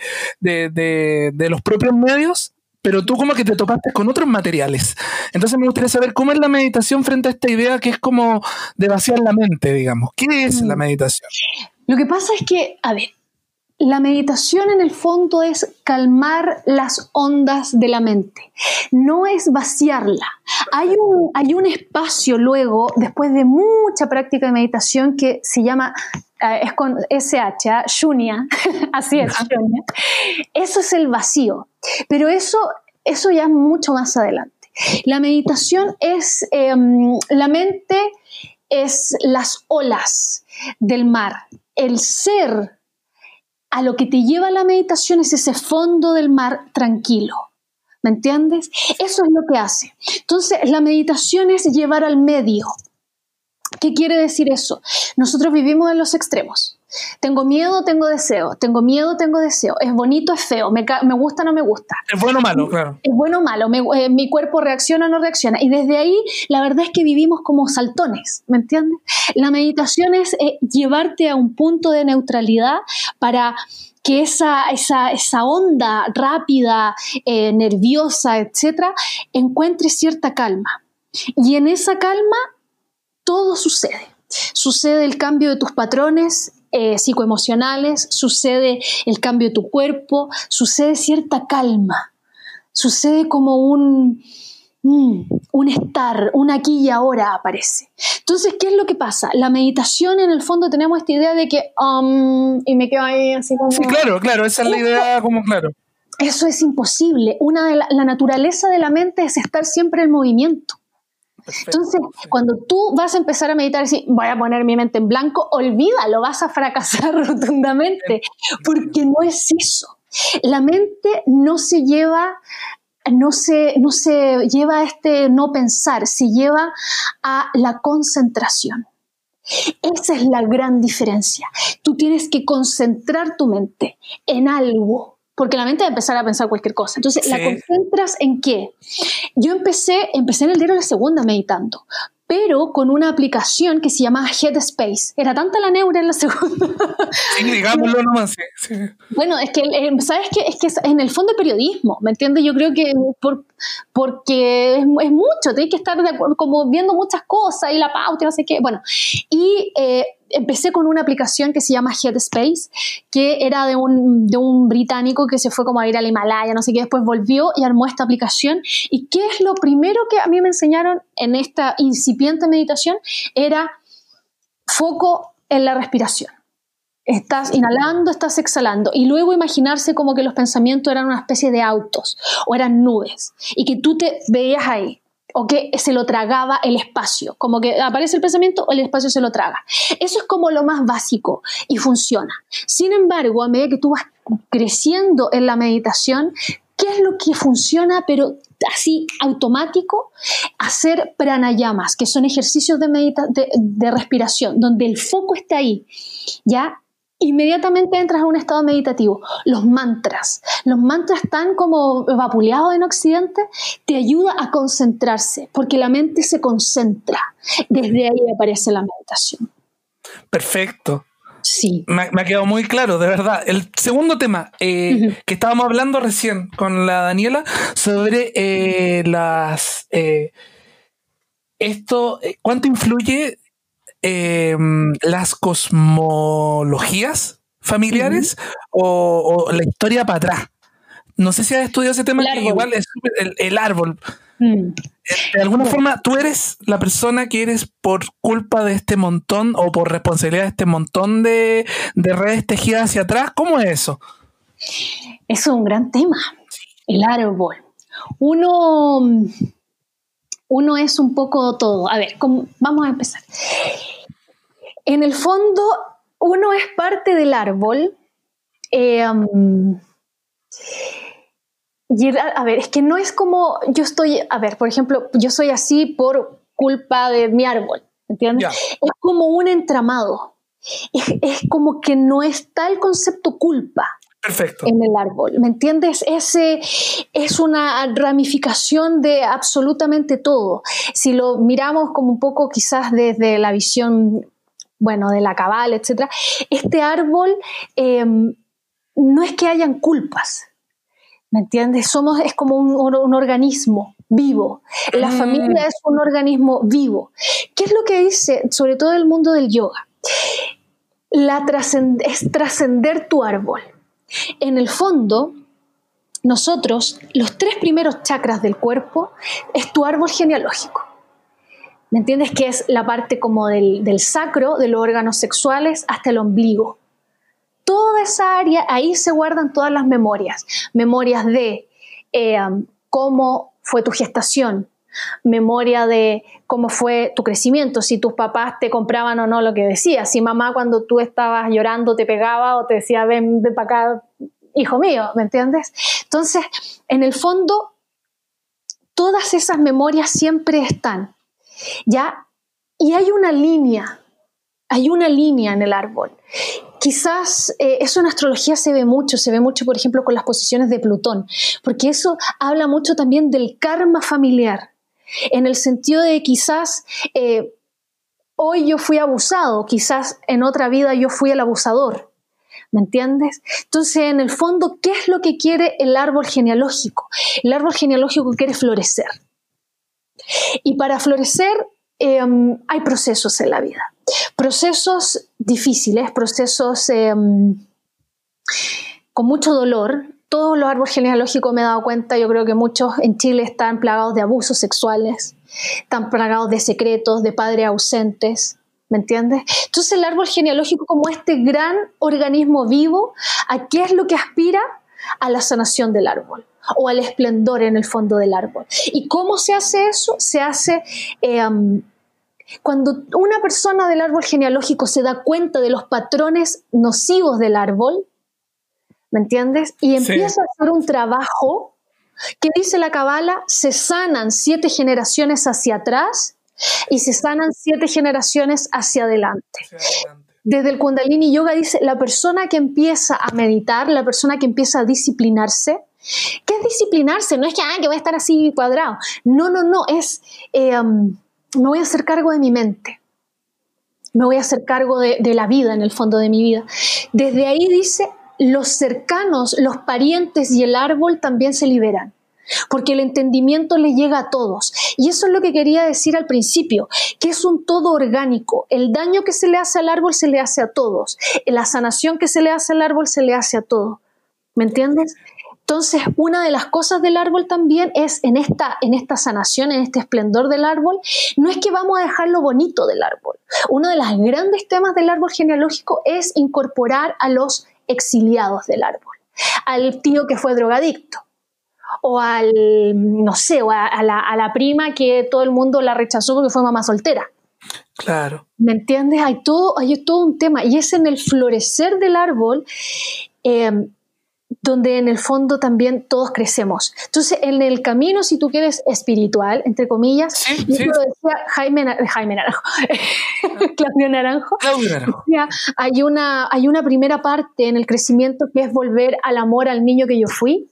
los propios medios, pero tú como que te topaste con otros materiales. Entonces me gustaría saber cómo es la meditación frente a esta idea que es como de vaciar la mente, digamos. ¿Qué es la mm. meditación? Lo que pasa es que, a ver, la meditación en el fondo es calmar las ondas de la mente, no es vaciarla. Hay un, hay un espacio luego, después de mucha práctica de meditación, que se llama eh, es con SH, ¿ah? Shunya, <laughs> así es. Eso es el vacío, pero eso, eso ya es mucho más adelante. La meditación es, em, la mente es las olas del mar. El ser a lo que te lleva la meditación es ese fondo del mar tranquilo. ¿Me entiendes? Eso es lo que hace. Entonces, la meditación es llevar al medio, ¿Qué quiere decir eso? Nosotros vivimos en los extremos. Tengo miedo, tengo deseo. Tengo miedo, tengo deseo. Es bonito, es feo. Me, gusta, no me gusta. Es bueno o malo, claro. Es bueno o malo. Eh, mi cuerpo reacciona o no reacciona. Y desde ahí, la verdad es que vivimos como saltones. ¿Me entiendes? La meditación es eh, llevarte a un punto de neutralidad para que esa, esa, esa onda rápida, eh, nerviosa, etcétera, encuentre cierta calma. Y en esa calma todo sucede. Sucede el cambio de tus patrones eh, psicoemocionales, sucede el cambio de tu cuerpo, sucede cierta calma, sucede como un, mm, un estar, un aquí y ahora aparece. Entonces, ¿qué es lo que pasa? La meditación, en el fondo, tenemos esta idea de que, um, y me quedo ahí así como... Sí, claro, claro, esa es la idea como claro. Eso es imposible. Una de la naturaleza de la mente es estar siempre en movimiento. Entonces, cuando tú vas a empezar a meditar y decir, voy a poner mi mente en blanco, olvídalo, vas a fracasar <laughs> rotundamente, porque no es eso. La mente no se lleva no se, no se lleva a este no pensar, se lleva a la concentración. Esa es la gran diferencia. Tú tienes que concentrar tu mente en algo porque la mente va a empezar a pensar cualquier cosa. Entonces, ¿la concentras en qué? Yo empecé, empecé en el diario La Segunda meditando, pero con una aplicación que se llamaba Headspace. Era tanta la neura en la <laughs> segunda. Sí, digámoslo nomás. Sí, Bueno, es que, eh, ¿sabes qué? Es que en el fondo de periodismo, ¿me entiendes? Yo creo que por, porque es, mucho, tienes que estar de acuerdo, como viendo muchas cosas y la pauta y no sé qué. Bueno, y eh, empecé con una aplicación que se llama Headspace, que era de un, británico que se fue como a ir al Himalaya, no sé qué, después volvió y armó esta aplicación. ¿Y qué es lo primero que a mí me enseñaron en esta incipiente meditación? Era foco en la respiración. Estás inhalando, estás exhalando. Y luego imaginarse como que los pensamientos eran una especie de autos o eran nubes y que tú te veías ahí o que se lo tragaba el espacio, como que aparece el pensamiento el espacio se lo traga. Eso es como lo más básico y funciona. Sin embargo, a medida que tú vas creciendo en la meditación, ¿qué es lo que funciona pero así automático? Hacer pranayamas, que son ejercicios de, de, de respiración, donde el foco está ahí, ¿ya? Inmediatamente entras a un estado meditativo. Los mantras, los mantras están como vapuleados en Occidente, te ayuda a concentrarse, porque la mente se concentra. Desde ahí aparece la meditación. Perfecto. Sí. Me, ha quedado muy claro, de verdad. El segundo tema eh, que estábamos hablando recién con la Daniela sobre eh, las... Eh, esto, ¿cuánto influye Em, las cosmologías familiares o, la historia para atrás. No sé si has estudiado ese tema, que igual es el, árbol. Mm. De alguna forma, tú eres la persona que eres por culpa de este montón o por responsabilidad de este montón de, redes tejidas hacia atrás. ¿Cómo es eso? Eso es un gran tema, el árbol. Uno, uno es un poco todo. A ver, vamos a empezar. En el fondo, uno es parte del árbol. Eh, um, a ver, es que no es como yo estoy, a ver, por ejemplo, yo soy así por culpa de mi árbol, ¿entiendes? Es como un entramado. Es, como que no está el concepto culpa. Perfecto. En el árbol, ¿me entiendes? Ese es una ramificación de absolutamente todo. Si lo miramos como un poco quizás desde la visión bueno, de la cabal, etc. Este árbol em, no es que hayan culpas, ¿me entiendes? Somos, es como un, organismo vivo. La mm. familia es un organismo vivo. ¿Qué es lo que dice, sobre todo el mundo del yoga? La es trascender tu árbol. En el fondo, nosotros, los tres primeros chakras del cuerpo, es tu árbol genealógico. ¿Me entiendes? Que es la parte como del, sacro, de los órganos sexuales, hasta el ombligo. Toda esa área, ahí se guardan todas las memorias. Memorias de eh, cómo fue tu gestación, memoria de cómo fue tu crecimiento, si tus papás te compraban o no lo que decías, si mamá cuando tú estabas llorando te pegaba o te decía ven, ven para acá, hijo mío, ¿me entiendes? Entonces, en el fondo, todas esas memorias siempre están. ¿ya? Y hay una línea, hay una línea en el árbol. Quizás eh, eso en astrología se ve mucho, se ve mucho, por ejemplo, con las posiciones de Plutón, porque eso habla mucho también del karma familiar, en el sentido de quizás eh, hoy yo fui abusado, quizás en otra vida yo fui el abusador. ¿Me entiendes? Entonces, en el fondo, ¿qué es lo que quiere el árbol genealógico? El árbol genealógico quiere florecer. Y para florecer em, hay procesos en la vida, procesos difíciles, procesos em, con mucho dolor. Todos los árboles genealógicos me he dado cuenta, yo creo que muchos en Chile están plagados de abusos sexuales, están plagados de secretos, de padres ausentes, ¿me entiendes? Entonces el árbol genealógico como este gran organismo vivo, ¿a qué es lo que aspira? A la sanación del árbol o al esplendor en el fondo del árbol. ¿Y cómo se hace eso? Se hace eh, cuando una persona del árbol genealógico se da cuenta de los patrones nocivos del árbol, ¿me entiendes? Y empieza a hacer un trabajo que dice la Cabala, se sanan siete generaciones hacia atrás y se sanan siete generaciones hacia adelante. Desde el Kundalini Yoga dice, la persona que empieza a meditar, la persona que empieza a disciplinarse, ¿Qué es disciplinarse? No es que, ah, que voy a estar así cuadrado. No, no, no, es, eh, um, me voy a hacer cargo de mi mente, me voy a hacer cargo de, de la vida, en el fondo de mi vida. Desde ahí dice, los cercanos, los parientes y el árbol también se liberan porque el entendimiento le llega a todos. Y eso es lo que quería decir al principio, que es un todo orgánico. El daño que se le hace al árbol se le hace a todos. La sanación que se le hace al árbol se le hace a todo. ¿Me entiendes? Entonces, una de las cosas del árbol también es en esta, en esta sanación, en este esplendor del árbol, no es que vamos a dejar lo bonito del árbol. Uno de los grandes temas del árbol genealógico es incorporar a los exiliados del árbol, al tío que fue drogadicto, o al, no sé, o a, la, prima que todo el mundo la rechazó porque fue mamá soltera. Claro. ¿Me entiendes? Hay todo, hay todo un tema. Y es en el florecer del árbol eh, donde en el fondo también todos crecemos. Entonces, en el camino, si tú quieres espiritual, entre comillas, yo lo decía Jaime, Jaime Naranjo, <laughs> Claudio Naranjo, Claudio Naranjo. hay, una, hay una primera parte en el crecimiento que es volver al amor al niño que yo fui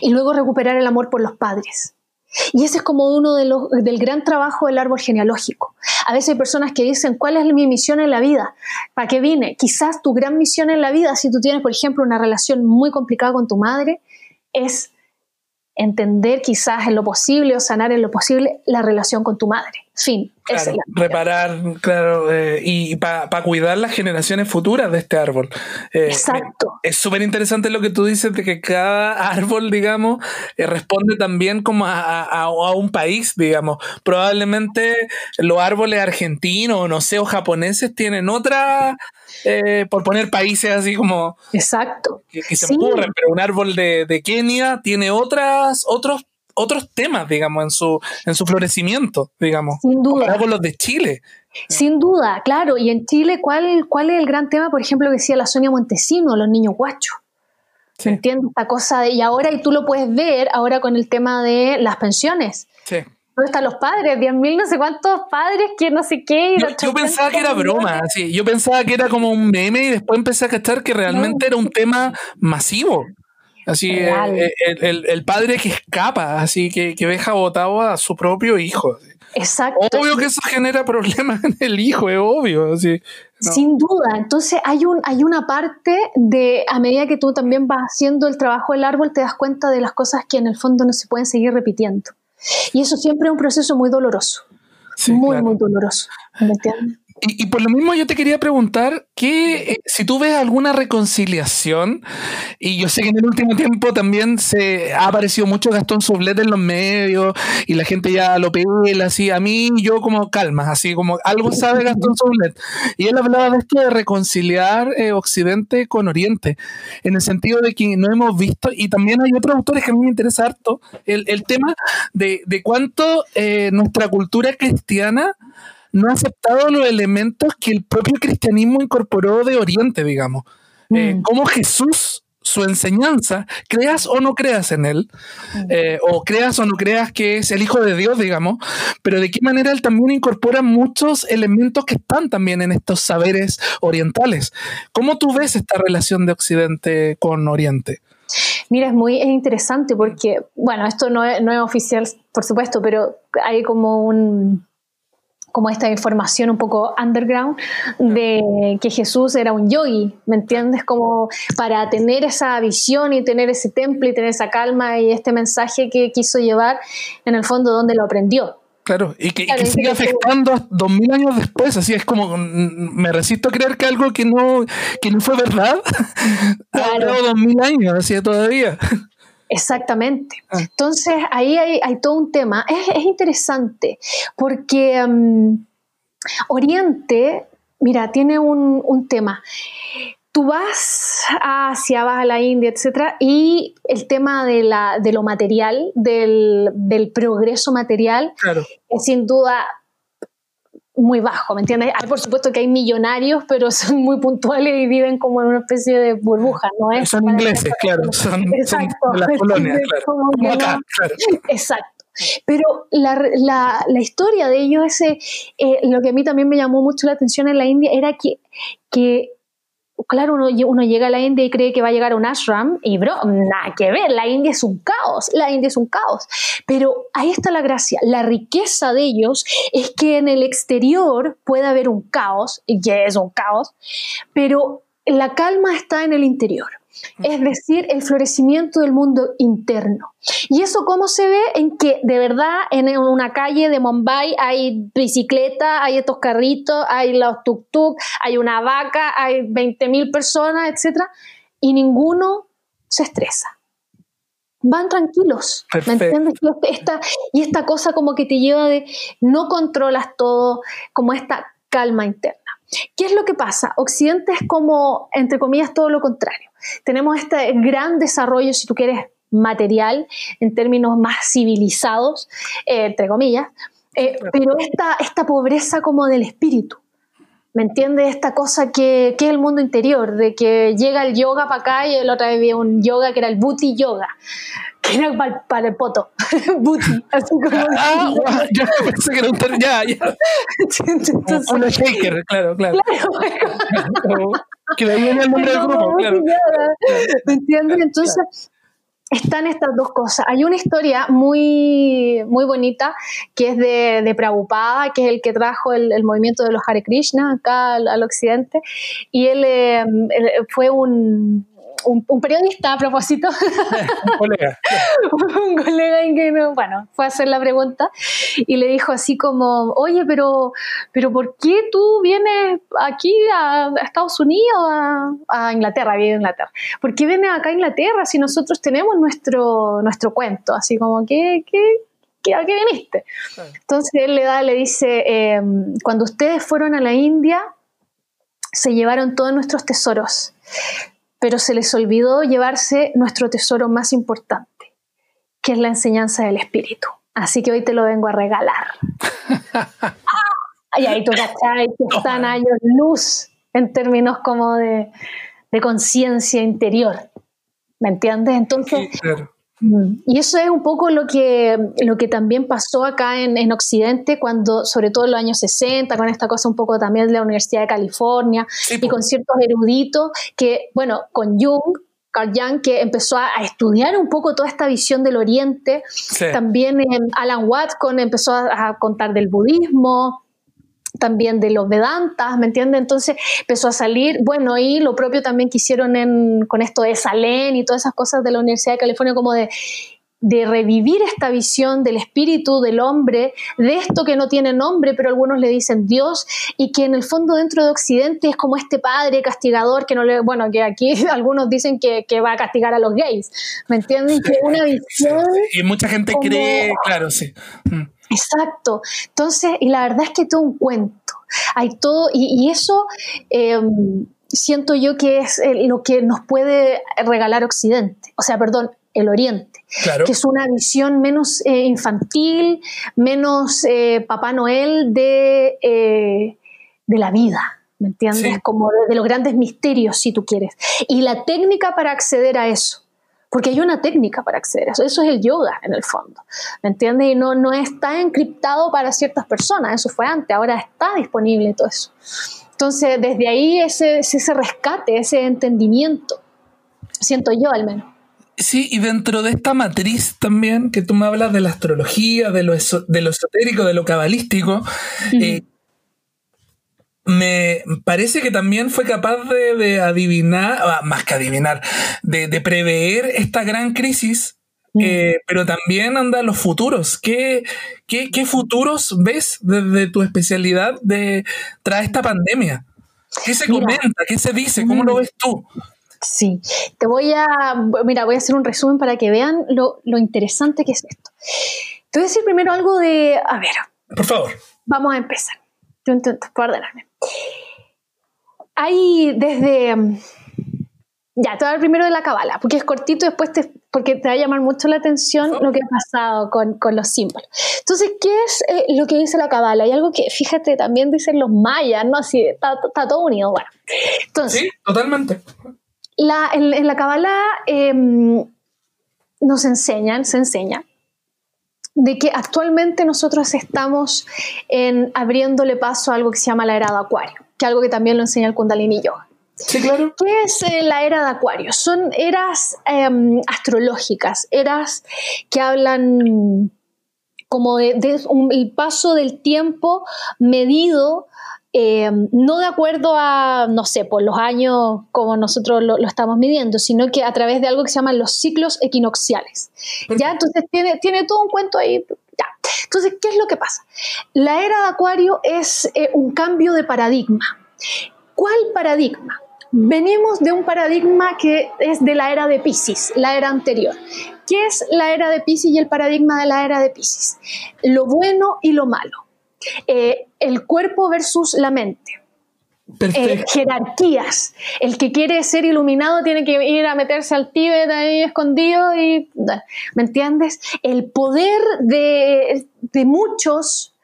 y luego recuperar el amor por los padres. Y ese es como uno de los, del gran trabajo del árbol genealógico. A veces hay personas que dicen, ¿cuál es mi misión en la vida? ¿Para qué vine? Quizás tu gran misión en la vida, si tú tienes, por ejemplo, una relación muy complicada con tu madre, es entender quizás en lo posible o sanar en lo posible la relación con tu madre. Fin. reparar, claro, eh, y para cuidar las generaciones futuras de este árbol. Eh, Exacto. Es súper interesante lo que tú dices de que cada árbol, digamos, eh, responde también como a, un país, digamos. Probablemente los árboles argentinos, no sé, o japoneses tienen otra, por poner países así como... Exacto. Que, se ocurren, pero un árbol de, de Kenia tiene otras, otros otros temas, digamos, en su, en su florecimiento, digamos. Sin duda. con los de Chile. Sin duda, claro. Y en Chile, ¿cuál, ¿cuál es el gran tema, por ejemplo, que decía la Sonia Montesino, los niños guachos? ¿Se entiende esta cosa? De, y ahora, y tú lo puedes ver ahora con el tema de las pensiones. Sí. ¿Dónde están los padres? 10.000 no sé cuántos padres que no sé qué. Yo, pensaba que era broma, sí. yo pensaba que era como un meme y después empecé a cachar que realmente era un tema masivo. Así, eh, eh, el, padre que escapa, así que, que deja botado a su propio hijo. Exacto. Obvio que eso genera problemas en el hijo, es obvio. Así, Sin duda. Entonces hay, un, hay una parte de, a medida que tú también vas haciendo el trabajo del árbol, te das cuenta de las cosas que en el fondo no se pueden seguir repitiendo. Y eso siempre es un proceso muy doloroso. muy, muy doloroso. ¿Me entiendes? Y, por lo mismo yo te quería preguntar que eh, si tú ves alguna reconciliación, y yo sé que en el último tiempo también se ha aparecido mucho Gastón Sublet en los medios y la gente ya lo pela así, a mí yo como calma, así como algo sabe Gastón Sublet. Y él hablaba de esto de reconciliar eh, Occidente con Oriente, en el sentido de que no hemos visto, y también hay otros autores que a mí me interesa harto, el, el tema de, de cuánto eh, nuestra cultura cristiana no ha aceptado los elementos que el propio cristianismo incorporó de Oriente, digamos. Eh, mm. como Jesús, su enseñanza, creas o no creas en él, mm. eh, o creas o no creas que es el Hijo de Dios, digamos, pero de qué manera él también incorpora muchos elementos que están también en estos saberes orientales. ¿Cómo tú ves esta relación de Occidente con Oriente? Mira, es muy interesante porque, bueno, esto no no es oficial, por supuesto, pero hay como un, como esta información un poco underground de que Jesús era un yogi, ¿me entiendes? Como para tener esa visión y tener ese templo y tener esa calma y este mensaje que quiso llevar, en el fondo, donde lo aprendió. Claro, y que, sigue afectando dos mil años después, así es como, mm, me resisto a creer que algo que no, que no fue verdad, <laughs> claro. ha dos mil años, así todavía. Exactamente. Ah. Entonces, ahí hay, todo un tema. Es, interesante porque mm, Oriente, mira, tiene un, tema. Tú vas hacia, vas a la India, etcétera, y el tema de, la, de lo material, del, del progreso material, es sin duda muy bajo, ¿me entiendes? Hay, por supuesto que hay millonarios, pero <laughs> son muy puntuales y viven como en una especie de burbuja, ¿no es? Son ingleses, claro, son, Exacto. de las colonias, claro. Exacto. Pero la, la, la, historia de ellos, ese, eh, lo que a mí también me llamó mucho la atención en la India, era que, que claro, uno, llega a la India y cree que va a llegar a un ashram y, bro, nada que ver, la India es un caos, la India es un caos. Pero ahí está la gracia, la riqueza de ellos es que en el exterior puede haber un caos, y que es un caos, pero la calma está en el interior es decir, el florecimiento del mundo interno. ¿Y eso cómo se ve? En que de verdad en una calle de Mumbai hay bicicleta, hay estos carritos, hay los tuk-tuk, hay una vaca, hay 20.000 personas, etc. Y ninguno se estresa. Van tranquilos, ¿me entiendes? Esta, y esta cosa como que te lleva de no controlas todo, como esta calma interna. ¿Qué es lo que pasa? Occidente es como, entre comillas, todo lo contrario. Tenemos este gran desarrollo, si tú quieres, material, en términos más civilizados, eh, entre comillas, eh, pero esta, esta pobreza como del espíritu. ¿Me entiendes? Esta cosa que, que, es el mundo interior, de que llega el yoga para acá y la otra vez vi un yoga que era el booty yoga, que era para, el poto. <laughs> booty, así como. Ah, <laughs> yo pensé que era un Ya, ya. <laughs> Entonces, un shaker, claro, claro. claro. que le viene el nombre del grupo, claro. ¿Me entiendes? Entonces están estas dos cosas. Hay una historia muy, muy bonita que es de, de Prabhupada, que es el que trajo el, movimiento de los Hare Krishna acá al, occidente, y él eh, fue un, un, periodista a propósito. <laughs> un colega. un colega en que, bueno, fue a hacer la pregunta y le dijo así como, oye, pero, pero ¿por qué tú vienes aquí a, Estados Unidos, a, Inglaterra, vive en Inglaterra? ¿Por qué vienes acá a Inglaterra si nosotros tenemos nuestro, nuestro cuento? Así como, ¿qué, qué, ¿a qué viniste? Entonces él le da, le dice, em, cuando ustedes fueron a la India, se llevaron todos nuestros tesoros pero se les olvidó llevarse nuestro tesoro más importante, que es la enseñanza del Espíritu. Así que hoy te lo vengo a regalar. <laughs> y ahí tú cachai que están años luz en términos como de, de conciencia interior. ¿Me entiendes? Entonces, Mm. Y eso es un poco lo que, lo que también pasó acá en, Occidente, cuando, sobre todo en los años 60, con esta cosa un poco también de la Universidad de California y con ciertos eruditos que, bueno, con Jung, Carl Jung, que empezó a, estudiar un poco toda esta visión del Oriente. También Alan Watson empezó a, contar del budismo, también de los Vedantas, ¿me entiendes? Entonces empezó a salir, bueno, y lo propio también que hicieron con esto de Salén y todas esas cosas de la Universidad de California, como de, de revivir esta visión del espíritu, del hombre, de esto que no tiene nombre, pero algunos le dicen Dios, y que en el fondo dentro de Occidente es como este padre castigador que no le, bueno, que aquí <laughs> algunos dicen que, va a castigar a los gays, ¿me entiendes? Que una <laughs> visión... Y mucha gente cree, claro, sí. Mm. Exacto. Entonces, y la verdad es que todo un cuento. Hay todo, y, eso em, siento yo que es eh, lo que nos puede regalar Occidente, o sea, perdón, el Oriente, que es una visión menos eh, infantil, menos eh, Papá Noel de, de la vida. ¿Me entiendes? Como de los grandes misterios, si tú quieres. Y la técnica para acceder a eso porque hay una técnica para acceder a eso. Eso es el yoga en el fondo. ¿Me entiendes? Y no, no está encriptado para ciertas personas. Eso fue antes. Ahora está disponible todo eso. Entonces, desde ahí ese, ese rescate, ese entendimiento, siento yo al menos. Sí, y dentro de esta matriz también, que tú me hablas de la astrología, de lo, de lo esotérico, de lo cabalístico, me parece que también fue capaz de, adivinar, ah, más que adivinar, de, prever esta gran crisis, mm. eh, pero también anda los futuros. ¿Qué, qué, futuros ves desde tu especialidad de, tras esta pandemia? ¿Qué se comenta? ¿Qué se dice? ¿Cómo lo mm. ves tú? Sí, te voy a, mira, voy a hacer un resumen para que vean lo, lo interesante que es esto. Te voy a decir primero algo de, a ver. Por favor. Vamos a empezar. Yo intento, ordenarme. Hay desde... Mm, ya, te voy a hablar primero de la cabala, porque es cortito y después te, porque te va a llamar mucho la atención lo que ha pasado con, con los símbolos. Entonces, ¿qué es eh, lo que dice la cabala? Hay algo que, fíjate, también dicen los mayas, ¿no? Así, está, todo unido. Bueno, entonces... Sí, totalmente. La, en, la cabala em, nos enseñan, se enseña, de que actualmente nosotros estamos en, abriéndole paso a algo que se llama la era de Acuario que algo que también lo enseña el Kundalini Yoga. Sí, claro. ¿Qué es eh, la era de Acuario? Son eras em, astrológicas, eras que hablan como de, el paso del tiempo medido em, no de acuerdo a, no sé, por los años como nosotros lo, estamos midiendo, sino que a través de algo que se llaman los ciclos equinocciales. ¿Ya? Entonces tiene, tiene todo un cuento ahí. Ya. Entonces, ¿qué es lo que pasa? La era de Acuario es eh, un cambio de paradigma. ¿Cuál paradigma? Venimos de un paradigma que es de la era de Pisces, la era anterior. ¿Qué es la era de Pisces y el paradigma de la era de Pisces? Lo bueno y lo malo. Eh, el cuerpo versus la mente. Eh, jerarquías. El que quiere ser iluminado tiene que ir a meterse al Tíbet ahí escondido y. ¿Me entiendes? El poder de, de muchos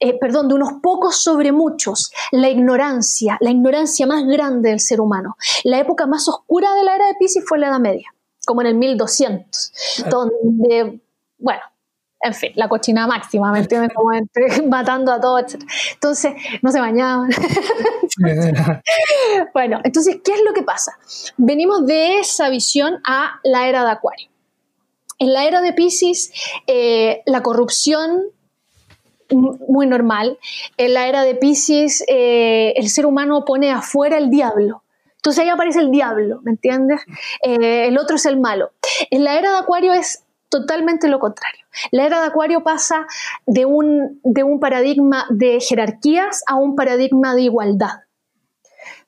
eh, perdón, de unos pocos sobre muchos, la ignorancia, la ignorancia más grande del ser humano. La época más oscura de la era de Pisces fue la Edad Media, como en el 1200, donde, bueno, en fin, la cochina máxima, ¿me entiendes? Como <laughs> matando a todos, etc. Entonces, no se bañaban. <laughs> bueno, entonces, ¿qué es lo que pasa? Venimos de esa visión a la era de Acuario. En la era de Pisces, eh, la corrupción muy normal. En la era de Pisces, eh, el ser humano pone afuera el diablo. Entonces ahí aparece el diablo, ¿me entiendes? Eh, el otro es el malo. En la era de Acuario es totalmente lo contrario. La era de Acuario pasa de un, de un paradigma de jerarquías a un paradigma de igualdad.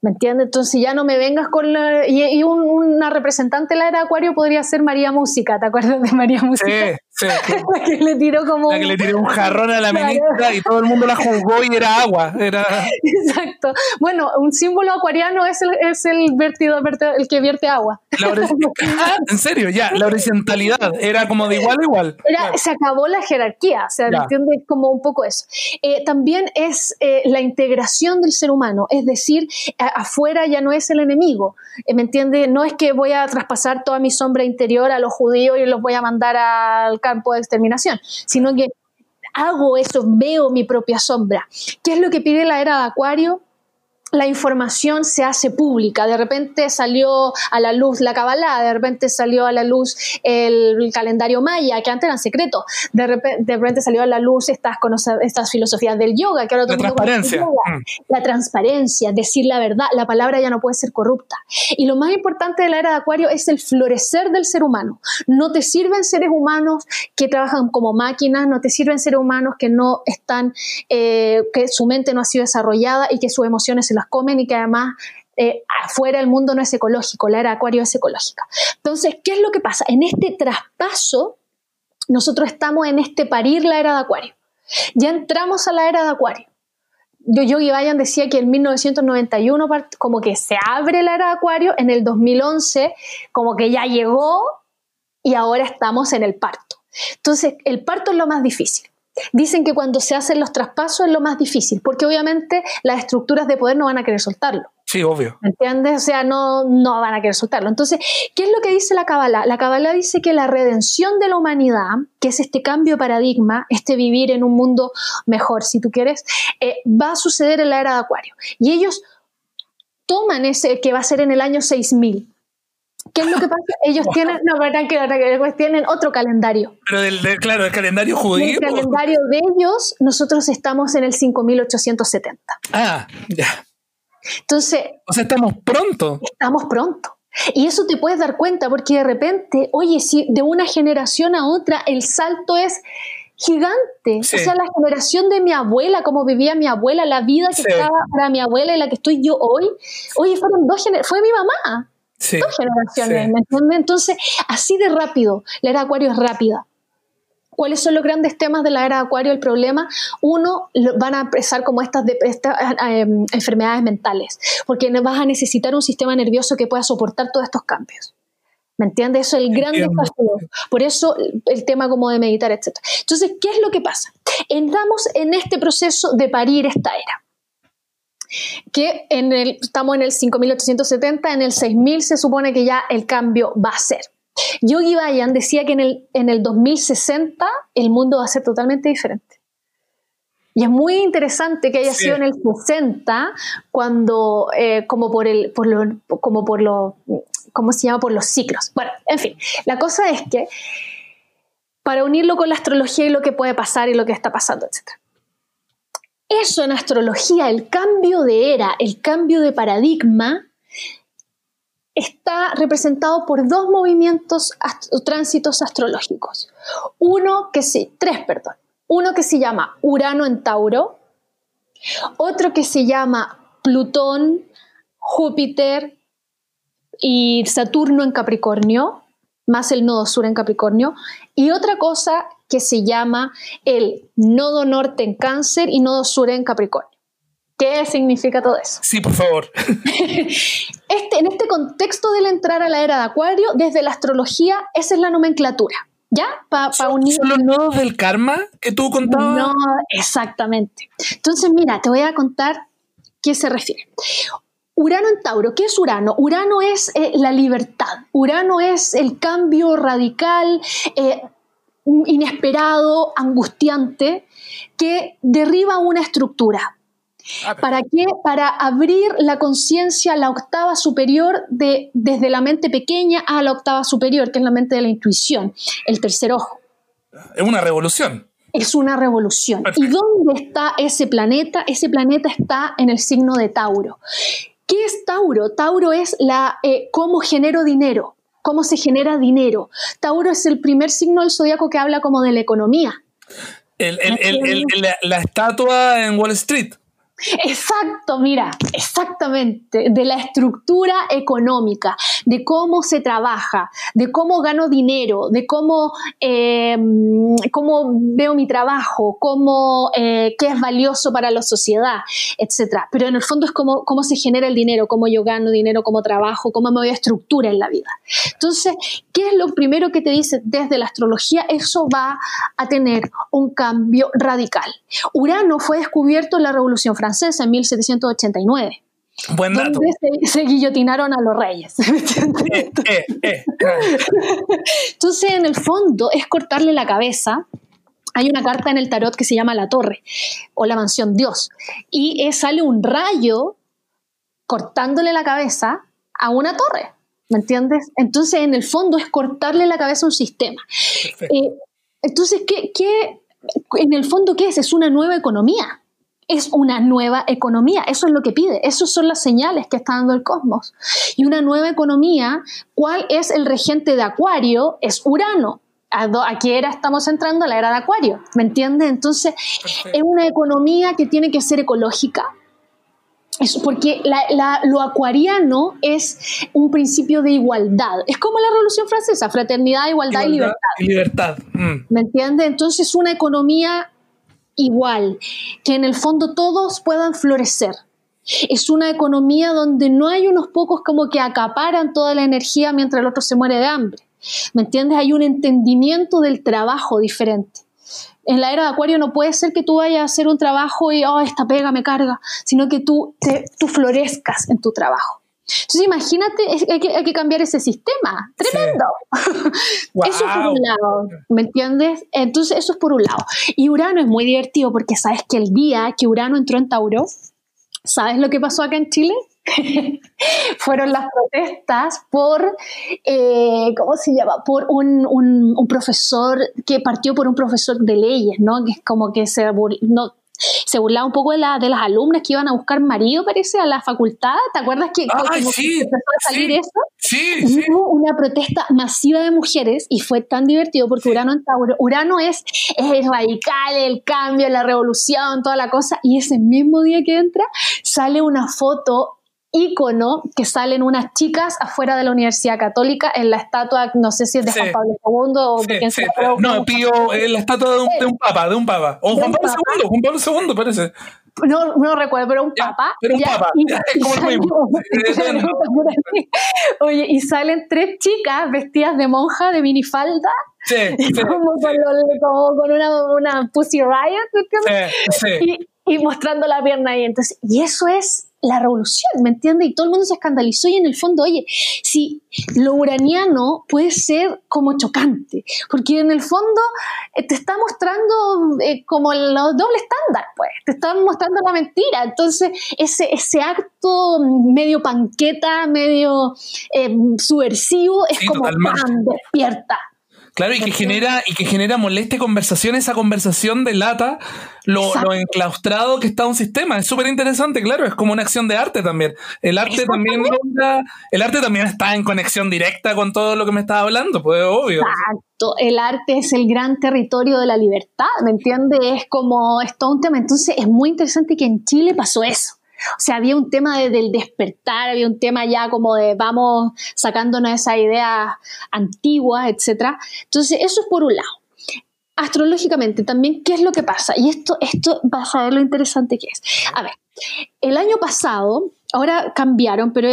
¿Me entiendes? Entonces ya no me vengas con la... Y, una representante de la era de Acuario podría ser María Música, ¿te acuerdas de María Música? Sí, <laughs> la que le tiró como... La que le tiró un jarrón a la ministra y todo el mundo la juzgó y era agua. Era... <laughs> Exacto. Bueno, un símbolo acuariano es el, es el, vertido, el que vierte agua. <laughs> en serio, ya, la horizontalidad era como de igual a igual. Se acabó la jerarquía, o sea, ¿entiendes? Como un poco eso. Eh, también es eh, la integración del ser humano, es decir, afuera ya no es el enemigo, ¿me entiendes? No es que voy a traspasar toda mi sombra interior a los judíos y los voy a mandar al campo de exterminación, sino que hago eso, veo mi propia sombra. ¿Qué es lo que pide la era de Acuario? La información se hace pública. De repente salió a la luz la Kabbalah, de repente salió a la luz el, calendario maya, que antes era secreto. De repente, de repente salió a la luz estas, estas filosofías del yoga, que ahora la transparencia. Mm. La transparencia, decir la verdad, la palabra ya no puede ser corrupta. Y lo más importante de la era de Acuario es el florecer del ser humano. No te sirven seres humanos que trabajan como máquinas, no te sirven seres humanos que no están, eh, que su mente no ha sido desarrollada y que sus emociones se comen y que además eh, afuera el mundo no es ecológico, la era acuario es ecológica. Entonces, ¿qué es lo que pasa? En este traspaso, nosotros estamos en este parir la era de acuario. Ya entramos a la era de acuario. Yo, Yogi Bayan decía que en 1991 como que se abre la era de acuario, en el 2011 como que ya llegó y ahora estamos en el parto. Entonces, el parto es lo más difícil. Dicen que cuando se hacen los traspasos es lo más difícil, porque obviamente las estructuras de poder no van a querer soltarlo. Sí, obvio. ¿Me entiendes? O sea, no, no van a querer soltarlo. Entonces, ¿qué es lo que dice la Kabbalah? La Kabbalah dice que la redención de la humanidad, que es este cambio de paradigma, este vivir en un mundo mejor, si tú quieres, eh, va a suceder en la era de Acuario. Y ellos toman ese que va a ser en el año 6000. ¿Qué es lo que pasa? Ellos <laughs> tienen, no, verdad que tienen otro calendario. Pero del, claro, el calendario judío. El calendario de ellos, nosotros estamos en el 5870. Ah, ya. Entonces. O sea, estamos pronto. Estamos pronto. Y eso te puedes dar cuenta porque de repente, oye, si de una generación a otra el salto es gigante. O sea, la generación de mi abuela, como vivía mi abuela, la vida que estaba para mi abuela y la que estoy yo hoy, oye, fueron dos generaciones, fue mi mamá dos generaciones, Entonces, así de rápido, la era de Acuario es rápida. ¿Cuáles son los grandes temas de la era de Acuario? El problema, uno, van a empezar como estas, em, enfermedades mentales, porque vas a necesitar un sistema nervioso que pueda soportar todos estos cambios. ¿Me entiendes? Eso es el gran desafío. Por eso el tema como de meditar, etc. Entonces, ¿qué es lo que pasa? Entramos en este proceso de parir esta era que en el, estamos en el 5870, en el 6000 se supone que ya el cambio va a ser. Yogi Bayan decía que en el, en el 2060 el mundo va a ser totalmente diferente. Y es muy interesante que haya sido en el 60, cuando, eh, como por el, por lo, como por lo, ¿cómo se llama? Por los ciclos. Bueno, en fin, la cosa es que para unirlo con la astrología y lo que puede pasar y lo que está pasando, etc. Eso en astrología, el cambio de era, el cambio de paradigma, está representado por dos movimientos tránsitos astrológicos. Uno que sí, tres, perdón. Uno que se llama Urano en Tauro, otro que se llama Plutón, Júpiter y Saturno en Capricornio, más el nodo sur en Capricornio, y otra cosa que se llama el nodo norte en Cáncer y nodo sur en Capricornio. ¿Qué significa todo eso? Sí, por favor. <laughs> Este, en este contexto del entrar a la era de Acuario, desde la astrología, esa es la nomenclatura. ¿Ya? Para unir. ¿Son los nodos del karma que tú contabas? No, exactamente. Entonces, mira, te voy a contar qué se refiere. Urano en Tauro, ¿qué es Urano? Urano es eh, la libertad, Urano es el cambio radical, eh, inesperado, angustiante, que derriba una estructura. Ah, ¿Para qué? Para abrir la conciencia a la octava superior de, desde la mente pequeña a la octava superior, que es la mente de la intuición, el tercer ojo. Es una revolución. Es una revolución. ¿Y dónde está ese planeta? Ese planeta está en el signo de Tauro. ¿Qué es Tauro? Tauro es la eh, cómo genero dinero, cómo se genera dinero. Tauro es el primer signo del zodiaco que habla como de la economía. la estatua en Wall Street. Exacto, mira, exactamente, de la estructura económica, de cómo se trabaja, de cómo gano dinero, de cómo, em, cómo veo mi trabajo, cómo, eh, qué es valioso para la sociedad, etc. Pero en el fondo es cómo, cómo se genera el dinero, cómo yo gano dinero, cómo trabajo, cómo me voy a estructura en la vida. Entonces, ¿qué es lo primero que te dice desde la astrología? Eso va a tener un cambio radical. Urano fue descubierto en la Revolución Francesa en 1789. Buen dato. Donde se, guillotinaron a los reyes. Eh, eh, eh, Entonces, en el fondo, es cortarle la cabeza. Hay una carta en el tarot que se llama La Torre o la Mansión Dios. Y sale un rayo cortándole la cabeza a una torre. ¿Me entiendes? Entonces, en el fondo, es cortarle la cabeza a un sistema. entonces, ¿qué, ¿qué, en el fondo, qué es? Es una nueva economía es una nueva economía. Eso es lo que pide. Esas son las señales que está dando el cosmos. Y una nueva economía, ¿cuál es el regente de Acuario? Es Urano. Aquí era, estamos entrando a la era de Acuario, ¿me entiendes? Entonces, es una economía que tiene que ser ecológica, es porque lo acuariano es un principio de igualdad. Es como la Revolución Francesa, fraternidad, igualdad, y libertad. Y libertad. Mm. ¿Me entiendes? Entonces, una economía igual, que en el fondo todos puedan florecer. Es una economía donde no hay unos pocos como que acaparan toda la energía mientras el otro se muere de hambre. ¿Me entiendes? Hay un entendimiento del trabajo diferente. En la era de Acuario no puede ser que tú vayas a hacer un trabajo y, oh, esta pega me carga, sino que tú, te, tú florezcas en tu trabajo. Entonces imagínate, hay que, cambiar ese sistema. Tremendo. <laughs> Eso es por un lado, ¿me entiendes? Entonces eso es por un lado. Y Urano es muy divertido porque sabes que el día que Urano entró en Tauro, ¿sabes lo que pasó acá en Chile? <laughs> fueron las protestas por, eh, ¿cómo se llama? Por un, un, profesor que partió por un profesor de leyes, ¿no? Que es como que se, no, se burlaba un poco de, la, de las alumnas que iban a buscar marido, parece, a la facultad. ¿Te acuerdas que, sí, empezó a salir eso? Sí, sí. Hubo una protesta masiva de mujeres y fue tan divertido porque Urano en Tauro, Urano es, es radical, el cambio, la revolución, toda la cosa. Y ese mismo día que entra, sale una foto ícono que salen unas chicas afuera de la Universidad Católica en la estatua, no sé si es de Juan Pablo II o de quién sí. No, Pío, eh, la estatua de un, de un, papa, de un papa. O Juan Pablo II, Juan Pablo II parece. No, no recuerdo, pero un papa. Pero un papa, y, Oye, y salen tres chicas vestidas de monja, de minifalda, Sí, <laughs> sí, como, con, como, con, una, una Pussy Riot, sí, y, y, mostrando la pierna ahí. Entonces, y eso es la revolución, ¿me entiendes? Y todo el mundo se escandalizó y en el fondo, oye, si lo uraniano puede ser como chocante, porque en el fondo eh, te está mostrando eh, como los doble estándar, pues, te están mostrando la mentira. Entonces, ese, ese acto medio panqueta, medio eh, subversivo, es como ¡pam! despierta. Claro, y que genera, y que genera molestia conversación, esa conversación delata lo, lo enclaustrado que está un sistema. Es súper interesante, claro, es como una acción de arte también. El arte también el arte también está en conexión directa con todo lo que me estás hablando, pues obvio. Exacto, el arte es el gran territorio de la libertad, ¿me entiendes? Es como, es todo un tema. Entonces es muy interesante que en Chile pasó eso. O sea, había un tema del despertar, había un tema ya como de vamos sacándonos esas ideas antiguas, etc. Entonces, eso es por un lado. Astrológicamente también, ¿qué es lo que pasa? Y esto, esto vas a ver lo interesante que es. A ver, el año pasado, ahora cambiaron, pero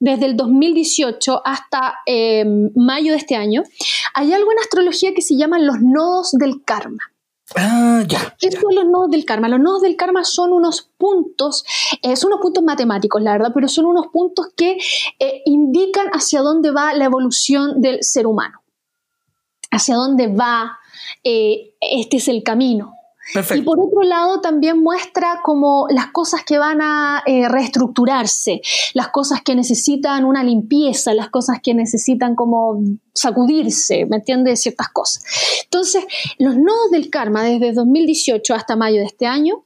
desde el 2018 hasta eh, mayo de este año, hay algo en astrología que se llaman los nodos del karma. Ah, ya. ¿Qué son los nodos del karma? Los nodos del karma son unos puntos, eh, son unos puntos matemáticos, la verdad, pero son unos puntos que eh, indican hacia dónde va la evolución del ser humano, hacia dónde va, eh, este es el camino. Y por otro lado también muestra como las cosas que van a eh, reestructurarse, las cosas que necesitan una limpieza, las cosas que necesitan como sacudirse, ¿me entiendes? Ciertas cosas. Entonces, los nodos del karma desde 2018 hasta mayo de este año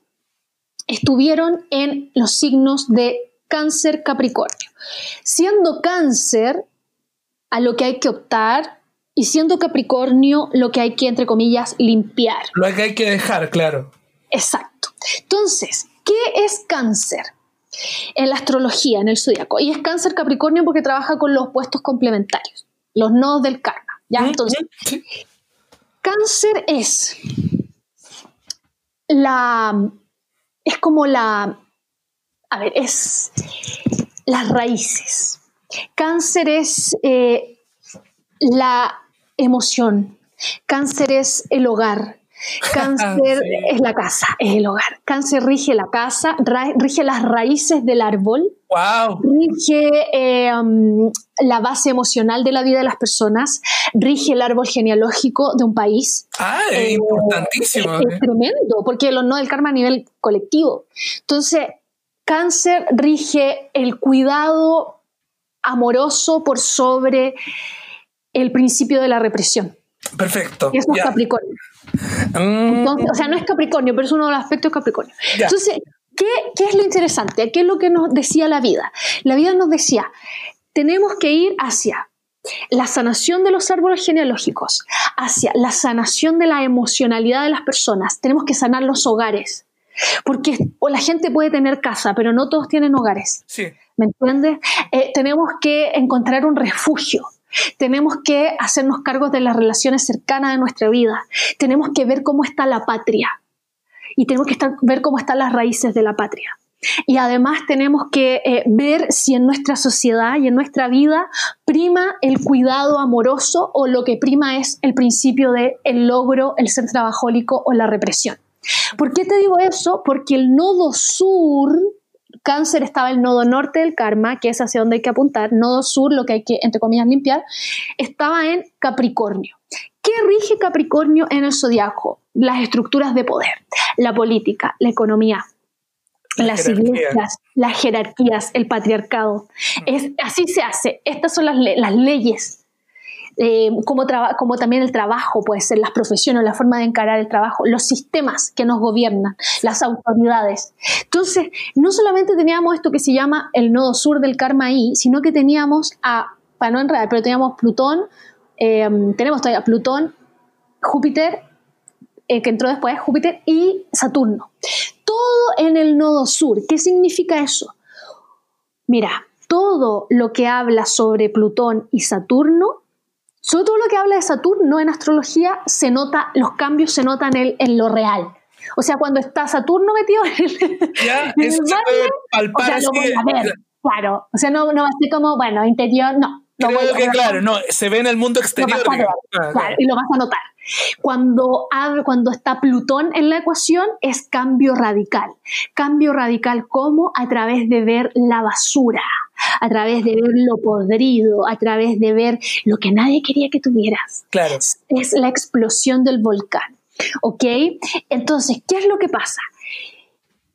estuvieron en los signos de cáncer Capricornio. Siendo cáncer, a lo que hay que optar y siendo Capricornio lo que hay que, entre comillas, limpiar. Lo que hay que dejar, claro. Exacto. Entonces, ¿qué es cáncer? En la astrología, en el zodiaco. Y es cáncer Capricornio porque trabaja con los puestos complementarios, los nodos del karma. ¿ya? Entonces, cáncer es la... es como la... a ver, es las raíces. Cáncer es eh, la emoción. Cáncer es el hogar. Cáncer <laughs> es la casa, es el hogar. Cáncer rige la casa, rige las raíces del árbol. Wow. Rige eh, um, la base emocional de la vida de las personas. Rige el árbol genealógico de un país. Ah, es eh, importantísimo. Es, tremendo, porque lo no del karma a nivel colectivo. Entonces, cáncer rige el cuidado amoroso por sobre el principio de la represión. Perfecto. Y eso es Capricornio. Mm. o sea, no es Capricornio, pero es uno de los aspectos de Capricornio. Entonces, ¿qué, ¿qué es lo interesante? ¿Qué es lo que nos decía la vida? La vida nos decía, tenemos que ir hacia la sanación de los árboles genealógicos, hacia la sanación de la emocionalidad de las personas. Tenemos que sanar los hogares. Porque la gente puede tener casa, pero no todos tienen hogares. Sí. ¿Me entiendes? Eh, tenemos que encontrar un refugio. Tenemos que hacernos cargo de las relaciones cercanas de nuestra vida. Tenemos que ver cómo está la patria. Y tenemos que ver cómo están las raíces de la patria. Y además tenemos que eh, ver si en nuestra sociedad y en nuestra vida prima el cuidado amoroso o lo que prima es el principio de logro, el ser trabajólico o la represión. ¿Por qué te digo eso? Porque el nodo sur cáncer estaba el nodo norte del karma, que es hacia donde hay que apuntar, nodo sur, lo que hay que, entre comillas, limpiar, estaba en Capricornio. ¿Qué rige Capricornio en el zodiaco? Las estructuras de poder, la política, la economía, las iglesias, las jerarquías, el patriarcado. Es, así se hace. Estas son las, las leyes eh, como, también el trabajo, puede ser las profesiones, la forma de encarar el trabajo, los sistemas que nos gobiernan, las autoridades. Entonces, no solamente teníamos esto que se llama el nodo sur del karma ahí, sino que teníamos a, para no enredar, pero teníamos Plutón, eh, tenemos todavía Plutón, Júpiter, eh, que entró después, Júpiter y Saturno. Todo en el nodo sur. ¿Qué significa eso? Mira, todo lo que habla sobre Plutón y Saturno sobre todo lo que habla de Saturno en astrología, se nota, los cambios se notan en, en lo real. O sea, cuando está Saturno metido en el, ya, eso se puede palpar o sea, a ver, claro. O sea, no, no va a ser como, bueno, interior, no. Creo que, claro, no, se ve en el mundo exterior. claro, y lo vas a notar. Cuando, cuando está Plutón en la ecuación es cambio radical. Cambio radical como a través de ver la basura, a través de ver lo podrido, a través de ver lo que nadie quería que tuvieras. Claro. Es la explosión del volcán. ¿Ok? Entonces, ¿qué es lo que pasa?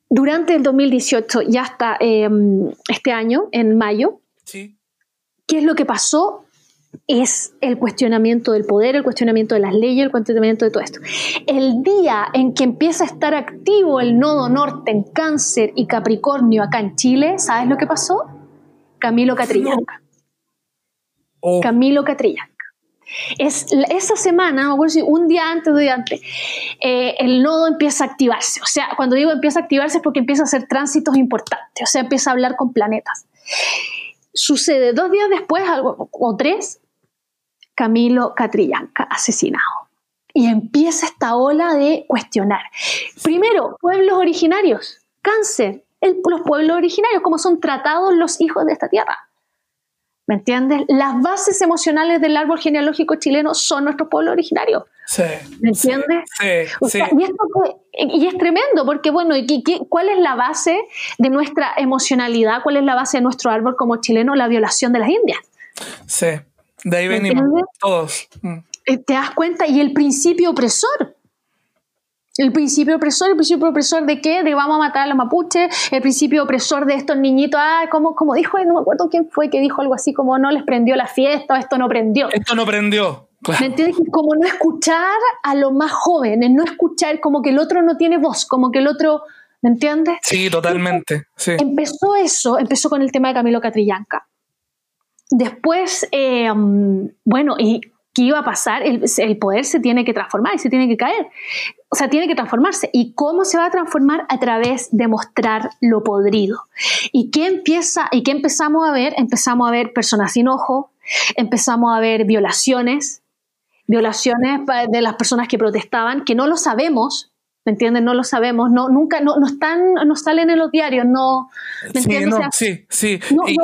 Durante el 2018 ya hasta em, este año, en mayo, ¿qué es lo que pasó? Es el cuestionamiento del poder, el cuestionamiento de las leyes, el cuestionamiento de todo esto. El día en que empieza a estar activo el nodo norte en cáncer y Capricornio acá en Chile, ¿sabes lo que pasó? Camilo Catrillanca. Oh. Camilo Catrillanca. Es, esa semana, un día antes o día antes, eh, el nodo empieza a activarse. O sea, cuando digo empieza a activarse es porque empieza a hacer tránsitos importantes, o sea, empieza a hablar con planetas. Sucede dos días después, algo, o tres, Camilo Catrillanca asesinado. Y empieza esta ola de cuestionar. Primero, pueblos originarios, cáncer, los pueblos originarios, cómo son tratados los hijos de esta tierra. ¿Me entiendes? Las bases emocionales del árbol genealógico chileno son nuestros pueblos originarios. Sí, ¿Me entiendes? Sí, sí, y, es tremendo, porque bueno, ¿cuál es la base de nuestra emocionalidad? ¿Cuál es la base de nuestro árbol como chileno? La violación de las indias. Sí, de ahí venimos todos. Mm. Eh, ¿Te das cuenta? Y el principio opresor. El principio opresor, el principio opresor de qué? De vamos a matar a los mapuches, el principio opresor de estos niñitos, ah, como, como dijo, no me acuerdo quién fue que dijo algo así como no les prendió la fiesta, esto no prendió. Esto no prendió. ¿Me entiendes? Como no escuchar a los más jóvenes, no escuchar como que el otro no tiene voz, como que el otro, ¿me entiendes? Sí, totalmente. Sí. Empezó eso, empezó con el tema de Camilo Catrillanca. Después, eh, bueno, y ¿qué iba a pasar? El, el, poder se tiene que transformar y se tiene que caer. O sea, tiene que transformarse. ¿Y cómo se va a transformar? A través de mostrar lo podrido. ¿Y qué empieza? ¿Y qué empezamos a ver? Empezamos a ver personas sin ojo, empezamos a ver violaciones, violaciones de las personas que protestaban, que no lo sabemos, ¿me entienden? No lo sabemos, no, nunca, no, no están, no salen en los diarios, no, ¿me sí, sí, sí, y,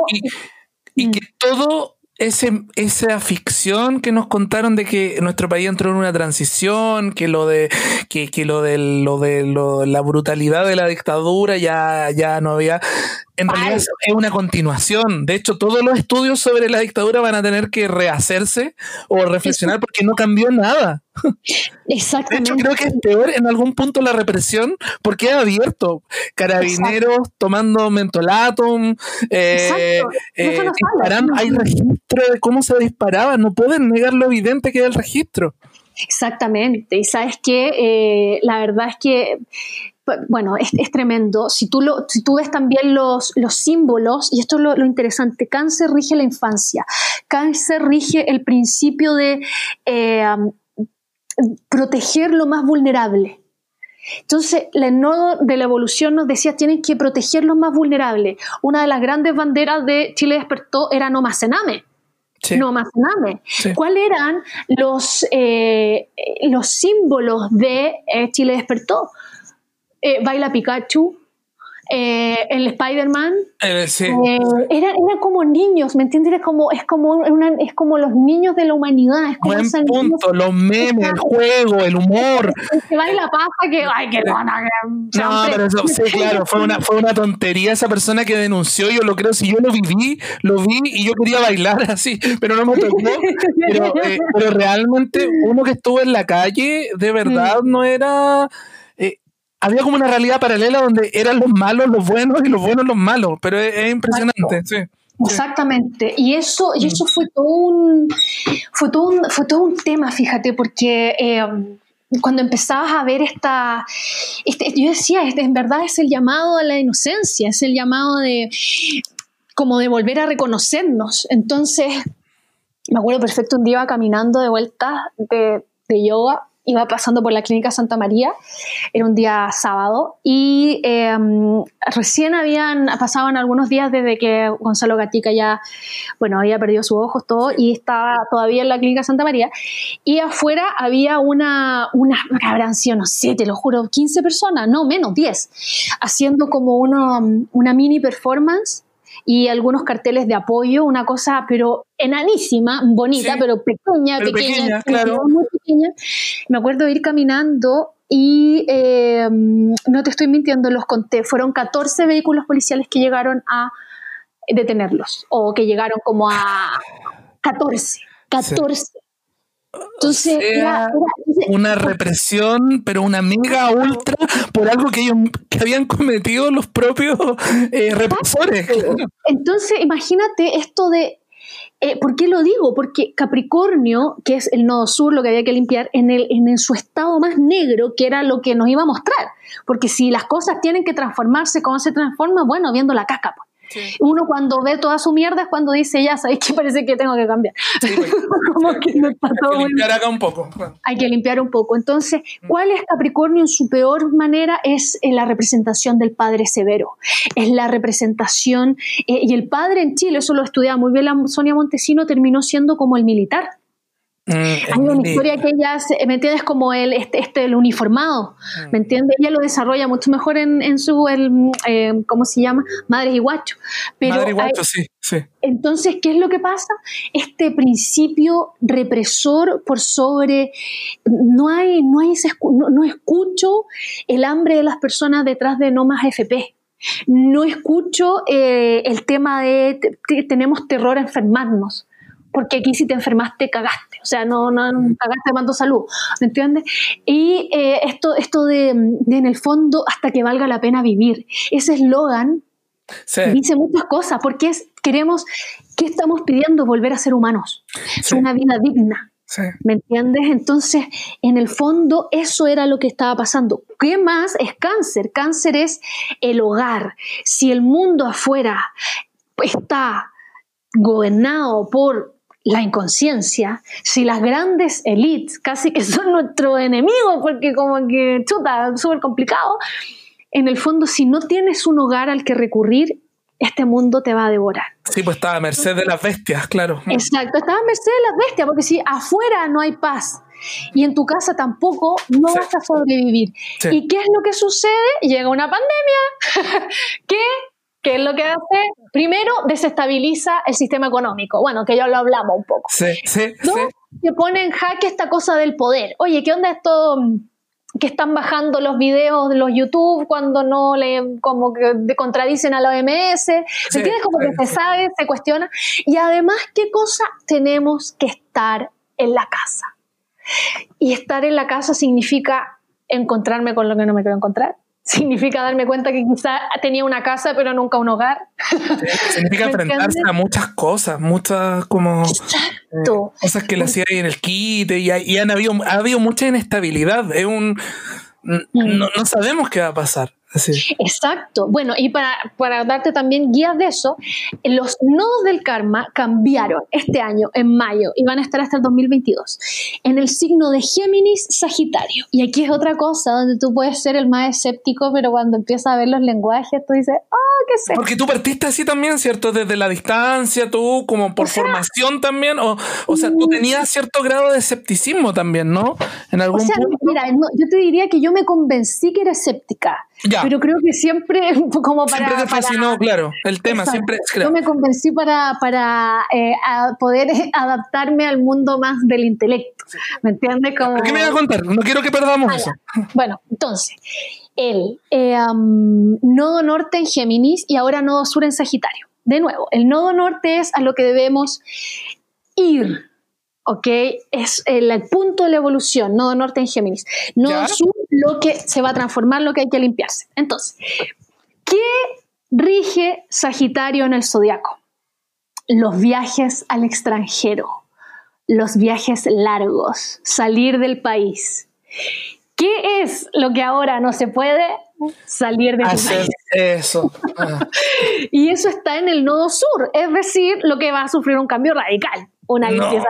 que todo ese, esa ficción que nos contaron de que nuestro país entró en una transición, que lo de que, que lo de lo de la brutalidad de la dictadura ya, ya no había en realidad es una continuación. De hecho, todos los estudios sobre la dictadura van a tener que rehacerse o reflexionar porque no cambió nada. Exactamente. De hecho, creo que es peor en algún punto la represión porque es abierto. Carabineros tomando mentolatum, eh, eh, hay registro de cómo se disparaba. No pueden negar lo evidente que es el registro. Exactamente. Y sabes que eh, la verdad es que bueno, es, tremendo. Si tú, lo, si tú ves también los, los símbolos, y esto es lo, interesante, cáncer rige la infancia, cáncer rige el principio de eh, proteger lo más vulnerable. Entonces, el nodo de la evolución nos decía, tienen que proteger lo más vulnerables. Una de las grandes banderas de Chile despertó era no más. No más. ¿Cuáles eran los, eh, los símbolos de eh, Chile despertó? Eh, Baila Pikachu, eh, el Spider-Man. Eh, sí. eh, eran, como niños, ¿me entiendes? Es como, es como, es como los niños de la humanidad. Es como Buen punto, los memes, el juego, el humor. Que baila pasa que, ay, que no, pero eso, sí, claro, fue una, fue una tontería esa persona que denunció, yo lo creo, si yo lo viví, lo vi y yo quería bailar <laughs> así, pero no me tocó. Pero, pero realmente uno que estuvo en la calle, de verdad, mm. no era había como una realidad paralela donde eran los malos los buenos y los buenos los malos, pero es, impresionante, sí. Exactamente, y eso, y eso fue todo un, fue todo un, fue todo un tema, fíjate, porque em, cuando empezabas a ver esta, este, yo decía, este, en verdad es el llamado a la inocencia, es el llamado de como de volver a reconocernos. Entonces, me acuerdo perfecto, un día iba caminando de vuelta de, de yoga iba pasando por la clínica Santa María, era un día sábado, y em, recién habían, pasaban algunos días desde que Gonzalo Gatica ya, bueno, había perdido sus ojos, todo, y estaba todavía en la clínica Santa María, y afuera había una, una, habrán sido, no sé, lo juro, 15 personas, no, menos, 10, haciendo como una, una mini performance y algunos carteles de apoyo, una cosa pero enanísima, bonita, pero pequeña, pequeña, claro. muy pequeña. Me acuerdo de ir caminando y eh, no te estoy mintiendo, los conté, fueron 14 vehículos policiales que llegaron a detenerlos o que llegaron como a 14, 14. Entonces, era, una represión, pero una mega ultra por algo que ellos que habían cometido los propios eh, represores. Entonces, imagínate esto de. Eh, ¿Por qué lo digo? Porque Capricornio, que es el nodo sur, lo que había que limpiar, en, el, en su estado más negro, que era lo que nos iba a mostrar. Porque si las cosas tienen que transformarse, ¿cómo se transforma? Bueno, viendo la caca. Uno cuando ve toda su mierda es cuando dice, ya sabéis que parece que tengo que cambiar. Pues. <laughs> Como que Hay que limpiar acá un poco. Hay que limpiar un poco. Entonces, mm. ¿cuál es Capricornio en su peor manera? Es eh, la representación del padre severo. Es la representación, eh, y el padre en Chile, eso lo estudiaba muy bien la Sonia Montesino, terminó siendo como el militar Hay una historia que ella, ¿me entiendes? Como el, este, este el uniformado, mm. ¿me entiendes? Ella lo desarrolla mucho mejor en, en su, el, eh, ¿cómo se llama? Madres y guacho. Pero y guacho, sí, sí. Entonces, ¿qué es lo que pasa? Este principio represor por sobre, no hay, no hay no, escucho el hambre de las personas detrás de no más FP. No escucho eh, el tema de tenemos terror a enfermarnos porque aquí si te enfermaste cagaste, o sea, no, no cagaste mando salud, ¿me entiendes? Y eh, esto, esto de, en el fondo hasta que valga la pena vivir, ese eslogan dice muchas cosas, porque es, queremos, ¿qué estamos pidiendo? Volver a ser humanos, una vida digna. ¿Me entiendes? Entonces, en el fondo, eso era lo que estaba pasando. ¿Qué más es cáncer? Cáncer es el hogar. Si el mundo afuera está gobernado por la inconsciencia, si las grandes élites casi que son nuestro enemigo, porque como que chuta, súper complicado, en el fondo si no tienes un hogar al que recurrir, este mundo te va a devorar. Sí, pues estaba a merced de las bestias, claro. Exacto, estaba a merced de las bestias, porque si afuera no hay paz y en tu casa tampoco, no vas a sobrevivir. ¿Y qué es lo que sucede? Llega una pandemia <laughs> que ¿Qué es lo que hace? Primero, desestabiliza el sistema económico. Bueno, que ya lo hablamos un poco. Sí, sí, ¿No? Que pone en jaque esta cosa del poder. Oye, ¿qué onda esto que están bajando los videos de los YouTube cuando no le como que contradicen a la OMS? ¿Me entiendes? Como que se sabe, se cuestiona. Y además, ¿qué cosa tenemos que estar en la casa? Y estar en la casa significa encontrarme con lo que no me quiero encontrar <laughs> significa darme cuenta que quizá tenía una casa pero nunca un hogar. significa enfrentarse a muchas cosas, muchas como eh, cosas que le hacía ahí en el kit y, y, han habido, ha habido mucha inestabilidad. Es un no, no sabemos qué va a pasar. Exacto. Bueno, y para, para, darte también guías de eso, los nodos del karma cambiaron este año, en mayo, y van a estar hasta el 2022, en el signo de Géminis Sagitario. Y aquí es otra cosa donde tú puedes ser el más escéptico, pero cuando empiezas a ver los lenguajes, tú dices, ah, qué sé. Porque tú partiste así también, ¿cierto? Desde la distancia, tú como por formación también, o, o sea, tú mm. tenías cierto grado de escepticismo también, ¿no? En algún o sea, mira, yo te diría que yo me convencí que era escéptica. Pero creo que siempre, <laughs> como para. Siempre te fascinó, claro, el tema, siempre. Yo me convencí para, para eh, poder <laughs> adaptarme al mundo más del intelecto. ¿Me entiendes? Como... ¿Qué me vas a contar? No quiero que perdamos eso. Bueno, entonces, el eh, nodo norte en Géminis y ahora nodo sur en Sagitario. De nuevo, el nodo norte es a lo que debemos ir ¿ok? Es el, punto de la evolución, nodo norte en Géminis. Nodo sur, lo que se va a transformar, lo que hay que limpiarse. Entonces, ¿qué rige Sagitario en el zodiaco? Los viajes al extranjero, los viajes largos, salir del país. ¿Qué es lo que ahora no se puede? Salir del país. Eso. <laughs> y eso está en el nodo sur, es decir, lo que va a sufrir un cambio radical una limpieza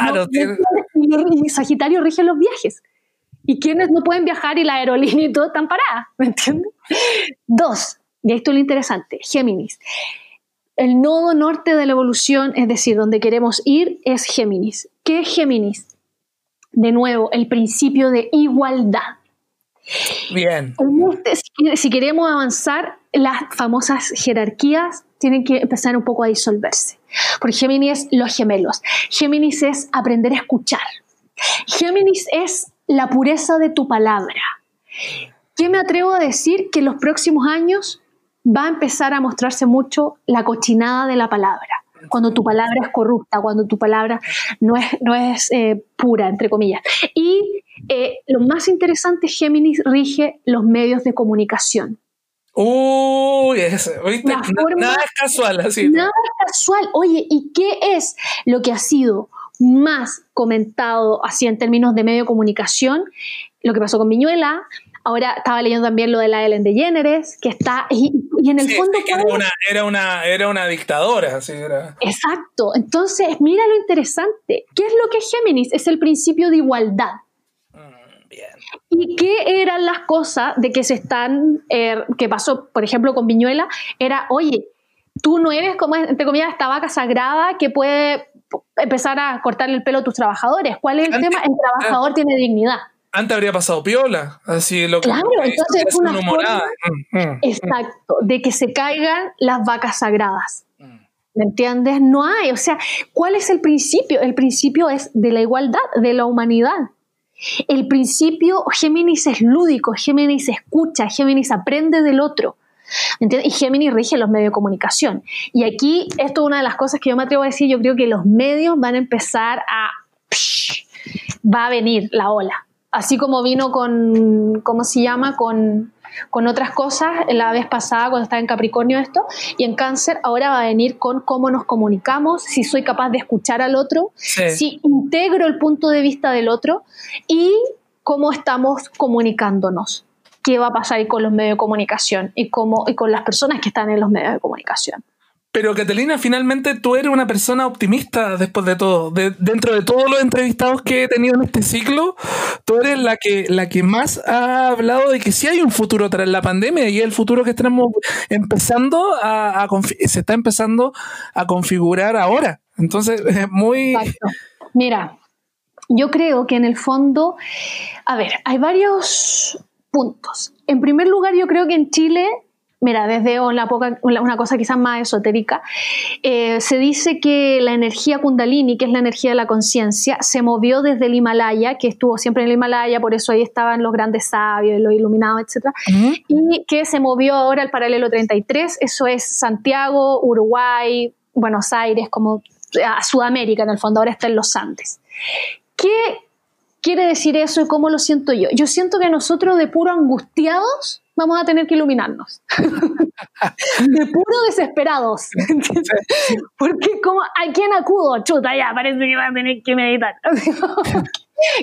Claro, y Sagitario rige los viajes. ¿Y quienes no pueden viajar y la aerolínea y todo están paradas? ¿Me entiendes? Dos, y esto es lo interesante, Géminis. El nodo norte de la evolución, es decir, donde queremos ir, es Géminis. ¿Qué es Géminis? De nuevo, el principio de igualdad. Bien. Este, si queremos avanzar, las famosas jerarquías tienen que empezar un poco a disolverse. Porque Géminis es los gemelos. Géminis es aprender a escuchar. Géminis es la pureza de tu palabra. ¿Qué me atrevo a decir? Que en los próximos años va a empezar a mostrarse mucho la cochinada de la palabra. Cuando tu palabra es corrupta, cuando tu palabra no es, no es eh, pura, entre comillas. Y eh, lo más interesante, Géminis rige los medios de comunicación. Uy, nada es casual así. Nada es casual. Oye, ¿y qué es lo que ha sido más comentado así en términos de medio de comunicación? Lo que pasó con Viñuela, Ahora estaba leyendo también lo de la Ellen DeGeneres, que está. Y, en el fondo. era, una, era, una, era una dictadora, así era. Exacto. Entonces, mira lo interesante. ¿Qué es lo que es Géminis? Es el principio de igualdad. ¿Y qué eran las cosas de que se están. Eh, que pasó, por ejemplo, con Viñuela? Era, oye, tú no eres como, entre comillas, esta vaca sagrada que puede empezar a cortarle el pelo a tus trabajadores. ¿Cuál es el tema? El trabajador tiene dignidad antes habría pasado piola, así lo que Claro, entonces es una, forma, mm, mm, mm. exacto, de que se caigan las vacas sagradas. ¿Me entiendes? No hay, o sea, ¿cuál es el principio? El principio es de la igualdad, de la humanidad. El principio, Géminis es lúdico, Géminis escucha, Géminis aprende del otro. Y Géminis rige los medios de comunicación. Y aquí, esto es una de las cosas que yo me atrevo a decir, yo creo que los medios van a empezar a... va a venir la ola así como vino con, ¿cómo se llama? Con, otras cosas la vez pasada cuando estaba en Capricornio esto, y en cáncer ahora va a venir con cómo nos comunicamos, si soy capaz de escuchar al otro, si integro el punto de vista del otro y cómo estamos comunicándonos, qué va a pasar con los medios de comunicación y, cómo, y con las personas que están en los medios de comunicación. Pero Catalina, finalmente tú eres una persona optimista después de todo. dentro de todos los entrevistados que he tenido en este ciclo, tú eres la que, la que más ha hablado de que sí hay un futuro tras la pandemia y el futuro que estamos empezando a, se está empezando a configurar ahora. Entonces, <laughs> es muy... Mira, yo creo que en el fondo, a ver, hay varios puntos. En primer lugar, yo creo que en Chile Mira, desde una, una cosa quizás más esotérica, eh, se dice que la energía kundalini, que es la energía de la conciencia, se movió desde el Himalaya, que estuvo siempre en el Himalaya, por eso ahí estaban los grandes sabios, los iluminados, etc. Y que se movió ahora al paralelo 33, eso es Santiago, Uruguay, Buenos Aires, como a Sudamérica en el fondo, ahora está en los Andes. ¿Qué quiere decir eso y cómo lo siento yo? Yo siento que nosotros de puro angustiados vamos a tener que iluminarnos. <laughs> de puro desesperados. Porque como, ¿a quién acudo? Chuta, ya, parece que va a tener que meditar. <laughs>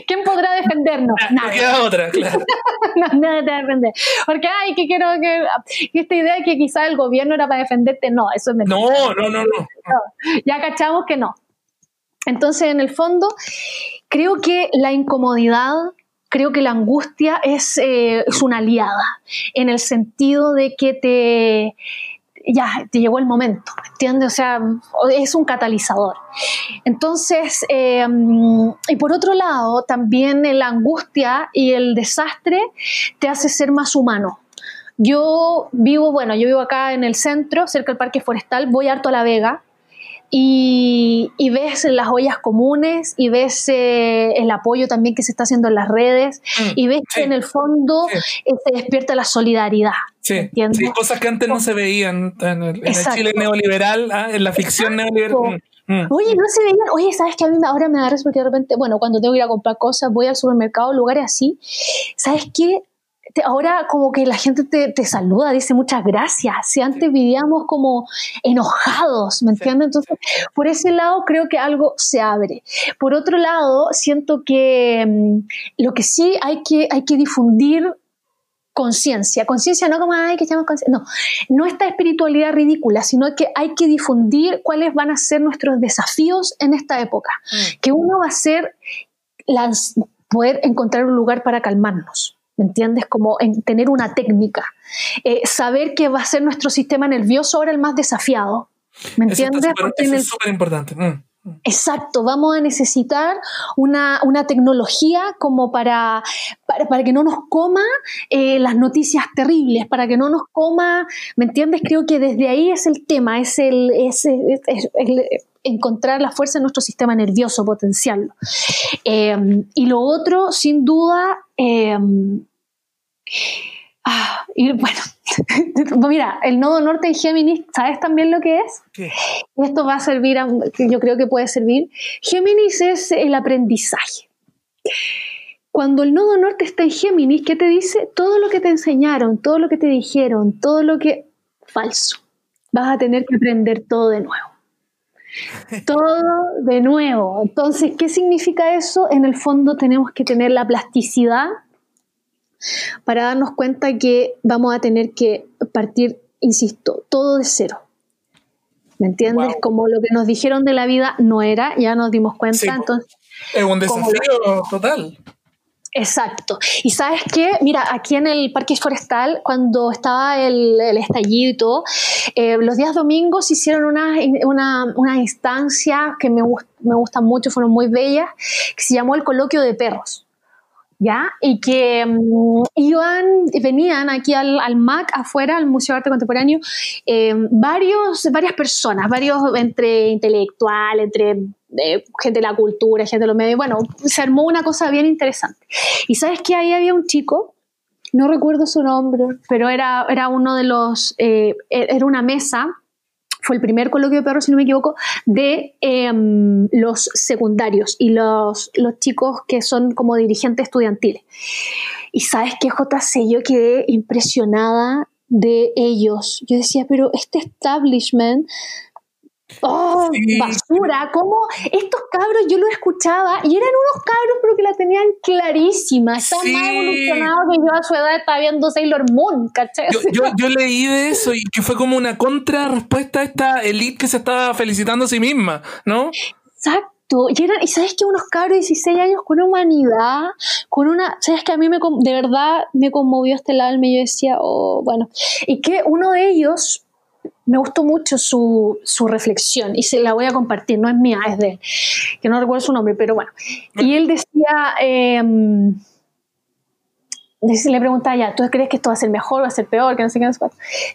¿Quién podrá defendernos? Nadie. otra, claro. <laughs> no, nadie te va a defender. Porque, ay, que quiero que. Esta idea de que quizá el gobierno era para defenderte, no, eso es mentira. No, no, no, no. Ya cachamos que no. Entonces, en el fondo, creo que la incomodidad creo que la angustia es, eh, es una aliada, en el sentido de que te, ya, te llegó el momento, ¿entiendes? O sea, es un catalizador. Entonces, em, y por otro lado, también la angustia y el desastre te hace ser más humano. Yo vivo, bueno, yo vivo acá en el centro, cerca del Parque Forestal, voy harto a La Vega, y, ves las ollas comunes y ves eh, el apoyo también que se está haciendo en las redes mm, y ves que en el fondo eh, se despierta la solidaridad. Sí, cosas que antes no se veían en el, Chile neoliberal, ¿ah? en la ficción neoliberal. Mm, mm. Oye, no se veían. Oye, ¿sabes que a mí ahora me da porque de repente, bueno, cuando tengo que ir a comprar cosas, voy al supermercado, lugares así. ¿Sabes qué? Ahora como que la gente te, saluda, dice muchas gracias. Si antes vivíamos como enojados, ¿me entiendes? Entonces, por ese lado creo que algo se abre. Por otro lado, siento que mm, lo que sí hay que, hay que difundir conciencia. Conciencia no como, ay, que conciencia. No, no esta espiritualidad ridícula, sino que hay que difundir cuáles van a ser nuestros desafíos en esta época. Mm. Que uno va a ser poder encontrar un lugar para calmarnos. ¿Me entiendes? Como en tener una técnica. Eh, saber que va a ser nuestro sistema nervioso ahora el más desafiado. ¿Me entiendes? Eso es súper importante. Mm. Exacto, vamos a necesitar una, tecnología como para, para, que no nos coma eh, las noticias terribles, para que no nos coma, ¿me entiendes? Creo que desde ahí es el tema, es el, es, encontrar la fuerza en nuestro sistema nervioso, potenciarlo. Eh, y lo otro, sin duda, eh, Ah, y bueno, <laughs> mira, el nodo norte en Géminis, ¿sabes también lo que es? ¿Qué? Esto va a servir, yo creo que puede servir. Géminis es el aprendizaje. Cuando el nodo norte está en Géminis, ¿qué te dice? Todo lo que te enseñaron, todo lo que te dijeron, todo lo que... Falso. Vas a tener que aprender todo de nuevo. <laughs> Todo de nuevo. Entonces, ¿qué significa eso? En el fondo tenemos que tener la plasticidad para darnos cuenta que vamos a tener que partir, insisto, todo de cero. ¿Me entiendes? Como lo que nos dijeron de la vida no era, ya nos dimos cuenta. entonces, es un desafío total. Exacto. Y sabes qué, mira, aquí en el Parque Forestal, cuando estaba el, estallido y todo, eh, los días domingos hicieron unas una, instancias que me, me gustan mucho, fueron muy bellas, que se llamó el coloquio de perros. ¿Ya? Y que mm, iban, venían aquí al, al, MAC, afuera, al Museo de Arte Contemporáneo, eh, varios, varias personas, varios entre intelectuales, entre eh, gente de la cultura, gente de los medios, bueno, se armó una cosa bien interesante. Y sabes que ahí había un chico, no recuerdo su nombre, pero era, era uno de los, eh, era una mesa fue el primer coloquio de perros, si no me equivoco, de em, los secundarios y los, los chicos que son como dirigentes estudiantiles. Y sabes qué, JC, yo quedé impresionada de ellos. Yo decía, pero este establishment ¡Oh, basura! ¿Cómo estos cabros yo los escuchaba y eran unos cabros pero que la tenían clarísima? Estaban más evolucionados que yo a su edad estaba viendo Sailor Moon, ¿cachai? Yo, yo, leí de eso y que fue como una contrarrespuesta a esta elite que se estaba felicitando a sí misma, ¿no? Exacto. Y, eran, y sabes que unos cabros de 16 años con una humanidad, con una. Sabes que a mí me, de verdad me conmovió el alma y yo decía, oh, bueno. Y que uno de ellos me gustó mucho su, reflexión y se la voy a compartir, no es mía, es de que no recuerdo su nombre, pero bueno. Y él decía, em, le preguntaba ya, ¿tú crees que esto va a ser mejor, va a ser peor, que no sé qué, no sé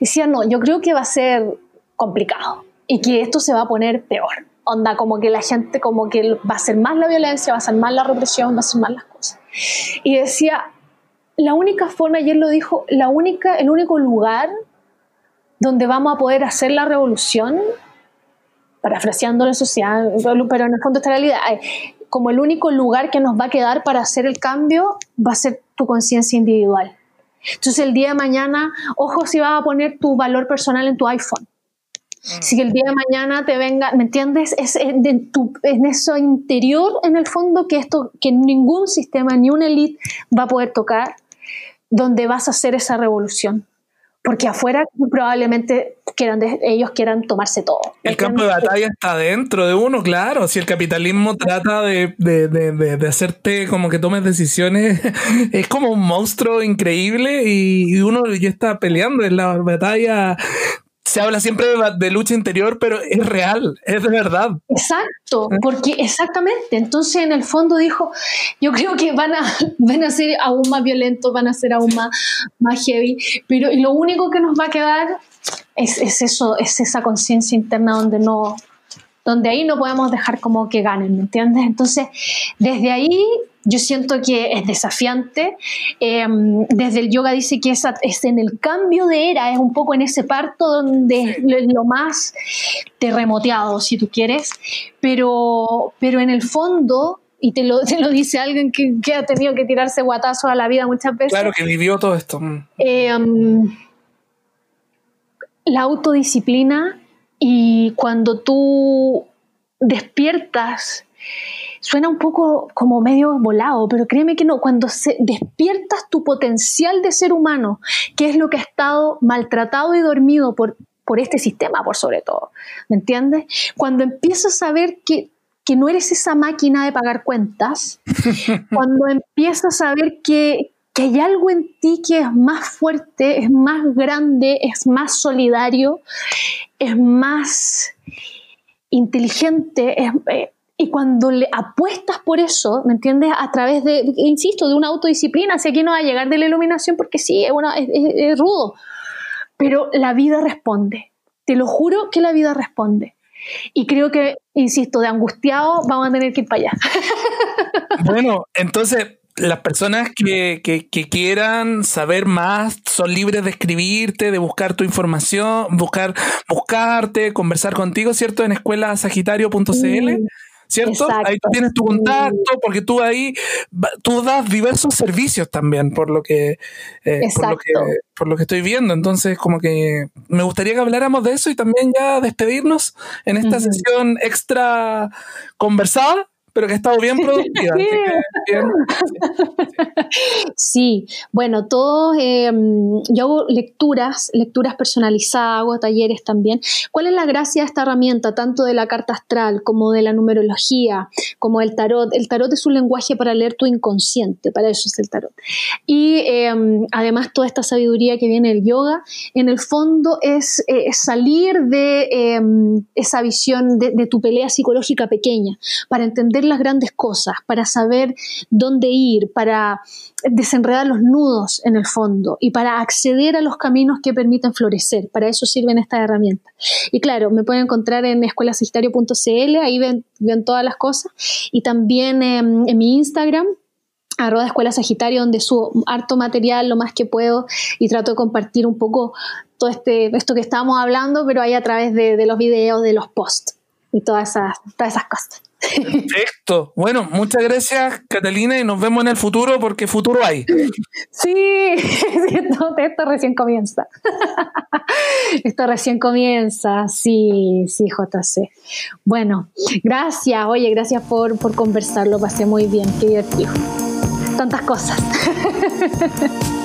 Decía, no, yo creo que va a ser complicado y que esto se va a poner peor. Onda, como que la gente, como que va a ser más la violencia, va a ser más la represión, va a ser más las cosas. Y decía, la única forma, y él lo dijo, la única, el único lugar donde vamos a poder hacer la revolución, parafraseando la sociedad, pero en el fondo esta realidad, como el único lugar que nos va a quedar para hacer el cambio va a ser tu conciencia individual. Entonces el día de mañana, ojo si vas a poner tu valor personal en tu iPhone. Si el día de mañana te venga, ¿me entiendes? Es en, tu, en eso interior, en el fondo, que esto, que ningún sistema, ni una elite va a poder tocar, donde vas a hacer esa revolución porque afuera probablemente quieran ellos quieran tomarse todo. El campo de batalla está dentro de uno, claro. Si el capitalismo trata de, de, de, de, hacerte como que tomes decisiones, <laughs> es como un monstruo increíble y, uno ya está peleando en la batalla se habla siempre de, lucha interior, pero es real, es de verdad. Exacto, porque exactamente. Entonces, en el fondo dijo, yo creo que van a, <laughs> van a ser aún más violentos, van a ser aún más, más heavy, pero y lo único que nos va a quedar es, es eso, es esa conciencia interna donde no, donde ahí no podemos dejar como que ganen, ¿me entiendes? Entonces, desde ahí yo siento que es desafiante. Em, desde el yoga dice que es, es, en el cambio de era, es un poco en ese parto donde es lo más terremoteado, si tú quieres, pero, pero en el fondo y te lo, <laughs> te lo dice alguien que, que, ha tenido que tirarse guatazo a la vida muchas veces. Claro, que vivió todo esto. Em, la autodisciplina y cuando tú despiertas suena un poco como medio volado, pero créeme que no, cuando se, despiertas tu potencial de ser humano, que es lo que ha estado maltratado y dormido por, por este sistema, por sobre todo, ¿me entiendes? Cuando empiezas a ver que, que no eres esa máquina de pagar cuentas, <laughs> cuando empiezas a ver que, que hay algo en ti que es más fuerte, es más grande, es más solidario, es más inteligente, eh, y cuando le apuestas por eso, ¿me entiendes? A través de, insisto, de una autodisciplina, si aquí no va a llegar de la iluminación porque sí, es, es rudo, pero la vida responde. Te lo juro que la vida responde. Y creo que, insisto, de angustiado vamos a tener que ir para allá. Bueno, entonces las personas que, quieran saber más son libres de escribirte, de buscar tu información, buscar, buscarte, conversar contigo, ¿cierto? En escuelasagitario.cl. ¿cierto? Ahí tú tienes tu contacto, porque tú ahí, tú das diversos servicios también, por lo que, eh, por lo que, por lo que estoy viendo. Entonces, como que me gustaría que habláramos de eso y también ya despedirnos en esta sesión extra conversada pero que ha estado bien productiva. <laughs> Sí, bueno, todos, em, yo hago lecturas, lecturas personalizadas, hago talleres también. ¿Cuál es la gracia de esta herramienta, tanto de la carta astral como de la numerología, como el tarot? El tarot es un lenguaje para leer tu inconsciente, para eso es el tarot. Y em, además toda esta sabiduría que viene del yoga, en el fondo es, eh, salir de em, esa visión de, de tu pelea psicológica pequeña, para entender las grandes cosas, para saber dónde ir, para desenredar los nudos en el fondo y para acceder a los caminos que permiten florecer. Para eso sirven estas herramientas. Y claro, me pueden encontrar en escuelasagitario.cl, ahí ven, todas las cosas. Y también en, mi Instagram, arroba escuela sagitario donde subo harto material lo más que puedo y trato de compartir un poco todo este, esto que estamos hablando, pero ahí a través de, de los videos, de los posts y todas esas, todas esas cosas. Bueno, muchas gracias, Catalina, y nos vemos en el futuro porque futuro hay. Sí, <laughs> esto, esto recién comienza. <laughs> Esto recién comienza, sí, sí, JC. Bueno, gracias, oye, gracias por, por conversar, lo pasé muy bien, qué divertido. Tantas cosas. <laughs>